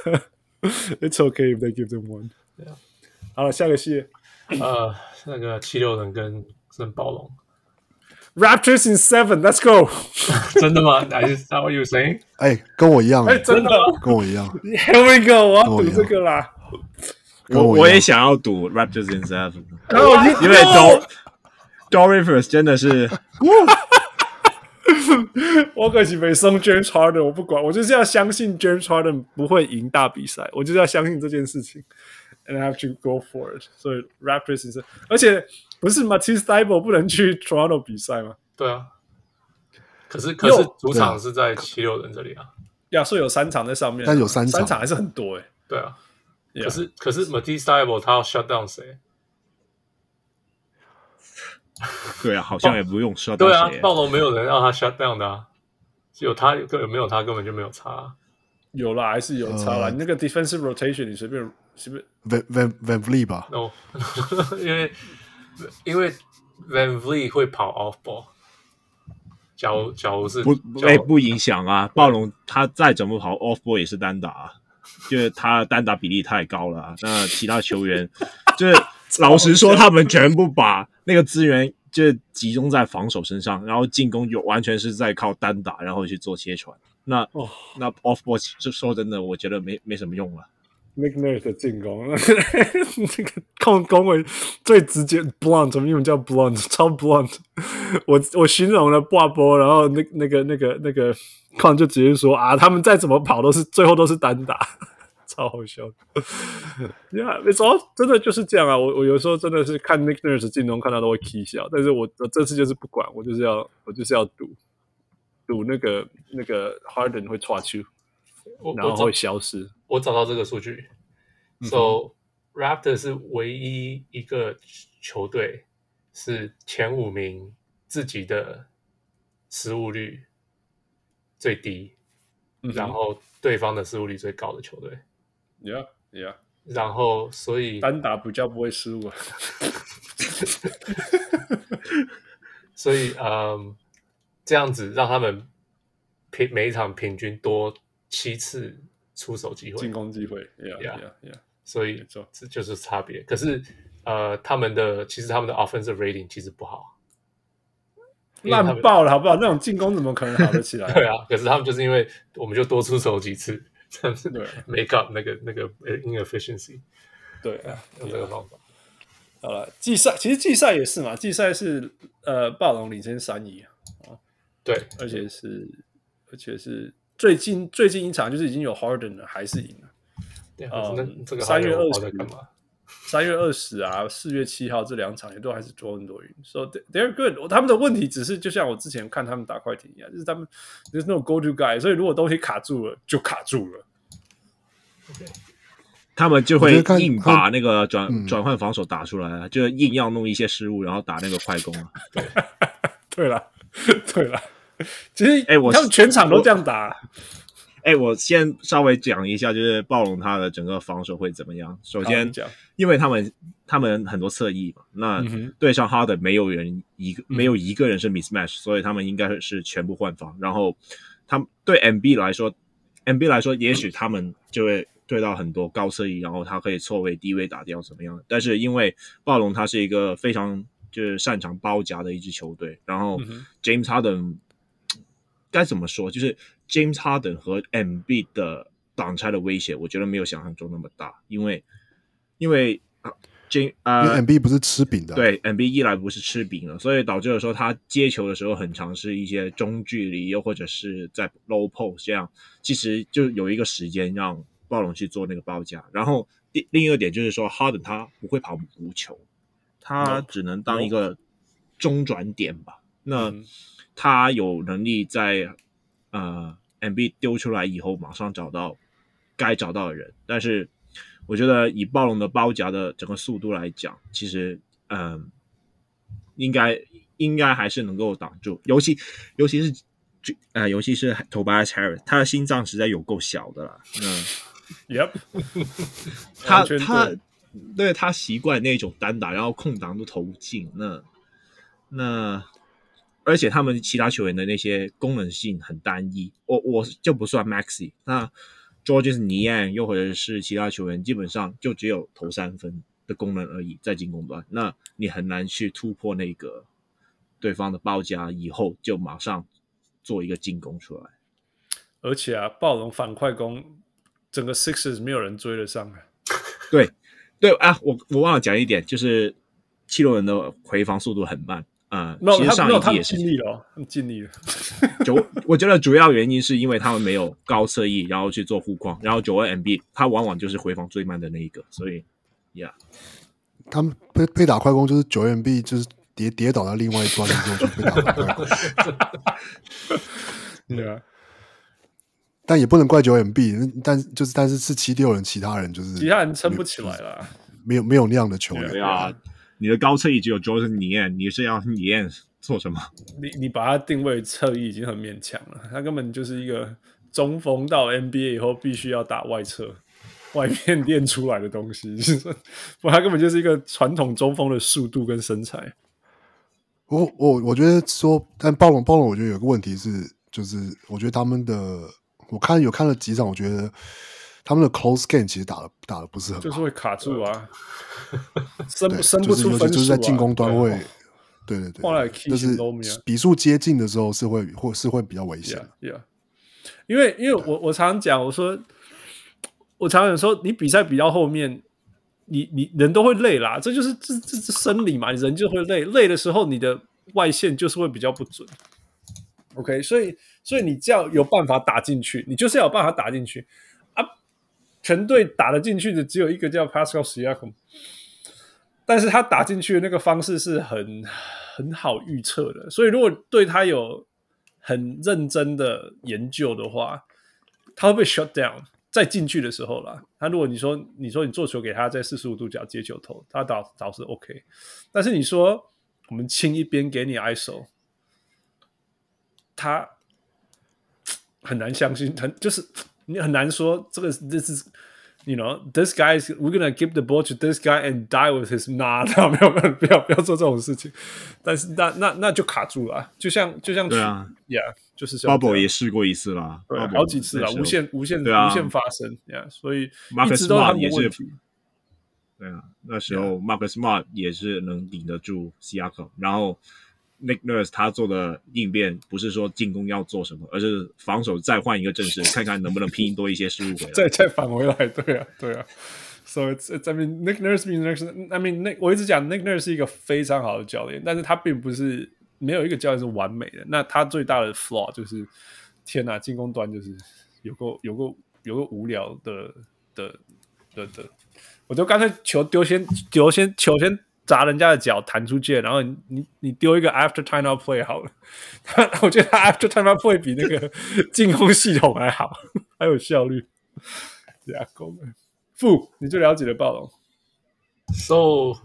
It's okay if they give them one。好了，下个系列，呃，那个七六人跟跟暴龙，Raptors in seven，Let's go。真的吗？Is that what you saying？哎，跟我一样，哎，真的，跟我一样。Here we go，我要赌这个啦。我我也想要赌 Raptors in seven，因为 Doc Rivers 真的是。 我可是没送 James Harden，我不管，我就是要相信 James Harden 不会赢大比赛，我就是要相信这件事情，and I have to go for it。所以 Raptors 是，而且不是 Matisse Thybulle 不能去 Toronto 比赛吗？对啊，可是可是主场是在七六人这里啊，亚瑟有三场在上面，但有三场，三场还是很多哎、欸。对啊，可是可是 Matisse Thybulle 他要 shut down 谁？对啊，好像也不用 shut down。对啊，暴龙没有人让他 shut down 的啊，只有他有没有他根本就没有差、啊。有啦，还是有差啦。呃、你那个 defensive rotation，你随便随便 Van Van Van Vliet 吧？No，因为因为 Van Vliet 会跑 off ball。假如假如是不哎不影响啊，暴龙他再怎么跑 off ball 也是单打、啊，就是他单打比例太高了、啊。那其他球员就是。老实说，他们全部把那个资源就集中在防守身上，然后进攻就完全是在靠单打，然后去做切传。那、哦、那 off ball 就说真的，我觉得没没什么用了。Nick Nurse 的进攻，这个控攻位最直接，blunt，怎么英文叫 blunt，超 blunt。我我形容了挂波，然后那那个那个那个控就直接说啊，他们再怎么跑都是最后都是单打。超好笑的，Yeah，没错，真的就是这样啊！我我有时候真的是看 Nick Nurse 进攻，看到都会起笑。但是我我这次就是不管，我就是要我就是要赌赌那个那个 Harden 会错球，然后会消失。我找到这个数据、嗯、，So Raptor 是唯一一个球队是前五名自己的失误率最低，嗯、然后对方的失误率最高的球队。Yeah, yeah. 然后，所以单打比较不会失误啊。所以，嗯，这样子让他们平每一场平均多七次出手机会、进攻机会。Yeah, yeah, yeah. 所以这就是差别。可是，呃，他们的其实他们的 offensive rating 其实不好，烂爆了，好不好？那种进攻怎么可能好得起来？对啊，可是他们就是因为我们就多出手几次。这样子对，make up 那个那个 inefficiency，对啊，用这个方法。好了，季赛其实季赛也是嘛，季赛是呃暴龙领先三亿啊，对，而且是而且是最近最近一场就是已经有 Harden 了，还是赢了。对啊，那这个三月二十干嘛？三月二十啊，四月七号这两场也都还是多很多云，so they're good。他们的问题只是就像我之前看他们打快艇一样，就是他们就是那种 go to guy，所以如果东西卡住了就卡住了。Okay. 他们就会硬把那个转转换防守打出来啊，就硬要弄一些失误，然后打那个快攻啊。对，对了，对了，其实哎，我他们全场都这样打。哎，我先稍微讲一下，就是暴龙他的整个防守会怎么样。首先，因为他们他们很多侧翼嘛，那对上哈登没有人一个、嗯、没有一个人是 mismatch，所以他们应该是全部换防。然后，他们对 MB 来说，MB 来说，也许他们就会对到很多高侧翼，然后他可以错位低位打掉怎么样。但是因为暴龙他是一个非常就是擅长包夹的一支球队，然后 James Harden 该怎么说，就是 James Harden 和 Embiid 的挡拆的威胁，我觉得没有想象中那么大，因为因为啊，James 啊，Embiid 不是吃饼的，对，Embiid 一来不是吃饼的，所以导致了说他接球的时候很尝试一些中距离，又或者是在 low post 这样，其实就有一个时间让暴龙去做那个包夹。然后第另一个点就是说，Harden 他不会跑无球，他只能当一个中转点吧。那、嗯他有能力在呃，MB 丢出来以后马上找到该找到的人，但是我觉得以暴龙的包夹的整个速度来讲，其实嗯、呃，应该应该还是能够挡住，尤其尤其是呃，尤其是 Tobias Harris，他的心脏实在有够小的了。嗯，Yep，他他对他习惯那种单打，然后空档都投不进，那那。而且他们其他球员的那些功能性很单一，我我就不算 Maxi，那 Georges Niang 又或者是其他球员，基本上就只有投三分的功能而已，在进攻端，那你很难去突破那个对方的包夹，以后就马上做一个进攻出来。而且啊，暴龙反快攻，整个 Sixers 没有人追得上啊。对对啊，我我忘了讲一点，就是七六人的回防速度很慢。啊、嗯，其实上一季也是尽力了，尽力了。九我觉得主要原因是因为他们没有高侧翼，然后去做护框，然后九二 MB 他往往就是回防最慢的那一个，所以，Yeah，他们被被打快攻就是九二 MB 就是跌跌倒在另外一端的时候就被打快攻。对啊，但也不能怪九 MB，但就是但是是七六人其他人就是其他人撑不起来了，没有没有那样的球员。对啊。你的高侧翼只有 Jordan Niang，你是要 Niang 做什么？你你把他定位侧翼已经很勉强了，他根本就是一个中锋到 NBA 以后必须要打外侧，外面练出来的东西。不，他根本就是一个传统中锋的速度跟身材。我我我觉得说，但暴龙暴龙，我觉得有个问题是，就是我觉得他们的，我看有看了几场，我觉得他们的 close game 其实打的打的不是很好，就是会卡住啊。伸不伸不出分数、啊、就是在进攻端会，对对对，后来就是比数接近的时候是会或是会比较危险。Yeah, yeah. 因为因为我我常常讲，我说我常常说，你比赛比较后面，你你人都会累啦，这就是这这这生理嘛，人就会累，累的时候你的外线就是会比较不准。OK，所以所以你只要有办法打进去，你就是要有办法打进去啊。全队打得进去的只有一个叫 Pascal Siakam。但是他打进去的那个方式是很很好预测的，所以如果对他有很认真的研究的话，他会被 shut down 在进去的时候啦。他如果你说你说你做球给他在四十五度角接球投，他倒倒是 OK。但是你说我们清一边给你 ISO，他很难相信，很就是你很难说这个这是。You know, this guy is we're gonna give the ball to this guy and die with his nod。没有没有，不要不要做这种事情。但是那那那就卡住了，就像就像对啊，Yeah，就是。Bubble 也试过一次啦，对，好几次了，无限无限无限发生，Yeah，所以 Marcus Smart 也是。对啊，那时候 Marcus Smart 也是能顶得住 Siakam，然后。Nick Nurse 他做的应变不是说进攻要做什么，而是防守再换一个阵势，看看能不能拼多一些失误回来，再再返回来。对啊，对啊。So it's, I mean Nick Nurse means I mean Nick 我一直讲 Nick Nurse 是一个非常好的教练，但是他并不是没有一个教练是完美的。那他最大的 flaw 就是天哪，进攻端就是有够有够有个无聊的的的的，我就干脆球丢先丢先球先。砸人家的脚弹出界，然后你你你丢一个 after timeout play 好了，我觉得 after timeout play 比那个 进攻系统还好，还有效率。对啊，够了。负，你最了解的暴龙。So，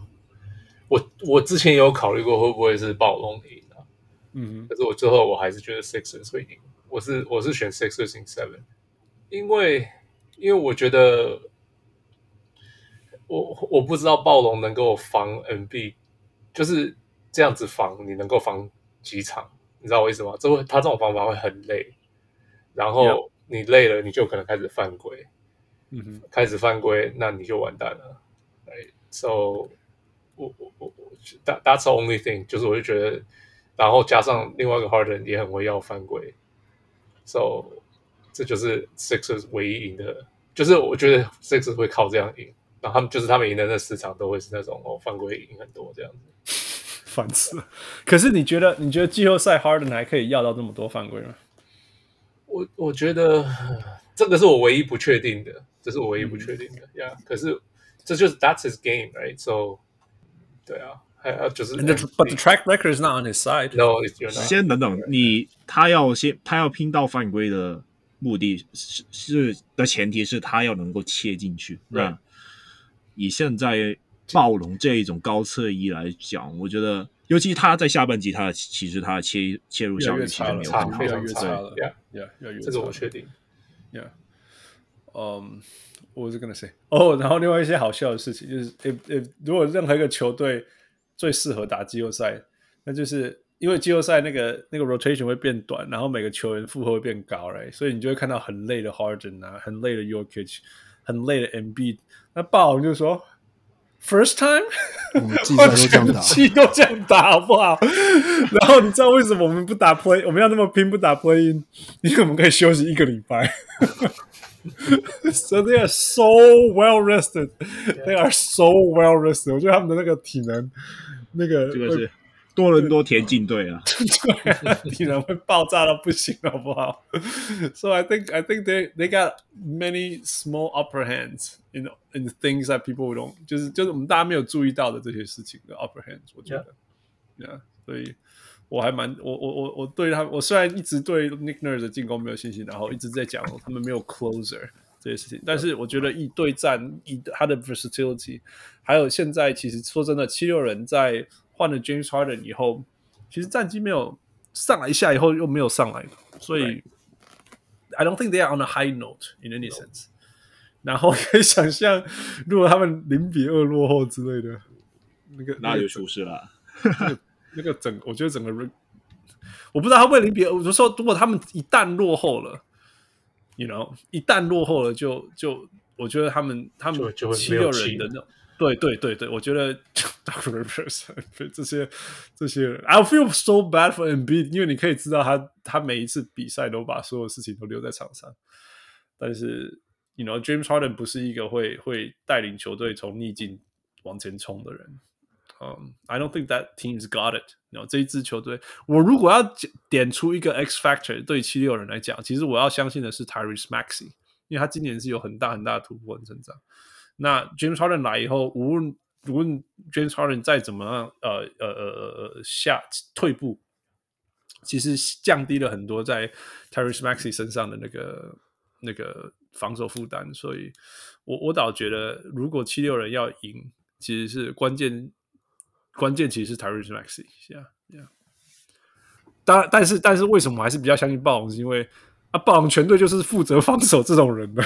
我我之前有考虑过会不会是暴龙赢啊，嗯，可是我最后我还是觉得 Sixers 会赢。我是我是选 Sixers in seven，因为因为我觉得。我 我不知道暴龙能够防 NB，就是这样子防，你能够防几场？你知道我意思吗？这会他这种方法会很累，然后你累了，你就可能开始犯规，嗯哼，开始犯规，那你就完蛋了。So，我我我我，That that's the only thing，就是我就觉得，然后加上另外一个 Harden 也很会要犯规，So，这就是 Sixers 唯一赢的，就是我觉得 Sixers 会靠这样赢。然后他们就是他们赢的那四场都会是那种哦犯规赢很多这样子，烦死了。可是你觉得你觉得季后赛 Harden 还可以要到这么多犯规吗？我我觉得这个是我唯一不确定的，这是我唯一不确定的呀。嗯、yeah, 可是这就是 That's his game, right? So 对啊，还有就是 the, But the track record is not on his side. No, it's not. 先等等，你他要先他要拼到犯规的目的是是的前提是他要能够切进去，对。以现在暴龙这一种高侧翼来讲，我觉得，尤其他在下半季，他的其实他的切切入效率其实没有差很好，非常差越差了越越这个我差确定。Yeah，嗯、我是 gonna say 哦，然后另外一些好笑的事情就是，if if 如果任何一个球队最适合打季后赛，那就是因为季后赛那个那个 rotation 会变短，然后每个球员负荷会变高，right？所以你就会看到很累的 Harden 啊，很累的 Yorkich，很累的 Embiid。那霸王就说，First time，我们季赛都这样打，季都这样打，好不好？然后你知道为什么我们不打 play，我们要那么拼不打 play in？因为我们可以休息一个礼拜。so they are so well rested. They are so well rested. 我觉得他们的那个体能，那个这个是多伦多田径队啊，对啊，体能会爆炸到不行，好不好？So I think I think they they got many small upper hands in in things that people don't 就是就是我们大家没有注意到的这些事情的 upper hands，我觉得，yeah，所以我还蛮我我我我对他，我虽然一直对 Nick Nurse 的进攻没有信心，然后一直在讲他们没有 closer 这些事情，但是我觉得以对战以他的 versatility，还有现在其实说真的，七六人在换了 James Harden 以后，其实战绩没有上来一下以后又没有上来，所以 Right. I don't think they are on a high note in any sense。然后可以想象，如果他们零比二落后之类的，那个那就出事了。那 个那个整，我觉得整个人，我不知道他会零比二。我就说，如果他们一旦落后了，you know，一旦落后了就，就就我觉得他们他们就就会七六没有气人的那种，对对对对，我觉得 Doctor Rivers 这些这些人，I feel so bad for Embiid，因为你可以知道他他每一次比赛都把所有事情都留在场上，但是 you know James Harden 不是一个会会带领球队从逆境往前冲的人。嗯、，I don't think that team's got it。然后这一支球队，我如果要点出一个 X factor，对七六人来讲，其实我要相信的是 Tyrese Maxey，因为他今年是有很大很大的突破和成长。那 James Harden 来以后，无论无论 James Harden 再怎么样，呃呃呃下退步，其实降低了很多在 Tyrese Maxi 身上的那个那个防守负担。所以我我倒觉得，如果七六人要赢，其实是关键。关键其实是 Tyrese Maxey，yeah yeah。当然，但是但是为什么还是比较相信暴龙？是因为啊，暴龙全队就是负责防守这种人的，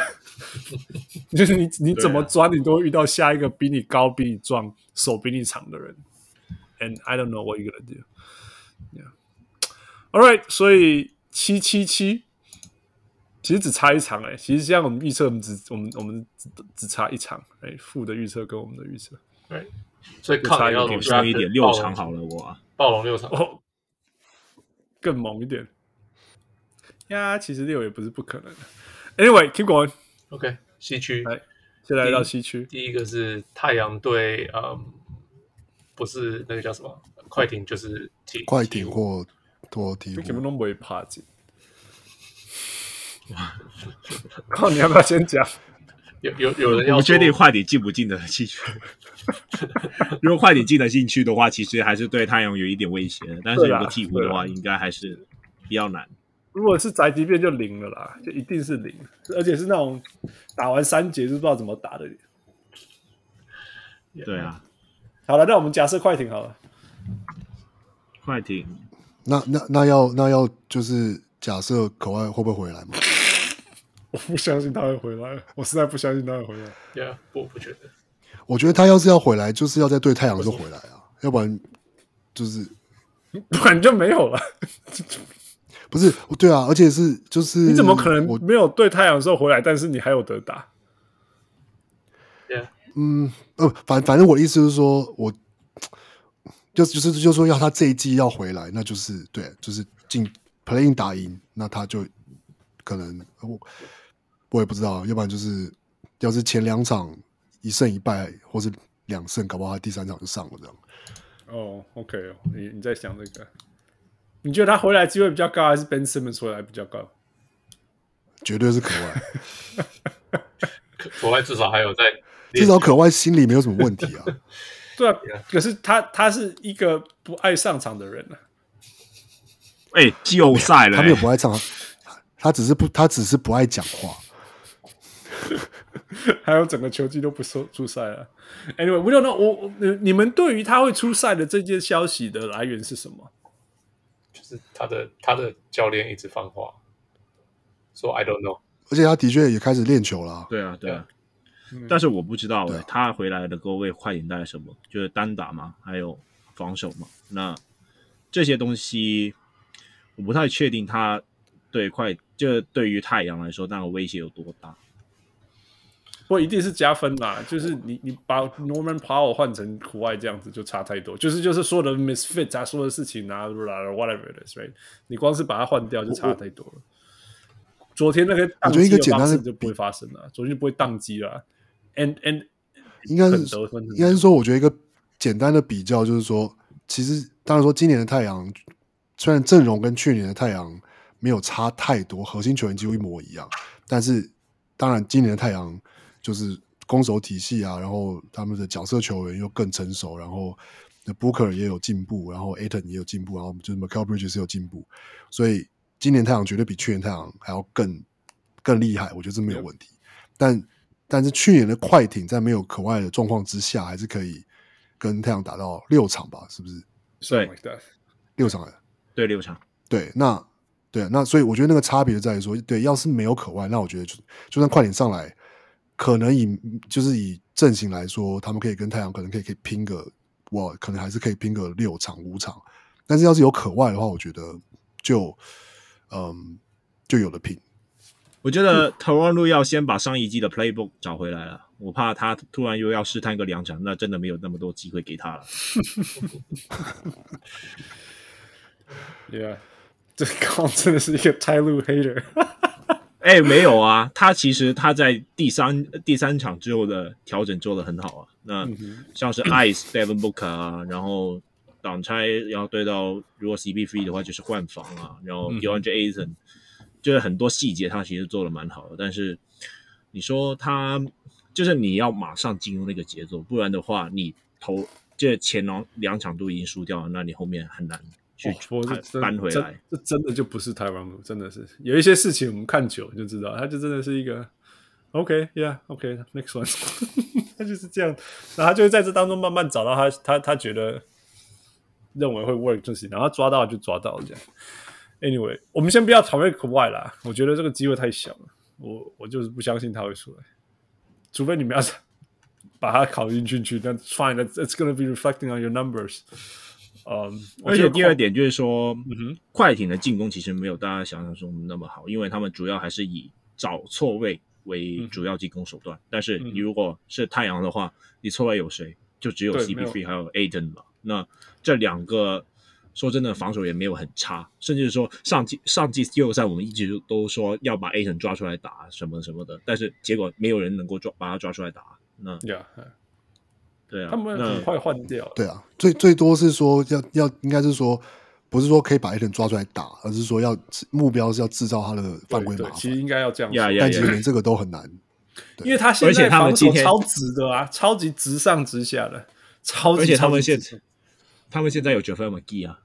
就是你你怎么钻，你都会遇到下一个比你高、比你壮、手比你长的人。And I don't know what you're gonna do. Yeah. All right，所以七七七，其实只差一场哎、欸。其实像我们预测，我们只我们我们只只差一场哎，负、欸、的预测跟我们的预测。对、right.，所以看要补充一点，六场好了，我暴龙六场哦，更猛一点呀。其实六也不是不可能的。Anyway，keep going。OK，西区来，现在来到西区。第一个是太阳队，嗯，不是那个叫什么快艇，就是快艇或多鹈鹕。你根本都不会怕进。靠，你要不要先讲？有有有人要我确定快艇进不进得进去。如果快艇进得进去的话，其实还是对太阳有一点威胁。但是如果鹈鹕的话，应该还是比较难。如果是宅急便就零了啦，就一定是零，而且是那种打完三节就不知道怎么打的。对啊，好了，那我们假设快艇好了。快艇，那那那要那要就是假设可爱会不会回来吗？我不相信他会回来，我实在不相信他会回来。Yeah，我不觉得。我觉得他要是要回来，就是要在对太阳的时候回来啊，要不然就是 不然就没有了。不是，对啊，而且是就是你怎么可能没有对太阳的时候回来，但是你还有得打？Yeah，嗯，呃，反反正我的意思就是说，我就就是就是说要他这一季要回来，那就是对，就是进 playing 打赢，那他就可能我我也不知道，要不然就是要是前两场。一胜一败，或是两胜，搞不好他第三场就上了这样。哦、oh,，OK，你你在想这个？你觉得他回来机会比较高，还是 Ben Simmons 回来比较高？绝对是可外，可外至少还有在，至少可外心里没有什么问题啊。对啊，可是他他是一个不爱上场的人呢、啊。哎、欸，季后赛了、欸，他没有不爱上，他只是不，他只是不爱讲话。还有整个球季都不出出赛了。Anyway，we don't know 我。我我你们对于他会出赛的这件消息的来源是什么？就是他的他的教练一直放话说、I don't know，而且他的确也开始练球了。对啊，对啊。嗯、但是我不知道、欸，对啊、他回来的各位快艇带什么？就是单打嘛，还有防守嘛。那这些东西我不太确定，他对快就对于太阳来说，那个威胁有多大？不一定是加分啦，就是你你把 Norman Powell 换成苦外这样子就差太多，就是就是说的 misfit 啊，说的事情啊，whatever it is，right？你光是把它换掉就差太多了。昨天那个我觉得一个简单的就不会发生了，昨天就不会宕机了。And and 应该是应该是说，我觉得一个简单的比较就是说，其实当然说今年的太阳虽然阵容跟去年的太阳没有差太多，核心球员几乎一模一样，但是当然今年的太阳。就是攻守体系啊，然后他们的角色球员又更成熟，然后 Booker 也有进步，然后 Ayton 也有进步，然后就是 Mikal Bridges 也有进步，所以今年太阳绝对比去年太阳还要更更厉害，我觉得这没有问题。但但是去年的快艇在没有可外的状况之下，还是可以跟太阳打到六场吧？是不是？对，六场，对六场，对，那对，那所以我觉得那个差别在于说，对，要是没有可外，那我觉得就就算快艇上来。可能以就是以阵型来说，他们可以跟太阳可能可以可以拼个，我可能还是可以拼个六场五场。但是要是有可外的话，我觉得就嗯就有的拼。我觉得 Toronto 要先把上一季的 Playbook 找回来了，我怕他突然又要试探个两场，那真的没有那么多机会给他了。Yeah，这刚真的是一个 Ty Lue hater。哎、欸，没有啊，他其实他在第三第三场之后的调整做得很好啊。那像是 Ice Devin Booker 啊，然后挡拆然后对到如果 CP3 的话就是换防啊，然后 DeAndre Ayton 就是很多细节他其实做的蛮好的。但是你说他就是你要马上进入那个节奏，不然的话你投这前两两场都已经输掉了，那你后面很难。去搬回来，这真的就不是台湾路，真的是有一些事情我们看久就知道，他就真的是一个 OK，Yeah，OK，Next one，他就是这样，然后他就会在这当中慢慢找到他他他觉得认为会 work 的事情，然后抓到就抓到这样。Anyway，我们先不要讨论 Kawhi 啦，我觉得这个机会太小了，我我就是不相信他会出来，除非你们要 把他考虑进去，但 fine，it's gonna be reflecting on your numbers。嗯，um, 而且第二点就是说，嗯，快艇的进攻其实没有大家想象中那么好，因为他们主要还是以找错位为主要进攻手段。嗯、但是你如果是太阳的话，你错位有谁？就只有 CP3 还有 Ayton 嘛。那这两个说真的，防守也没有很差，甚至说上季上季季后赛我们一直都说要把 Aden 抓出来打什么什么的，但是结果没有人能够抓把他抓出来打。那 Yeah. 对啊，他们很快换掉。对啊，最最多是说要要，应该是说，不是说可以把一人抓出来打，而是说要目标是要制造他的犯规麻烦。其实应该要这样，但其实连这个都很难，因为他现在防守超直的啊，超级直上直下的，超级。而且他们现在他们现在有 JaVale McGee 啊。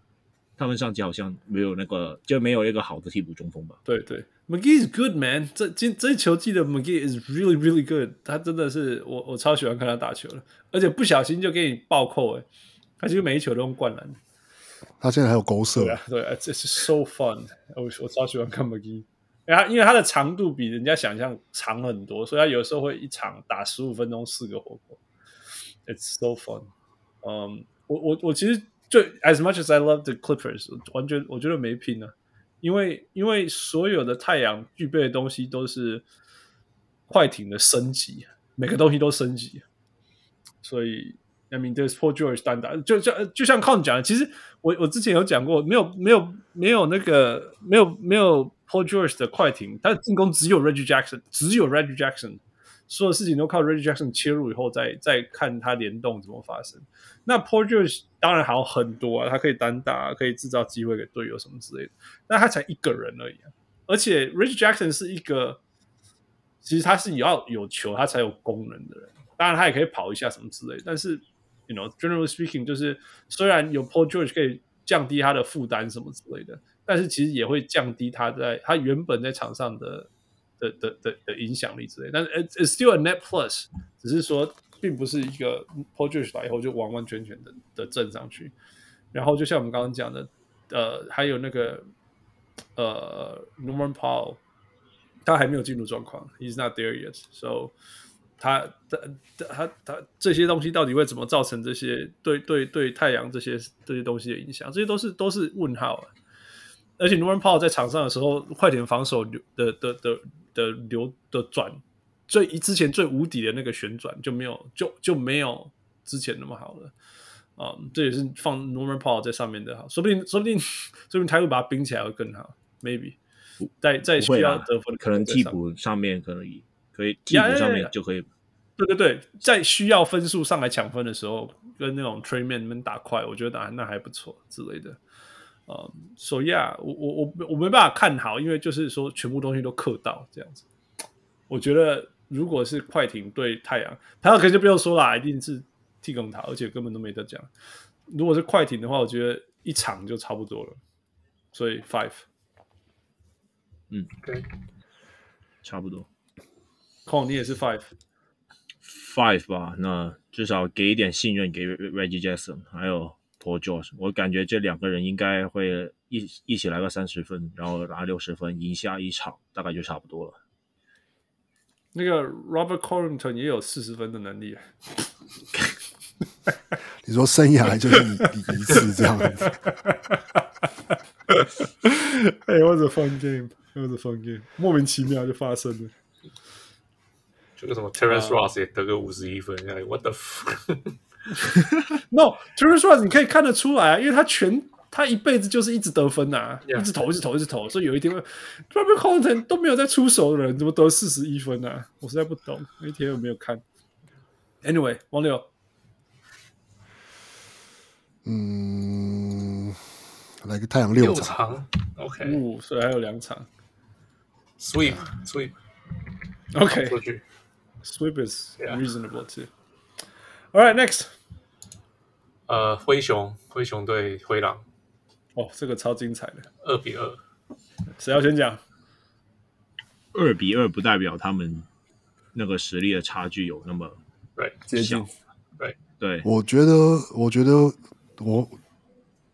他们上季好像没有那个，就没有一个好的替补中锋吧？对对，McGee is good man 这。这今这球季的 McGee is really really good。他真的是我我超喜欢看他打球了，而且不小心就给你暴扣哎，他其实每一球都用灌篮。他现在还有勾射，对啊，对啊，这是 so fun。我我超喜欢看 McGee，因为他因为他的长度比人家想象长很多，所以他有时候会一场打十五分钟四个火锅。It's so fun。嗯，我我我其实。就 as much as I love the Clippers，完全我觉得没拼啊，因为因为所有的太阳具备的东西都是快艇的升级，每个东西都升级，所以 I mean there's Paul George 单打，就就就像 Con 讲的，其实我我之前有讲过，没有没有没有那个没有没有 Paul George 的快艇，他的进攻只有 Reggie Jackson，只有 Reggie Jackson。所有事情都靠 Reggie Jackson 切入以后再，再看他联动怎么发生。那 Paul George 当然好很多啊，他可以单打，可以制造机会给队友什么之类的。但他才一个人而已啊，而且 Reggie Jackson 是一个，其实他是要有球他才有功能的人。当然他也可以跑一下什么之类的，但是 you know generally speaking 就是虽然有 Paul George 可以降低他的负担什么之类的，但是其实也会降低他在他原本在场上的。的的的的影响力之类，但是 it's still a net plus，只是说并不是一个 Paul George 来以后就完完全全的的震上去。然后就像我们刚刚讲的，呃，还有那个呃 Norman Powell，他还没有进入状况，he's not there yet，so 他他他他这些东西到底会怎么造成这些对对对太阳这些这些东西的影响？这些都是都是问号啊。而且 Norman Paul 在场上的时候，快点防守的的的的的流的转最之前最无敌的那个旋转就没有就就没有之前那么好了啊、嗯！这也是放 Norman Powell 在上面的好，说不定说不定 说不定他会把它冰起来会更好，maybe 在在需要得分可能替补上面可能可以替补上面就可以。对对对，在需要分数上来抢分的时候，跟那种 Tre Mann 们打快，我觉得啊那还不错之类的。呃，所以啊，我我我我没办法看好，因为就是说全部东西都克到这样子。我觉得如果是快艇对太阳，太阳可能就不用说了，一定是剃光头，而且根本都没得讲。如果是快艇的话，我觉得一场就差不多了。所以 five，嗯，可以，差不多。Con，你也是 five。Five 吧，那至少给一点信任给 Reggie Jackson，还有 Paul George。我感觉这两个人应该会一一起来个三十分，然后拿六十分，赢下一场，大概就差不多了。那个 Robert Covington 也有四十分的能力。你说生涯就是一一次这样子。哎 was a fun game. It was a fun game. 莫名其妙就发生了。这个什么 Terrence Ross 也得个五十一分，What the fuck？No，Terrence Ross 你可以看得出来啊，因为他全他一辈子就是一直得分呐、啊，yeah. 一直投，一直投，一直投，所以有一天会 Robert Covington 都没有在出手的人，怎么得四十一分呢、啊？我实在不懂，那一天我没有看。Anyway，王六，嗯，来个太阳六场，OK，五，所以还有两场，Sweep，Sweep，OK，出去。Sweep is reasonable too. All right, next. 呃，灰熊，灰熊对灰狼。哦，这个超精彩的，二比二。谁要先讲？二比二不代表他们那个实力的差距有那么对接近。对对，我觉得，我觉得我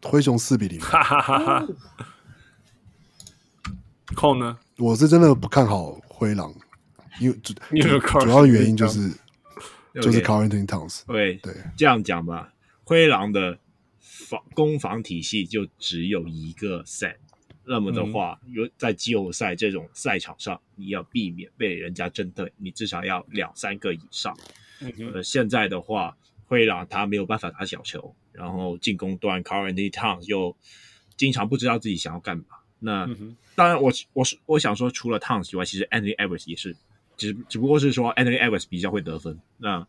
灰熊四比零。哈哈哈哈。Con 呢？我是真的不看好灰狼。因为主主要原因就是就是 Karl-Anthony Towns。对对，这样讲吧，灰狼的防攻防体系就只有一个 set，那么的话，有、嗯、在季后赛这种赛场上，你要避免被人家针对，你至少要两三个以上。嗯、呃，现在的话，灰狼他没有办法打小球，然后进攻端 Towns 又经常不知道自己想要干嘛。那、嗯、当然我，我我是我想说，除了 Towns 以外，其实 Anthony Edwards 也是。只只不过是说 Anthony Edwards 比较会得分，那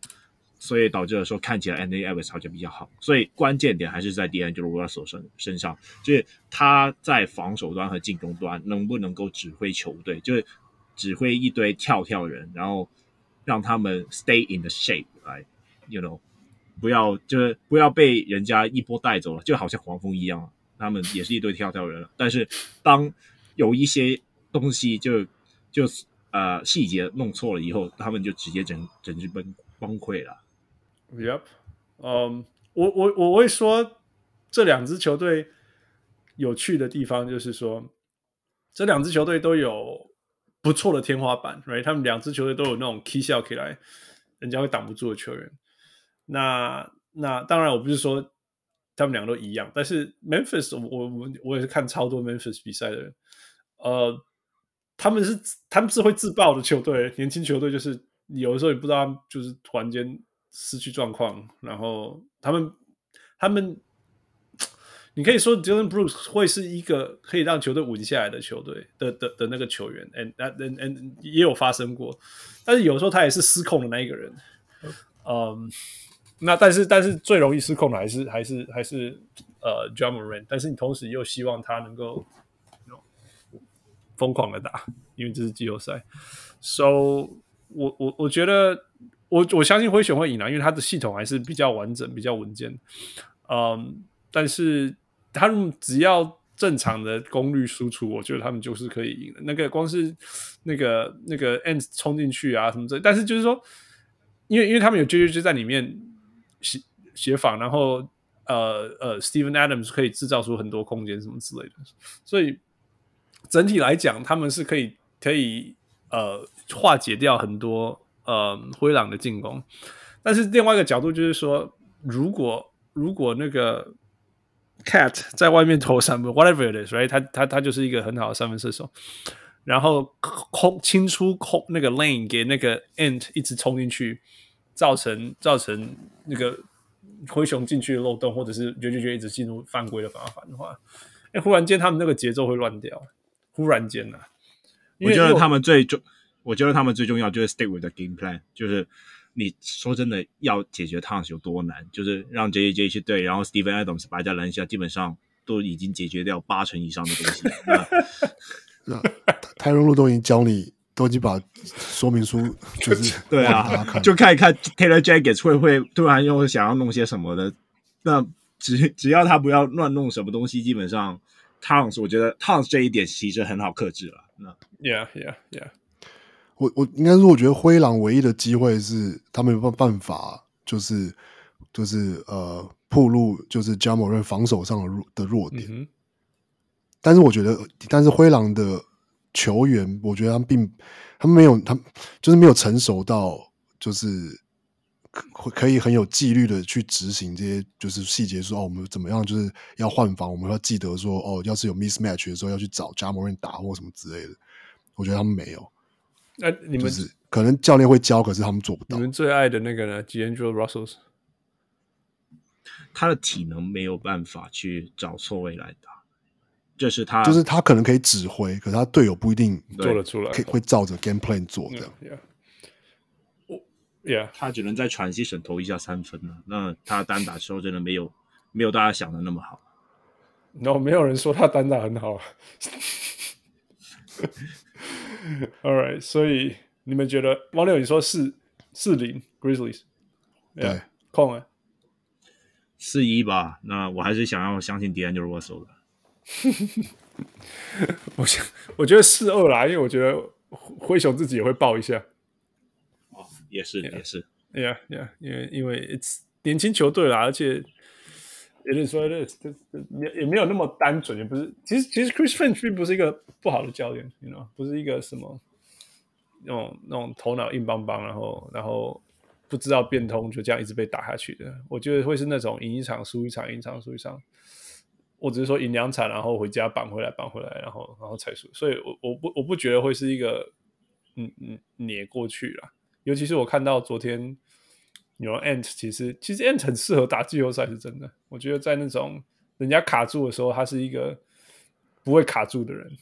所以导致了说看起来 Anthony Edwards 好像比较好，所以关键点还是在 D'Angelo Russell 身身上，就是他在防守端和进攻端能不能够指挥球队，就是指挥一堆跳跳人，然后让他们 stay in the shape 来，you know，不要就是不要被人家一波带走了，就好像黄蜂一样，他们也是一堆跳跳人了，但是当有一些东西就就。呃，细节弄错了以后，他们就直接整整支崩崩溃了。Yep，嗯、um，我我我会说这两支球队有趣的地方就是说，这两支球队都有不错的天花板，right？他们两支球队都有那种 key shot 起来，人家会挡不住的球员。那那当然，我不是说他们两个都一样，但是 Memphis，我我我也是看超多 Memphis 比赛的人，呃。他们是他们是会自爆的球队，年轻球队就是有的时候也不知道，就是突然间失去状况，然后他们他们，你可以说 Dillon Brooks 会是一个可以让球队稳下来的球队的的的那个球员，and and and 也有发生过，但是有时候他也是失控的那一个人，嗯，那但是但是最容易失控的还是还是还是呃 j a m a r a n 但是你同时又希望他能够。疯狂的打，因为这是季后赛。So，我我我觉得，我我相信灰熊会赢啊，因为他的系统还是比较完整、比较稳健。嗯，但是他们只要正常的功率输出，我觉得他们就是可以赢的。那个光是那个那个 Ant 冲进去啊什么的，但是就是说，因为因为他们有 JJJ 在里面协协防，然后呃呃，Steven Adams 可以制造出很多空间什么之类的，所以整体来讲，他们是可以可以呃化解掉很多呃灰狼的进攻。但是另外一个角度就是说，如果如果那个 Cat 在外面投三分，whatever it is，right？他他他就是一个很好的三分射手，然后空清出空那个 lane 给那个 Ant 一直冲进去，造成造成那个灰熊进去的漏洞，或者是绝绝绝一直进入犯规的麻烦的话，哎，忽然间他们那个节奏会乱掉，忽然间呢、啊，我觉得他们最重，我觉得他们最重要就是 stick with the game plan，就是。你说真的要解决 Towns 有多难？就是让 JJJ 去对，然后 Steven Adams 摆在篮下，基本上都已经解决掉八成以上的东西。那泰伦路都已经教你，都已经把说明书就是 对啊，就看一看 Taylor Jenkins 会不会突然又想要弄些什么的。那只只要他不要乱弄什么东西，基本上 Towns 我觉得 Towns 这一点其实很好克制了。那 Yeah, yeah, yeah. 我我应该说，我觉得灰狼唯一的机会是他没有办办法，就是就是呃，暴露就是 Ja Morant 防守上的弱的弱点。嗯、但是我觉得，但是灰狼的球员，我觉得他们并他们没有，他们就是没有成熟到，就是可可以很有纪律的去执行这些就是细节，说哦，我们怎么样就是要换防，我们要记得说哦，要是有 mismatch 的时候要去找 Ja Morant 打或什么之类的。我觉得他们没有。那你们、就是、可能教练会教，可是他们做不到。你们最爱的那个呢？D'Angelo Russell，他的体能没有办法去找错位来打，这是他，就是他可能可以指挥，可是他队友不一定做得出来，可以会照着 game plan 做的。Yeah，他只能在 transition 投一下三分了。那他单打的时候真的没有没有大家想的那么好。然后没有人说他单打很好。All right，所以你们觉得王六，你说四四零 Grizzlies，对，空啊，四一吧。那我还是想要相信 D'Angelo Russell 的。我想，我觉得四二啦，因为我觉得灰熊自己也会爆一下。哦，也是也是，Yeah，Yeah，因为因为 It's 年轻球队啦，而且。也就是说，这这也也没有那么单纯，也不是。其实其实 Chris Finch 并不是一个不好的教练，，You know，，不是一个什么那种那种头脑硬邦邦，然后然后不知道变通，就这样一直被打下去的。我觉得会是那种赢一场输一场，赢一场输一场。我只是说赢两场，然后回家扳回来，扳回来，然后然后才输。所以我我不我不觉得会是一个嗯嗯碾过去了。尤其是我看到昨天。有 Ant 其实其实 Ant 很适合打季后赛，是真的。我觉得在那种人家卡住的时候，他是一个不会卡住的人，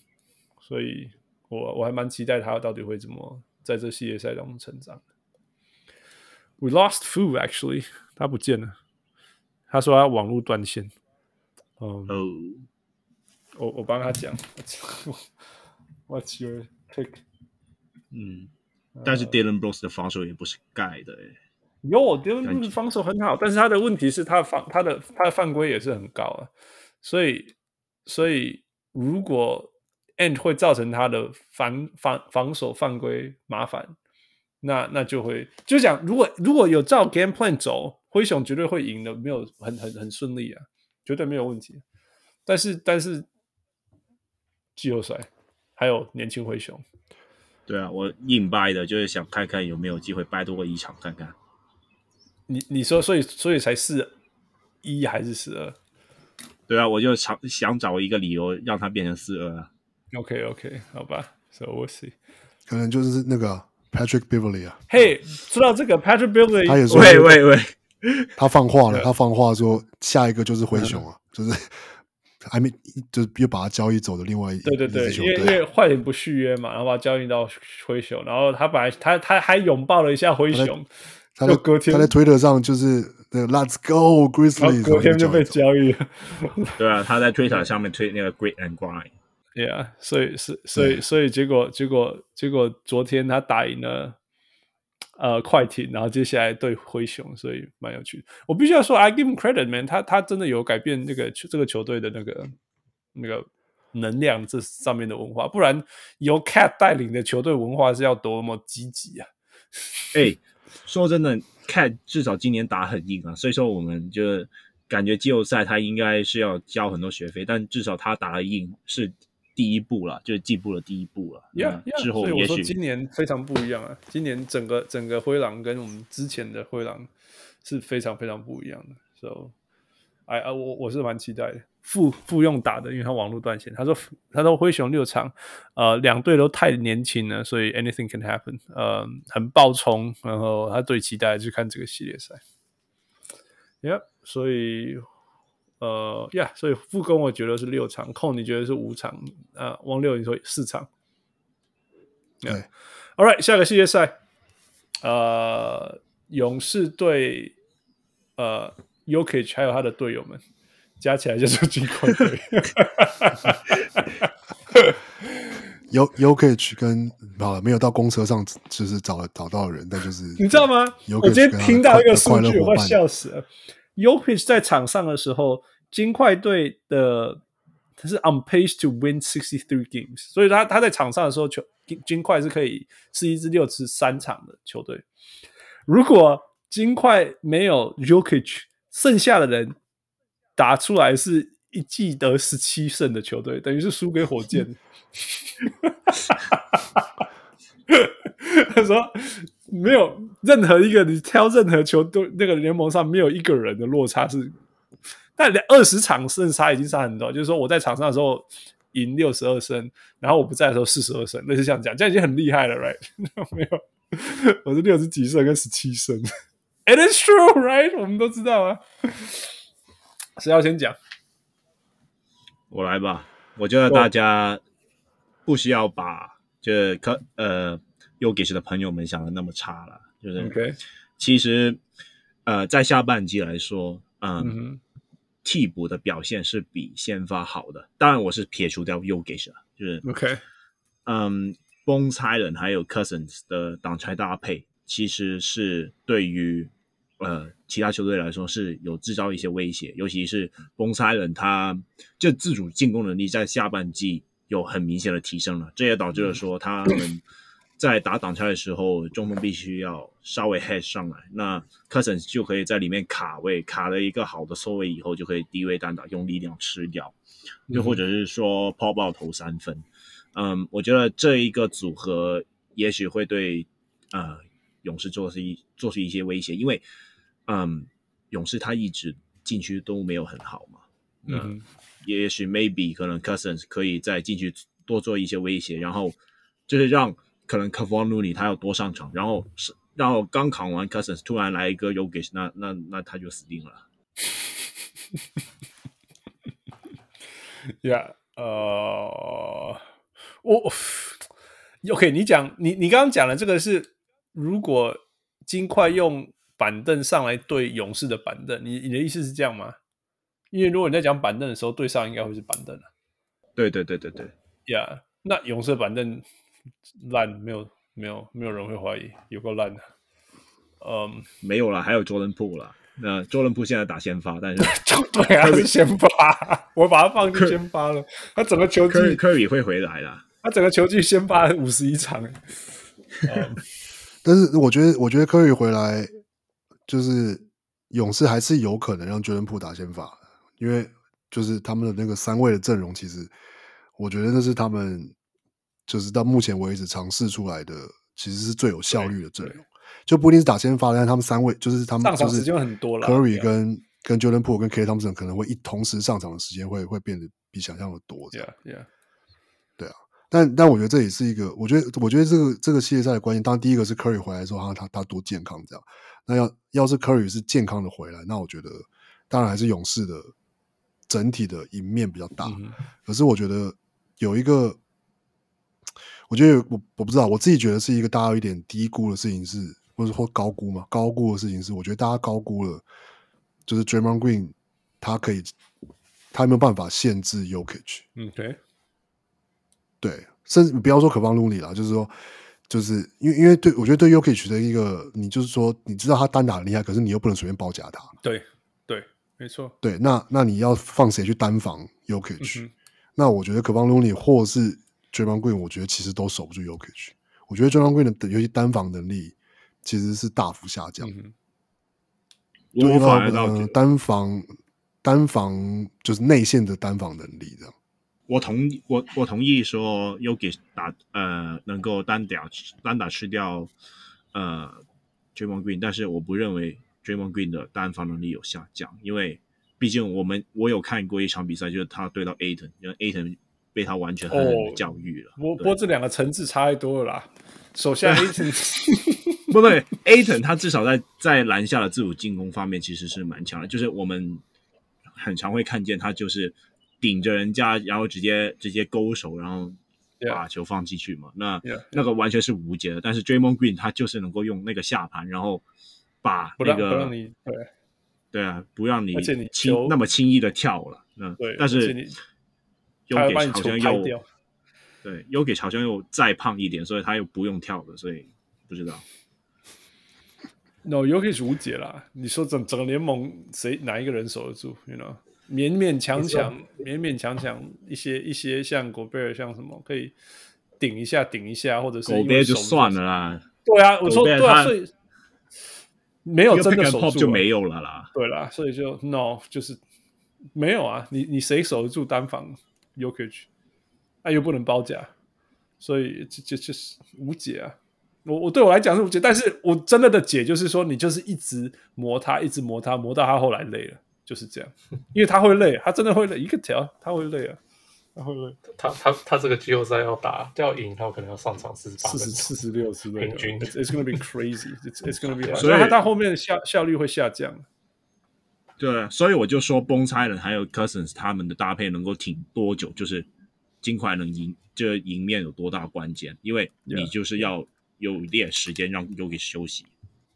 所以我我还蛮期待他到底会怎么在这系列赛当中成长。We lost Fu actually，他不见了，他说他网络断线。嗯，我我帮他讲，What's your pick？嗯，但是 Dylan Brooks 的防守也不是盖的诶。有，丢防守很好，但是他的问题是他防他的他的犯规也是很高啊，所以所以如果 end 会造成他的防防防守犯规麻烦，那那就会就讲如果如果有照 game plan 走，灰熊绝对会赢的，没有很很很顺利啊，绝对没有问题。但是但是季后赛还有年轻灰熊，对啊，我硬掰的就是想看看有没有机会掰多过一场看看。你你说，所以所以才四一还是四二？对啊，我就想想找一个理由让它变成四二啊。OK OK，好吧，So we'll see。可能就是那个 Patrick Beverly 啊。嘿，说到这个 Patrick Beverly，他也说，喂喂喂，他放话了，他放话说下一个就是灰熊啊，就是还没就是又把他交易走的另外一对对对，因为因为坏人不续约嘛，然后把他交易到灰熊，然后他本来他他还拥抱了一下灰熊。他在隔天他在推特上就是那个 Let's go Grizzlies，隔天就被交易了。对啊，他在推特上面推那个 Great and Grind。Yeah，所以是所以所以结果结果结果昨天他打赢了呃快艇，然后接下来对灰熊，所以蛮有趣。我必须要说，I give him credit man，他他真的有改变那个这个球队的那个那个能量这上面的文化，不然由 Cat 带领的球队文化是要多么积极啊！哎、说真的，Cat 至少今年打很硬啊，所以说我们就感觉季后赛他应该是要交很多学费，但至少他打的硬是。第一步了，就是进步的第一步了。Yeah, yeah, 之后也许今年非常不一样啊！今年整个整个灰狼跟我们之前的灰狼是非常非常不一样的。So，哎啊，我我是蛮期待的。复复用打的，因为他网络断线。他说他说灰熊六场，呃，两队都太年轻了，所以 anything can happen。呃，很爆冲，然后他最期待就看这个系列赛。Yeah，所以。呃呀，所以副攻我觉得是六场，控你觉得是五场，啊、呃，王六你说四场，对、yeah.，All right，下个系列赛，呃，勇士队，呃，Jokic 还有他的队友们加起来就是金块队，Jokic 跟好了没有到公车上，就是找找到人，但就是你知道吗？我今天听到一个数据，我快笑死了。Jokic 在场上的时候，金块队的他是 on pace to win sixty three games，所以他他在场上的时候，球金金块是可以是一支六十三场的球队。如果金块没有 Yokich，剩下的人打出来是一季得十七胜的球队，等于是输给火箭。他说。没有任何一个你挑任何球队那个联盟上没有一个人的落差是，但两二十场胜差已经差很多。就是说我在场上的时候赢六十二胜，然后我不在的时候四十二胜，类似这样讲，这样已经很厉害了，right？没有，我是六十几胜跟十七胜，It is true，right？我们都知道啊。谁要先讲？我来吧。我觉得大家不需要把这可呃。又给谁的朋友们想的那么差了？就是，Okay. 其实，呃，在下半季来说，嗯，替补的表现是比先发好的。当然，我是撇除掉又给谁，就是，OK，嗯，Bones Hyland 还有 Cousins 的挡拆搭配，其实是对于呃其他球队来说是有制造一些威胁，尤其是 Bones Hyland 他就自主进攻能力在下半季有很明显的提升了，这也导致了说他们。在打挡拆的时候，中锋必须要稍微 head 上来，那 Cousins 就可以在里面卡位，卡了一个好的收位以后，就可以低位单打，用力量吃掉，又或者是说 pop out 投三分。嗯，我觉得这一个组合也许会对呃勇士做出一做出一些威胁，因为嗯勇士他一直禁区都没有很好嘛，嗯，也许 maybe 可能 Cousins 可以在禁区多做一些威胁，然后就是让。可能 Kevon Looney 他要多上场，然后是然后刚扛完 Cousins 突然来一个 Yogish，那那那他就死定了。Yeah，呃，我 OK，你讲你你刚刚讲的这个是，如果金块用板凳上来对勇士的板凳，你你的意思是这样吗？因为如果你在讲板凳的时候，对上应该会是板凳啊。对对对对对，Yeah，那勇士的板凳。烂，没有没有没有人会怀疑，有够烂的。嗯、um,，没有了，还有 Jordan Poole 了。那 Jordan Poole 现在打先发，但是 对啊，是先发，我把他放进先发了。他整个球季科比会回来了。他整个球季先发五十一场。Um, 但是我觉得，我觉得科比回来就是勇士还是有可能让 Jordan Poole 打先发，因为就是他们的那个三位的阵容，其实我觉得那是他们。就是到目前为止尝试出来的，其实是最有效率的阵容，就不一定是打先发，但他们三位就是他们就是 Curry 跟跟 Jordan Poole 跟 Klay Thompson 可能会一同时上场的时间会会变得比想象的多。Yeah, yeah. 对啊，但但我觉得这也是一个，我觉得我觉得这个这个系列赛的关键，当然第一个是 Curry 回来之后，他他他多健康这样。那要要是 Curry 是健康的回来，那我觉得当然还是勇士的整体的赢面比较大。嗯、可是我觉得有一个。我觉得我我不知道，我自己觉得是一个大家有一点低估的事情是，或者或高估嘛？高估的事情是，我觉得大家高估了，就是 Draymond Green 他可以，他有没有办法限制 Jokic？嗯，对，对，甚至不要说可方卢里了，就是说，就是因为因为对我觉得对 Jokic 的一个，你就是说，你知道他单打很厉害，可是你又不能随便包夹他。对对，没错。对，那那你要放谁去单防 Jokic？那我觉得 Kevon Looney 或是 Draymond Green，我觉得其实都守不住 Jokic。我觉得 Draymond Green 的尤其单防能力其实是大幅下降。嗯我反而倒觉得单防单防就是内线的单防能力这样。我同意，我我同意说 Yokic 打呃能够单打单打吃掉呃 Draymond Green，但是我不认为 Draymond Green 的单防能力有下降，因为毕竟我们我有看过一场比赛，就是他对到 Ayton，因为 Ayton 被他完全狠狠的教育了。不、过这两个层次差太多了啦，手下 Ayton。不对，Ayton 他至少在在篮下的自主进攻方面其实是蛮强的，就是我们很常会看见他就是顶着人家，然后直接直接勾手，然后把球放进去嘛。那 Yeah. 那个完全是无解的。但是 Draymond Green 他就是能够用那个下盘，然后把那个不让你对对啊，不让你轻那么轻易的跳了。嗯对，但是又给好像又掉对，又给好像又再胖一点，所以他又不用跳了，所以不知道。No，Jokic 是无解啦。你说整整个联盟谁哪一个人守得住？You know，勉勉强强，勉勉强强一些一些像 Gobert 像什么可以顶一下顶一下，或者是 Gobert 就算了啦。对啊，我说对啊，所以没有真的守住就没有了啦。对啦，所以就 No，就是没有啊。你你谁守得住单防 Jokic？那又不能包夹，所以就就就是无解啊。我我对我来讲是无解，但是我真的的解就是说，你就是一直磨他，一直磨他，磨到他后来累了，就是这样。因为他会累，他真的会累，一个条他会累啊，他会累。他他他这个季后赛要打要赢，他可能要上场四十四十四十六之类的，平均。It's gonna be crazy. It's it's gonna be. 所以他到后面的效效率会下降。对，所以我就说 Hyland 还有 Cousins 他们的搭配能够挺多久，就是尽快能赢，这赢面有多大关键？因为你就是要。有一点时间让 Jokic 休息，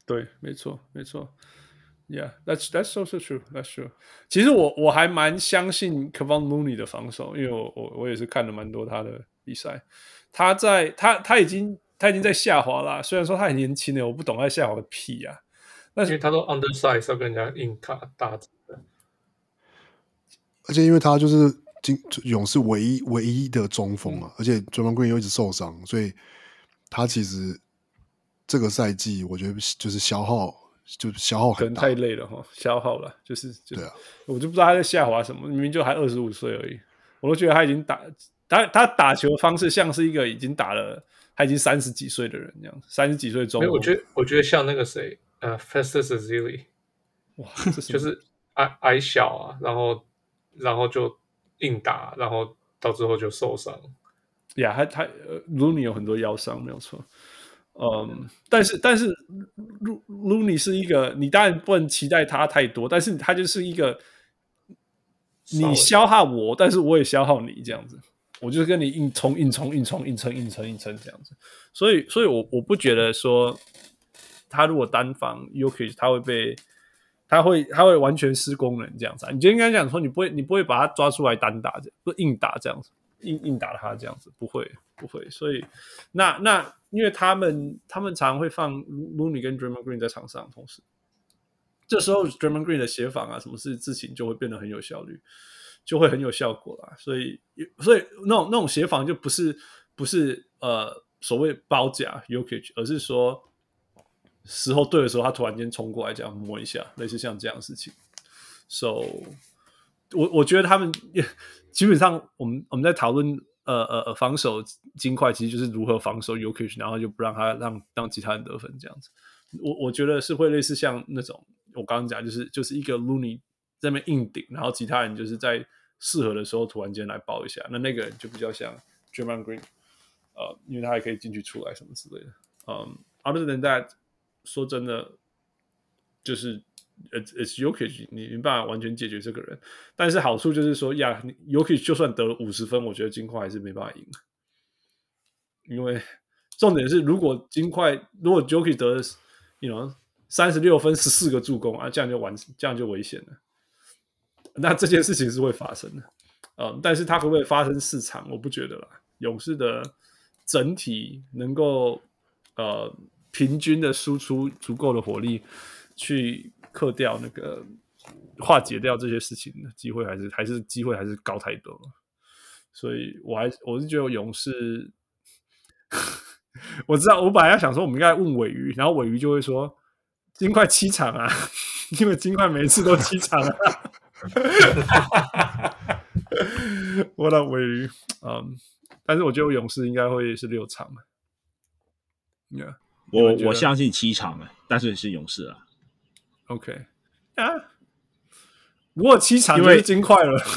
对，没错，没错，Yeah，that's that's also true, that's true。其实我我还蛮相信 Kevon Looney 的防守，因为我我我也是看了蛮多他的比赛。他在他他已经他已经在下滑了，虽然说他很年轻的，我不懂他下滑个屁啊。但是他都 undersize 要跟人家硬卡打的，而且因为他就是金勇士唯一唯一的中锋啊，嗯、而且 Draymond Green 又一直受伤，所以。他其实这个赛季，我觉得就是消耗，就是消耗很大，可能太累了哈，消耗了，就是，就是、对啊，我就不知道他在下滑什么，明明就还二十五岁而已，我都觉得他已经打他他打球的方式像是一个已经打了他已经三十几岁的人这样，三十几岁中，我觉得我觉得像那个谁，呃，Festus Ezeli，哇，就是矮矮小啊，然后然后就硬打，然后到最后就受伤。呀，他他呃，Looney 有很多腰伤，没有错。嗯，但是但是，Looney 是一个，你当然不能期待他太多，但是他就是一个，你消耗我，但是我也消耗你这样子，我就是跟你硬冲硬冲硬冲硬撑硬撑硬撑这样子。所以，所以我我不觉得说他如果单防 Jokic 他会被他会他会完全失功能这样子。你就应该讲说，你不会你不会把他抓出来单打，不硬打这样子。硬硬打他这样子不会不会，所以那那因为他们他们常会放 Looney 跟 Draymond Green 在场上，同时这时候 Draymond Green 的协防啊，什么事事情就会变得很有效率，就会很有效果啦。所以所以那种那种协防就不是不是呃所谓包夹 Jokic，而是说时候对的时候，他突然间冲过来这样摸一下，类似像这样的事情。So 我我觉得他们也。基本上，我们我们在讨论呃呃防守金块，其实就是如何防守 Jokic，然后就不让他让让其他人得分这样子。我我觉得是会类似像那种我刚刚讲，就是就是一个 Looney 在那边硬顶，然后其他人就是在适合的时候突然间来包一下。那那个人就比较像 d r a m o n Green，呃，因为他还可以进去出来什么之类的。嗯，other than that，说真的，就是。It's it's Jokic，你没办法完全解决这个人，但是好处就是说，呀，Joki 就算得了五十分，我觉得金块还是没办法赢，因为重点是，如果金块如果 Joki 得了，you know，三十六分十四个助攻啊，这样就完，这样就危险了。那这件事情是会发生的，嗯，但是它会不会发生市场，我不觉得啦。勇士的整体能够呃平均的输出足够的火力去。克掉那个化解掉这些事情的机会还是还是机会还是高太多了，所以我还我是觉得勇士，我知道我本来要想说我们应该问尾鱼，然后尾鱼就会说金块七场啊，因为金块每次都七场啊。我的尾鱼，嗯，但是我觉得勇士应该会是六场嘛。Yeah, 我我相信七场哎，但是是勇士啊。OK 啊，如果七场就是金块了。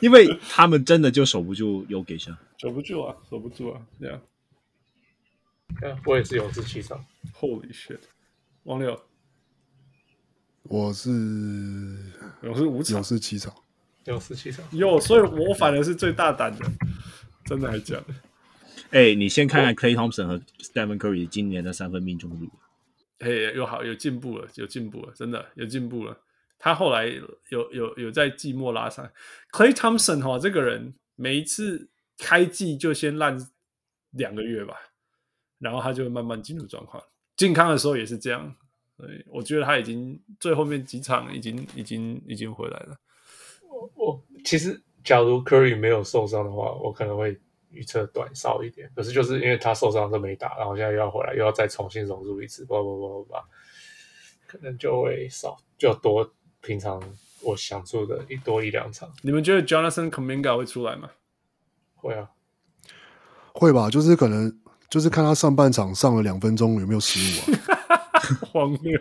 因为他们真的就守不住 Jokic，守不住啊，守不住啊，这样。我也是勇士七场。Holy shit！王六，我是勇士五场，勇士七场，勇士七场。有，所以我反而是最大胆的，真的还假的？哎、欸，你先看看 Clay Thompson 和 Stephen Curry 今年的三分命中率，哎，又好有进步了，有进步了，真的有进步了。他后来有有有在季末拉上 Clay Thompson 哈，这个人每一次开季就先烂两个月吧，然后他就会慢慢进入状况。健康的时候也是这样，所以，我觉得他已经最后面几场已经已经已经回来了。我我其实假如 Curry 没有受伤的话，我可能会预测短少一点。可是就是因为他受伤都没打，然后现在又要回来，又要再重新融入一次，不不不不不，可能就会少就多。平常我想做的一多一两场，你们觉得 Jonathan Kaminga 会出来吗？会啊，会吧，就是可能就是看他上半场上了两分钟有没有失误啊，荒谬。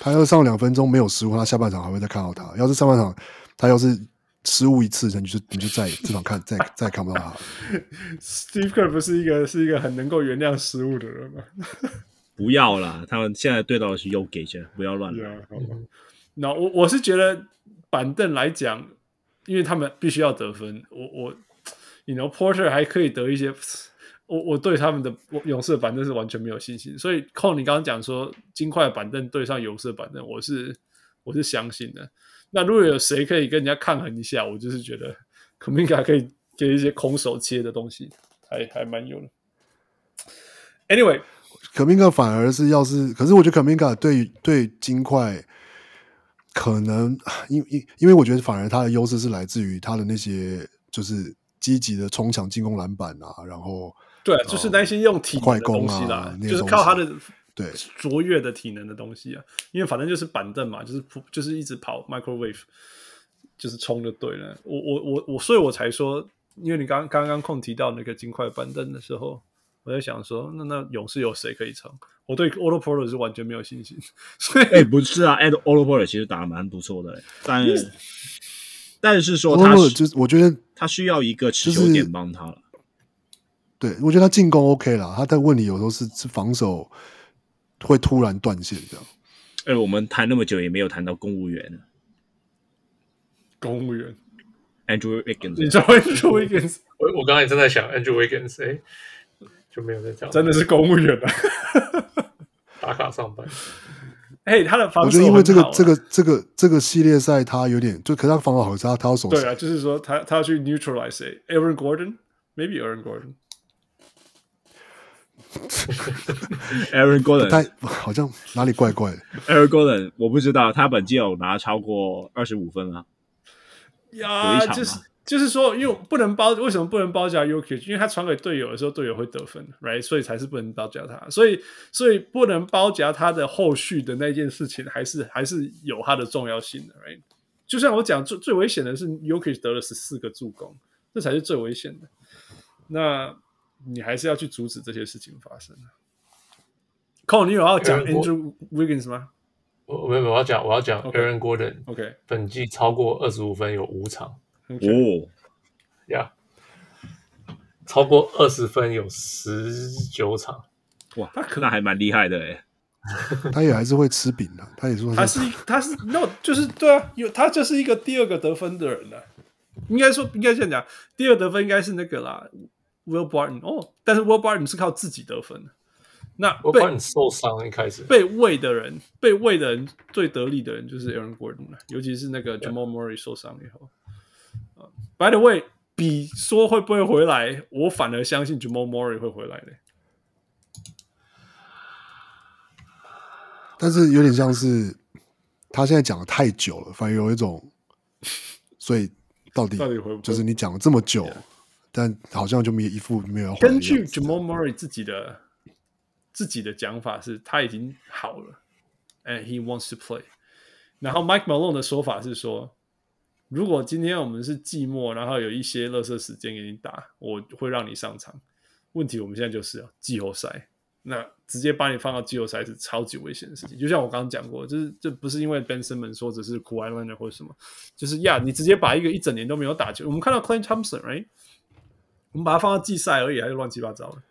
他要上两分钟没有失误，他下半场还会再看到他。要是上半场他要是失误一次，那你就你就再这场看 再再看不到他。Steve Kerr 不是一个是一个很能够原谅失误的人吗？不要啦，他们现在对到的是 y o g i 不要乱来。Yeah, 那、no, 我我是觉得板凳来讲，因为他们必须要得分，我我，you know Porter 还可以得一些，我我对他们的勇士的板凳是完全没有信心，所以扣你刚刚讲说金块板凳对上勇士的板凳，我是我是相信的。那如果有谁可以跟人家抗衡一下，我就是觉得 Kuminga 可以给一些空手切的东西，还还蛮有的。Anyway，Kuminga 反而是要是，可是我觉得 Kuminga 对对金块。可能因因因为我觉得反而他的优势是来自于他的那些就是积极的冲抢进攻篮板啊，然后对，就是那些用体能的东西啦，啊、就是靠他的对卓越的体能的东西啊。因为反正就是板凳嘛，就是就是一直跑 microwave，就是冲就对了。我我我我，所以我才说，因为你刚刚刚空提到那个金块板凳的时候，我在想说，那那勇士有谁可以冲？我对 Otto Porter 是完全没有信心，所以哎、欸，不是啊，Otto Porter 其实打的蛮不错的，但是但是说他是就是我觉得他需要一个持球点帮他了。对，我觉得他进攻 OK 了，他的问题有时候是是防守会突然断线这样。哎、欸，我们谈那么久也没有谈到公务员。公务员，Andrew Wiggins，你知道 Andrew Wiggins？我我刚才也正在想 Andrew Wiggins，哎、欸。就没有在讲，真的是公务员了，打卡上班。哎、他的防守，我觉得因为这个这个这个这个系列赛，他有点就，可是他防守好，差他要守。对啊，就是说他他要去 neutralize Aaron Gordon，maybe Aaron Gordon。Aaron Gordon，他好像哪里怪怪的。Aaron Gordon，我不知道他本季有拿超过二十五分啊。呀，就是。就是说，因为不能包，为什么不能包夹 Jokic？因为他传给队友的时候，队友会得分，right？所以才是不能包夹他。所以，所以不能包夹他的后续的那件事情，还是还是有它的重要性的，right？就像我讲，最最危险的是 Jokic 得了十四个助攻，这才是最危险的。那你还是要去阻止这些事情发生。Cole，你有要讲 Andrew Wiggins 吗？我没有，我要讲，我要讲 Aaron Gordon。OK，本季超过二十五分有五场。哦，呀，超过二十分有十九场，哇，他可能还蛮厉害的哎，他也还是会吃饼的，他也说他是他是 no 就是对啊，有他就是一个第二个得分的人了，应该说应该这样讲，第二得分应该是那个啦，Will Barton 哦，但是 Will Barton 是靠自己得分的，那 Will Barton 受伤一开始被喂的人被喂的人最得力的人就是 Aaron Gordon 了，尤其是那个 Jamal Murray 受伤以后。By the way，比说会不会回来，我反而相信 Jamal Murray 会回来的。但是有点像是他现在讲的太久了，反而有一种，所以到底到底就是你讲了这么久 Yeah. 但好像就没有一副没有根据 Jamal Murray 自己的自己的讲法是，他已经好了，and he wants to play。然后 Mike Malone 的说法是说，如果今天我们是季末，然后有一些垃圾时间给你打，我会让你上场。问题我们现在就是季后赛，那直接把你放到季后赛是超级危险的事情。就像我刚刚讲过，就是这不是因为 Ben Simmons 说只是 Kawhi Leonard 或者什么，就是呀，你直接把一个一整年都没有打球，我们看到 Clay Thompson，right？我们把它放到季赛而已，还是乱七八糟的。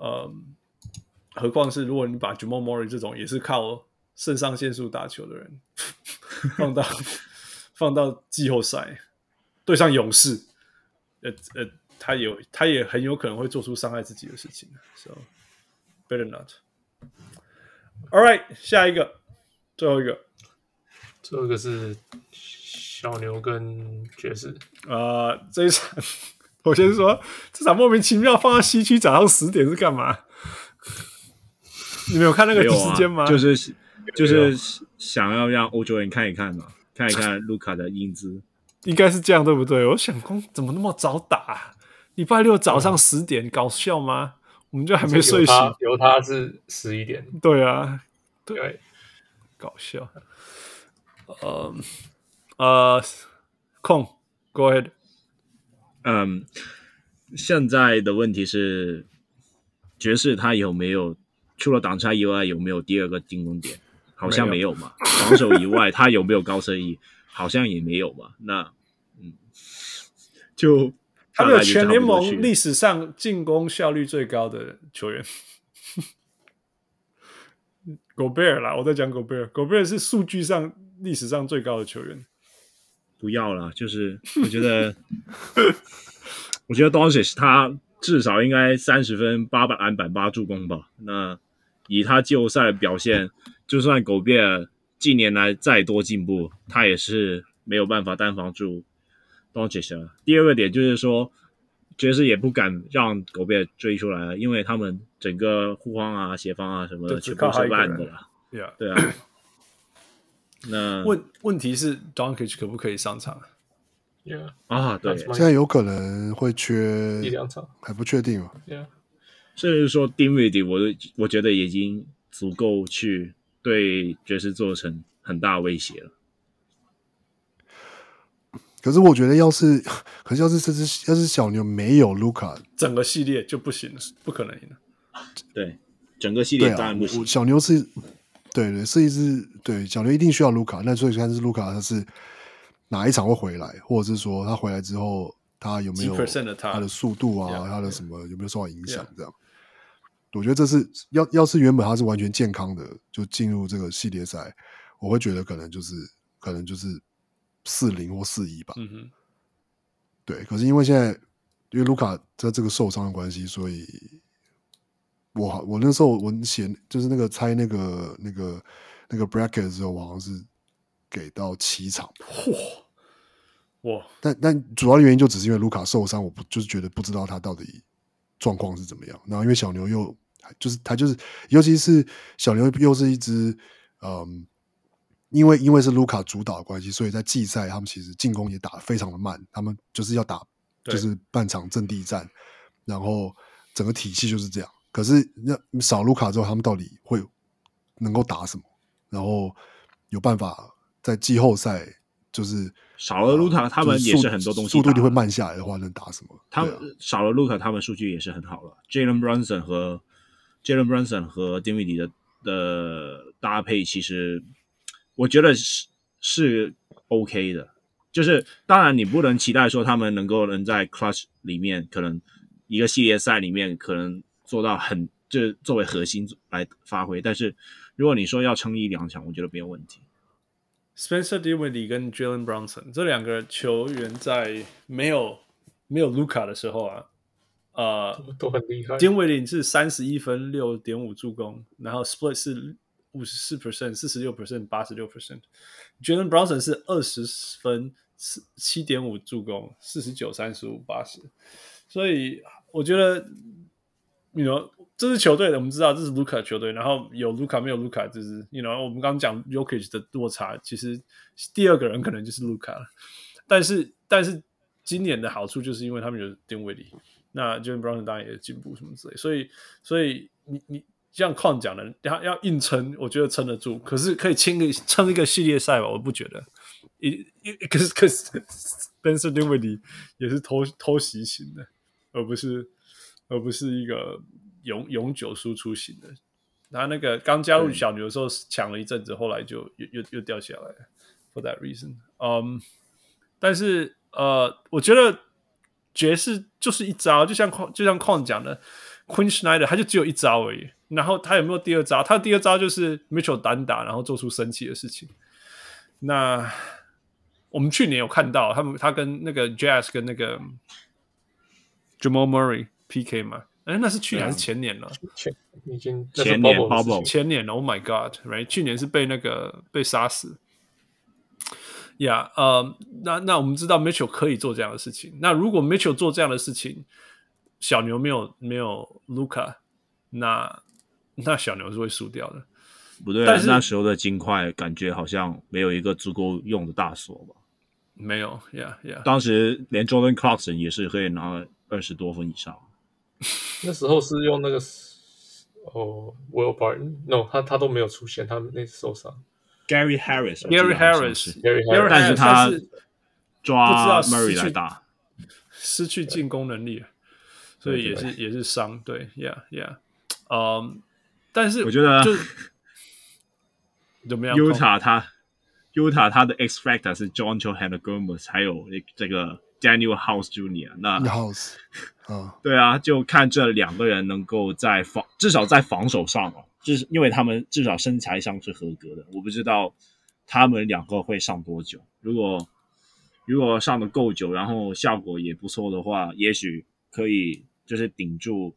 嗯，何况是如果你把 Jamal Murray 这种也是靠肾上腺素打球的人 放到放到季后赛对上勇士，呃呃，他有他也很有可能会做出伤害自己的事情。So better not. All right，下一个，最后一个，最后一个是小牛跟爵士。呃，这一场。我先说，这场莫名其妙放到西区早上十点是干嘛？你没有看那个时间吗？啊、就是就是想要让欧洲人看一看嘛，看一看卢卡的英姿，应该是这样对不对？我想，光怎么那么早打？礼拜六早上十点，搞笑吗？我们就还没睡醒。由他是十一点，对啊，对，对搞笑。呃呃，空，Go ahead。嗯，现在的问题是，爵士他有没有除了挡拆以外，有没有第二个进攻点？好像没有嘛。有防守以外，他有没有高射翼？好像也没有嘛。那嗯，就他们有全联盟历史上进攻效率最高的球员，Gobert 啦，我在讲 Gobert，Gobert 是数据上历史上最高的球员。不要了，就是我觉得，我觉得 Doncic 他至少应该三十分、八百篮板、八助攻吧。那以他季后赛的表现，就算狗贝尔近年来再多进步，他也是没有办法单防住 Doncic。第二个点就是说，爵士也不敢让狗贝尔追出来了，因为他们整个护框啊、协防啊什么的全部是烂的了。对啊。那问问题是，Doncic 可不可以上场？Yeah. 啊，对，现在有可能会缺一两场，还不确定嘛。Yeah. 甚至说 Dinwiddie，我我觉得已经足够去对爵士做成很大威胁了。可是我觉得，要是 可是要是这只要是小牛没有卢卡，整个系列就不行了，不可能赢了。对，整个系列当然不行。啊、小牛是。对对，是一支对小牛一定需要卢卡，那所以看是卢卡他是哪一场会回来，或者是说他回来之后他有没有他的速度啊，他的什么有没有受到影响？这样我觉得这是要要是原本他是完全健康的就进入这个系列赛，我会觉得可能就是可能就是四零或四一吧。嗯哼，对，可是因为现在因为卢卡在这个受伤的关系，所以。我我那时候我写就是那个猜那个那个那个 bracket 的时候，我好像是给到七场。嚯哇！但但主要的原因就只是因为卢卡受伤，我不就是觉得不知道他到底状况是怎么样。然后因为小牛又就是他就是，尤其是小牛又是一支嗯，因为因为是卢卡主导的关系，所以在季赛他们其实进攻也打得非常的慢，他们就是要打就是半场阵地战，然后整个体系就是这样。可是那少卢卡之后，他们到底会能够打什么？然后有办法在季后赛就是少了卢卡，他们也是很多东西速度就会慢下来的话，能打什么？他们、啊、少了卢卡，他们数据也是很好了。Jalen Brunson 和 Jalen Brunson 和丁威迪的的搭配，其实我觉得是是 OK 的。就是当然，你不能期待说他们能够能在 Clutch 里面，可能一个系列赛里面可能。做到很，就是作为核心来发挥，但是如果你说要撑一两场，我觉得没有问题。Spencer Dinwiddie 跟 Jalen Brunson 这两个球员在没有没有卢卡的时候啊，呃，都很厉害。Dinwiddie 是三十一分六点五助攻，然后 Split 是五十四 percent 四十六 percent 八十六 percent。Jalen Brunson 是二十分四七点五助攻四十九三十五八十，所以我觉得。你 you know 这是球队的，我们知道这是卢卡球队。然后有卢卡没有卢卡，就是你 you know 我们刚讲 Jokic 的落差，其实第二个人可能就是卢卡了。但是但是今年的好处就是因为他们有丁威迪，那 Jalen Brunson 当然也进步什么之类，所以所以你你像 Con 讲的，要要硬撑，我觉得撑得住，可是可以撑个撑一个系列赛吧，我不觉得。一一可是可是 Spencer Dinwiddie 也是偷偷袭型的，而不是而不是一个永永久输出型的。他那个刚加入小牛的时候抢了一阵子，后来就又又又掉下来了。For that reason，嗯、um,，但是呃，我觉得爵士就是一招，就像就像矿讲的，Queen schnider 他就只有一招而已。然后他有没有第二招？他的第二招就是 Mitchell 单打，然后做出神奇的事情。那我们去年有看到他们，他跟那个 Jazz 跟那个 Jamal Murray PK 嘛？哎，那是去年还是前年了？前已经前年 Bubble 前年了。Oh my God！Right？去年是被那个被杀死。呀、yeah, 呃，那那我们知道 Mitchell 可以做这样的事情。那如果 Mitchell 做这样的事情，小牛没有没有 Luca，那那小牛是会输掉的。不对、啊，但是那时候的金块感觉好像没有一个足够用的大锁吧？没有呀呀，yeah, yeah. 当时连 Jordan Clarkson 也是可以拿二十多分以上。那时候是用那个哦，Will Barton，No，他他都没有出现，他那次受伤。Gary Harris，Gary Harris，Gary Harris，但是他抓不知道 Murray 来打，失去进攻能力，所以也是也是伤。对，Yeah Yeah，嗯，但是我觉得就怎么样？Utah 他 Utah 他的 X Factor 是 Juancho Hernangomez，还有这个 Daniel House Jr. 那 House，啊，对啊，就看这两个人能够在防，至少在防守上哦。就是因为他们至少身材上是合格的，我不知道他们两个会上多久。如果如果上的够久，然后效果也不错的话，也许可以就是顶住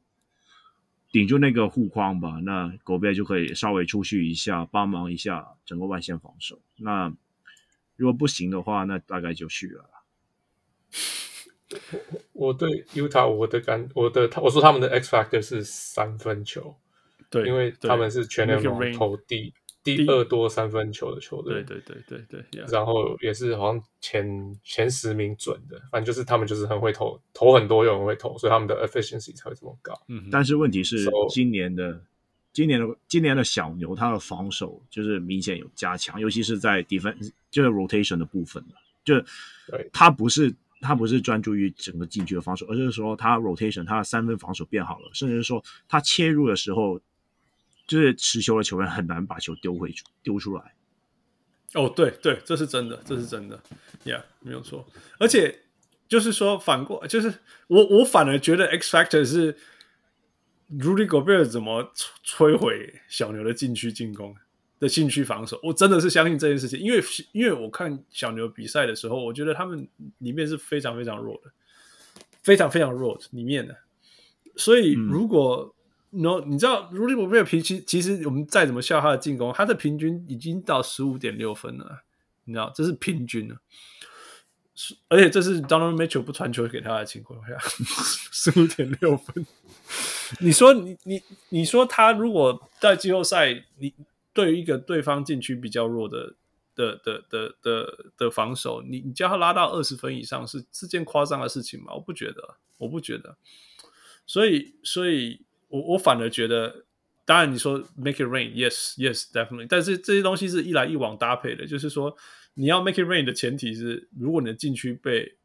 顶住那个护框吧。那狗贝就可以稍微出去一下，帮忙一下整个外线防守。那如果不行的话，那大概就续了。我对 Utah 我的感我的我说他们的 X factor 是三分球。对，因为他们是全联盟投第第二多三分球的球队，对对对对对。然后也是好像前前十名准的，反正就是他们就是很会投，投很多又很会投，所以他们的 efficiency 才会这么高。嗯，但是问题是今年的今年的今年的小牛，他的防守就是明显有加强，尤其是在 defense 就是 rotation 的部分，就他不是他不是专注于整个禁区的防守，而是说他 rotation 他的三分防守变好了，甚至是说他切入的时候。就是持球的球员很难把球丢回去，丢出来。哦，对对，这是真的，这是真的，Yeah，没有错。而且就是说，反过，就是我我反而觉得 X Factor 是 Rudy Gobert 怎么摧毁小牛的禁区进攻的禁区防守，我真的是相信这件事情，因为因为我看小牛比赛的时候，我觉得他们里面是非常非常弱的，非常非常弱里面的。所以如果、嗯 no，你知道 Rudy Gobert 平均其实我们再怎么笑他的进攻，他的平均已经到十五点六分了，你知道这是平均了，而且这是 Donovan Mitchell 不传球给他的情况下，十五点六分。你说你你你说他如果在季后赛，你对于一个对方禁区比较弱的的的的的的防守，你你叫他拉到二十分以上是是件夸张的事情吗？我不觉得，我不觉得。所以所以。我我反而觉得，当然你说 make it rain，yes yes definitely，但是这些东西是一来一往搭配的，就是说你要 make it rain 的前提是，如果你的禁区被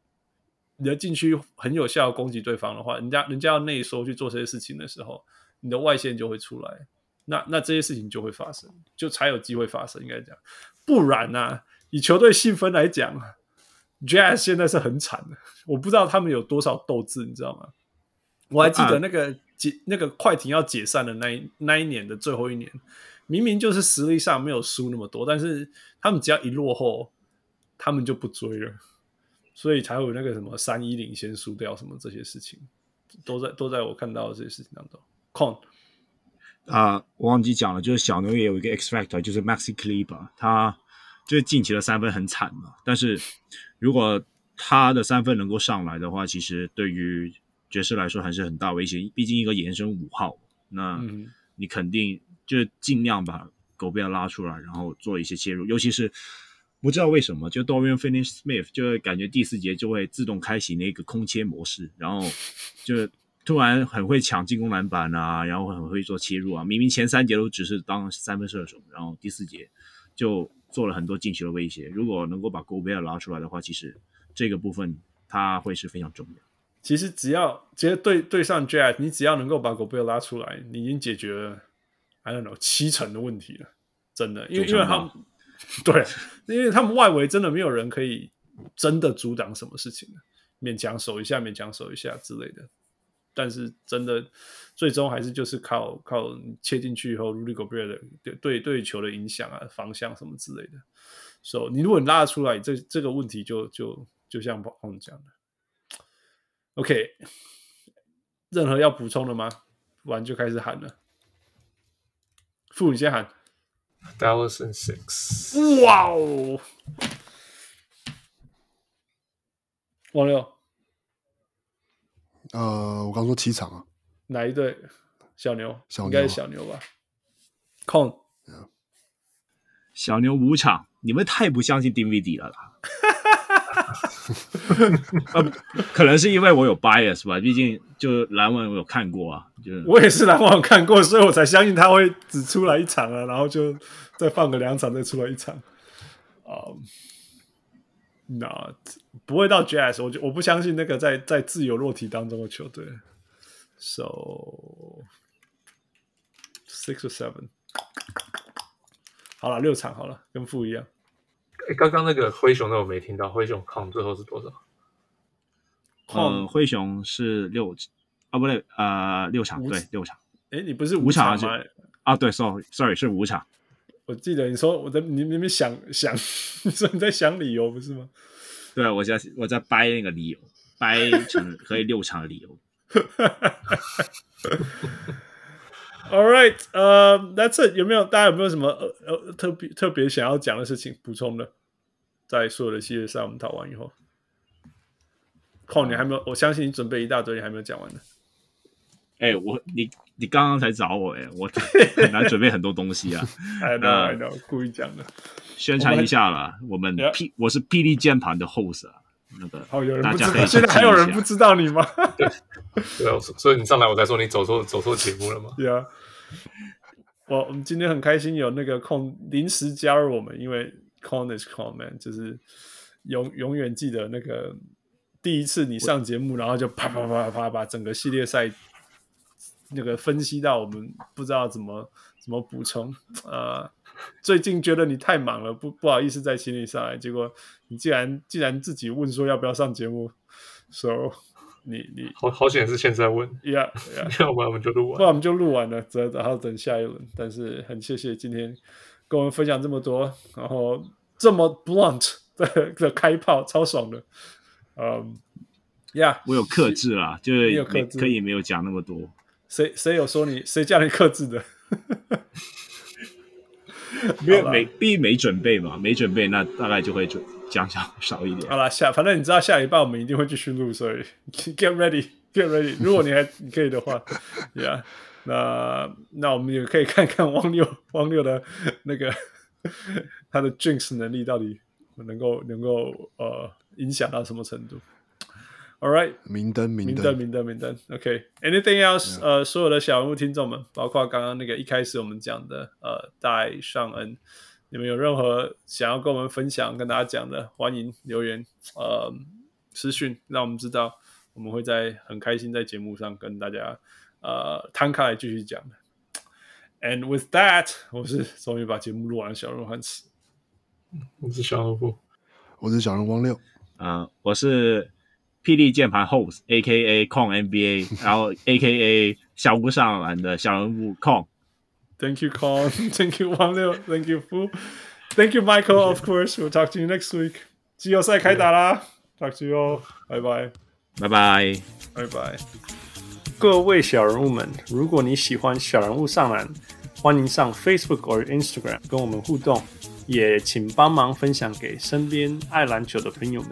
你的禁区很有效攻击对方的话，人家人家要内收去做这些事情的时候，你的外线就会出来，那那这些事情就会发生，就才有机会发生，应该讲，不然呢、啊，以球队细分来讲，Jazz 现在是很惨的，我不知道他们有多少斗志，你知道吗？我还记得那个。解那个快艇要解散的那一那一年的最后一年，明明就是实力上没有输那么多，但是他们只要一落后，他们就不追了，所以才有那个什么三一领先输掉什么这些事情，都在都在我看到的这些事情当中。Con 啊、呃，我忘记讲了，就是小牛也有一个 X Factor，就是 Maxi Kleber，他就是近期的三分很惨嘛，但是如果他的三分能够上来的话，其实对于爵士来说还是很大威胁，毕竟一个延伸五号，那你肯定就是尽量把狗贝尔拉出来，然后做一些切入，尤其是不知道为什么，就 Dorian Finney-Smith 就会感觉第四节就会自动开启那个空切模式，然后就突然很会抢进攻篮板啊，然后很会做切入啊。明明前三节都只是当三分射手，然后第四节就做了很多进球的威胁。如果能够把 Gobert 拉出来的话，其实这个部分他会是非常重要。其实只要直接对对上 Jazz，你只要能够把 Gobert 拉出来，你已经解决了 I don't know 七成的问题了，真的，因为因为他们对，因为他们外围真的没有人可以真的阻挡什么事情，勉强守一下，勉强守一下之类的。但是真的最终还是就是靠靠切进去以后，Rudy Gobert 的对对对球的影响啊、方向什么之类的。所以你如果你拉得出来，这这个问题就就就像宝讲的。OK，任何要补充的吗？完就开始喊了。傅，你先喊。In six。哇哦！王六。呃，我刚说七场啊。哪一队？小牛。小牛应该是小牛吧。控。小牛五场，你们太不相信 DVD 了啦。呃，可能是因为我有 bias 吧，毕竟就篮网我有看过啊，就我也是篮网看过，所以我才相信他会只出来一场啊，然后就再放个两场再出来一场。啊，那不会到 Jazz，我就我不相信那个在在自由落体当中的球队。So six or seven，好了，六场好了，跟负一样。哎，刚刚那个灰熊的我没听到，灰熊抗最后是多少？嗯，灰熊是六啊，不对，呃，六场，对，六场。哎，你不是五场吗？啊，对，sorry，sorry，是五场。我记得你说我在你明明想想，你说你在想理由不是吗？对，我在我在掰那个理由，掰成 可以六场的理由。All right，呃、uh,，That's it。有没有大家有没有什么呃呃特别特别想要讲的事情补充的？在所有的系列赛我们讨完以后，靠，你还没有？我相信你准备一大堆，你还没有讲完呢。哎、欸，我你你刚刚才找我哎、欸，我 很难准备很多东西啊。I know, I know，故意讲的。宣传一下啦，我们 P 我是霹雳键盘的 host 啊。那个哦，有人不知道，现在还有人不知道你吗？对，对啊，所以你上来我才说你走错走错节目了吗？对啊，我我们今天很开心有那个空临时加入我们，因为 Con is Con man，就是永永远记得那个第一次你上节目，然后就啪啪啪啪把整个系列赛那个分析到我们不知道怎么怎么补充呃。最近觉得你太忙了，不不好意思在请你上来。结果你既然既然自己问说要不要上节目，so 你你好好险是现在问，yeah, yeah 要不然我们就录完，不然我们就录完了，再然后等下一轮。但是很谢谢今天跟我们分享这么多，然后这么 blunt 的的开炮，超爽的。嗯，呀，我有克制啦，就是可以没有讲那么多。谁谁有说你谁叫你克制的？没没必没准备嘛，没准备那大概就会就讲少少一点。好了，下反正你知道下礼拜我们一定会继续录，所以 get ready get ready。如果你还你可以的话，Yeah，那那我们也可以看看汪六汪六的那个他的 Jinx 能力到底能够能够呃影响到什么程度。All right，明灯，明灯，明灯，明灯。OK，anything else？呃，所有的小人物听众们，包括刚刚那个一开始我们讲的呃戴尚恩，你们有任何想要跟我们分享、跟大家讲的，欢迎留言呃私讯，让我们知道，我们会在很开心在节目上跟大家呃摊开来继续讲的。And with that，我是终于把节目录完的小人物汉斯，我是小人物，我是小人汪六，啊、呃，我是。霹雳键盘 host，A.K.A. 控 NBA，然后 A.K.A. 小屋上篮的小人物控。Thank you, Con，Thank you, 汪六，Thank you, Fu，Thank you, Michael. Of course, we'll talk to you next week. 季后赛开打啦，Talk to you all. 拜拜，拜拜，拜拜。各位小人物们，如果你喜欢小人物上篮，欢迎上 Facebook 或 Instagram 跟我们互动，也请帮忙分享给身边爱篮球的朋友们。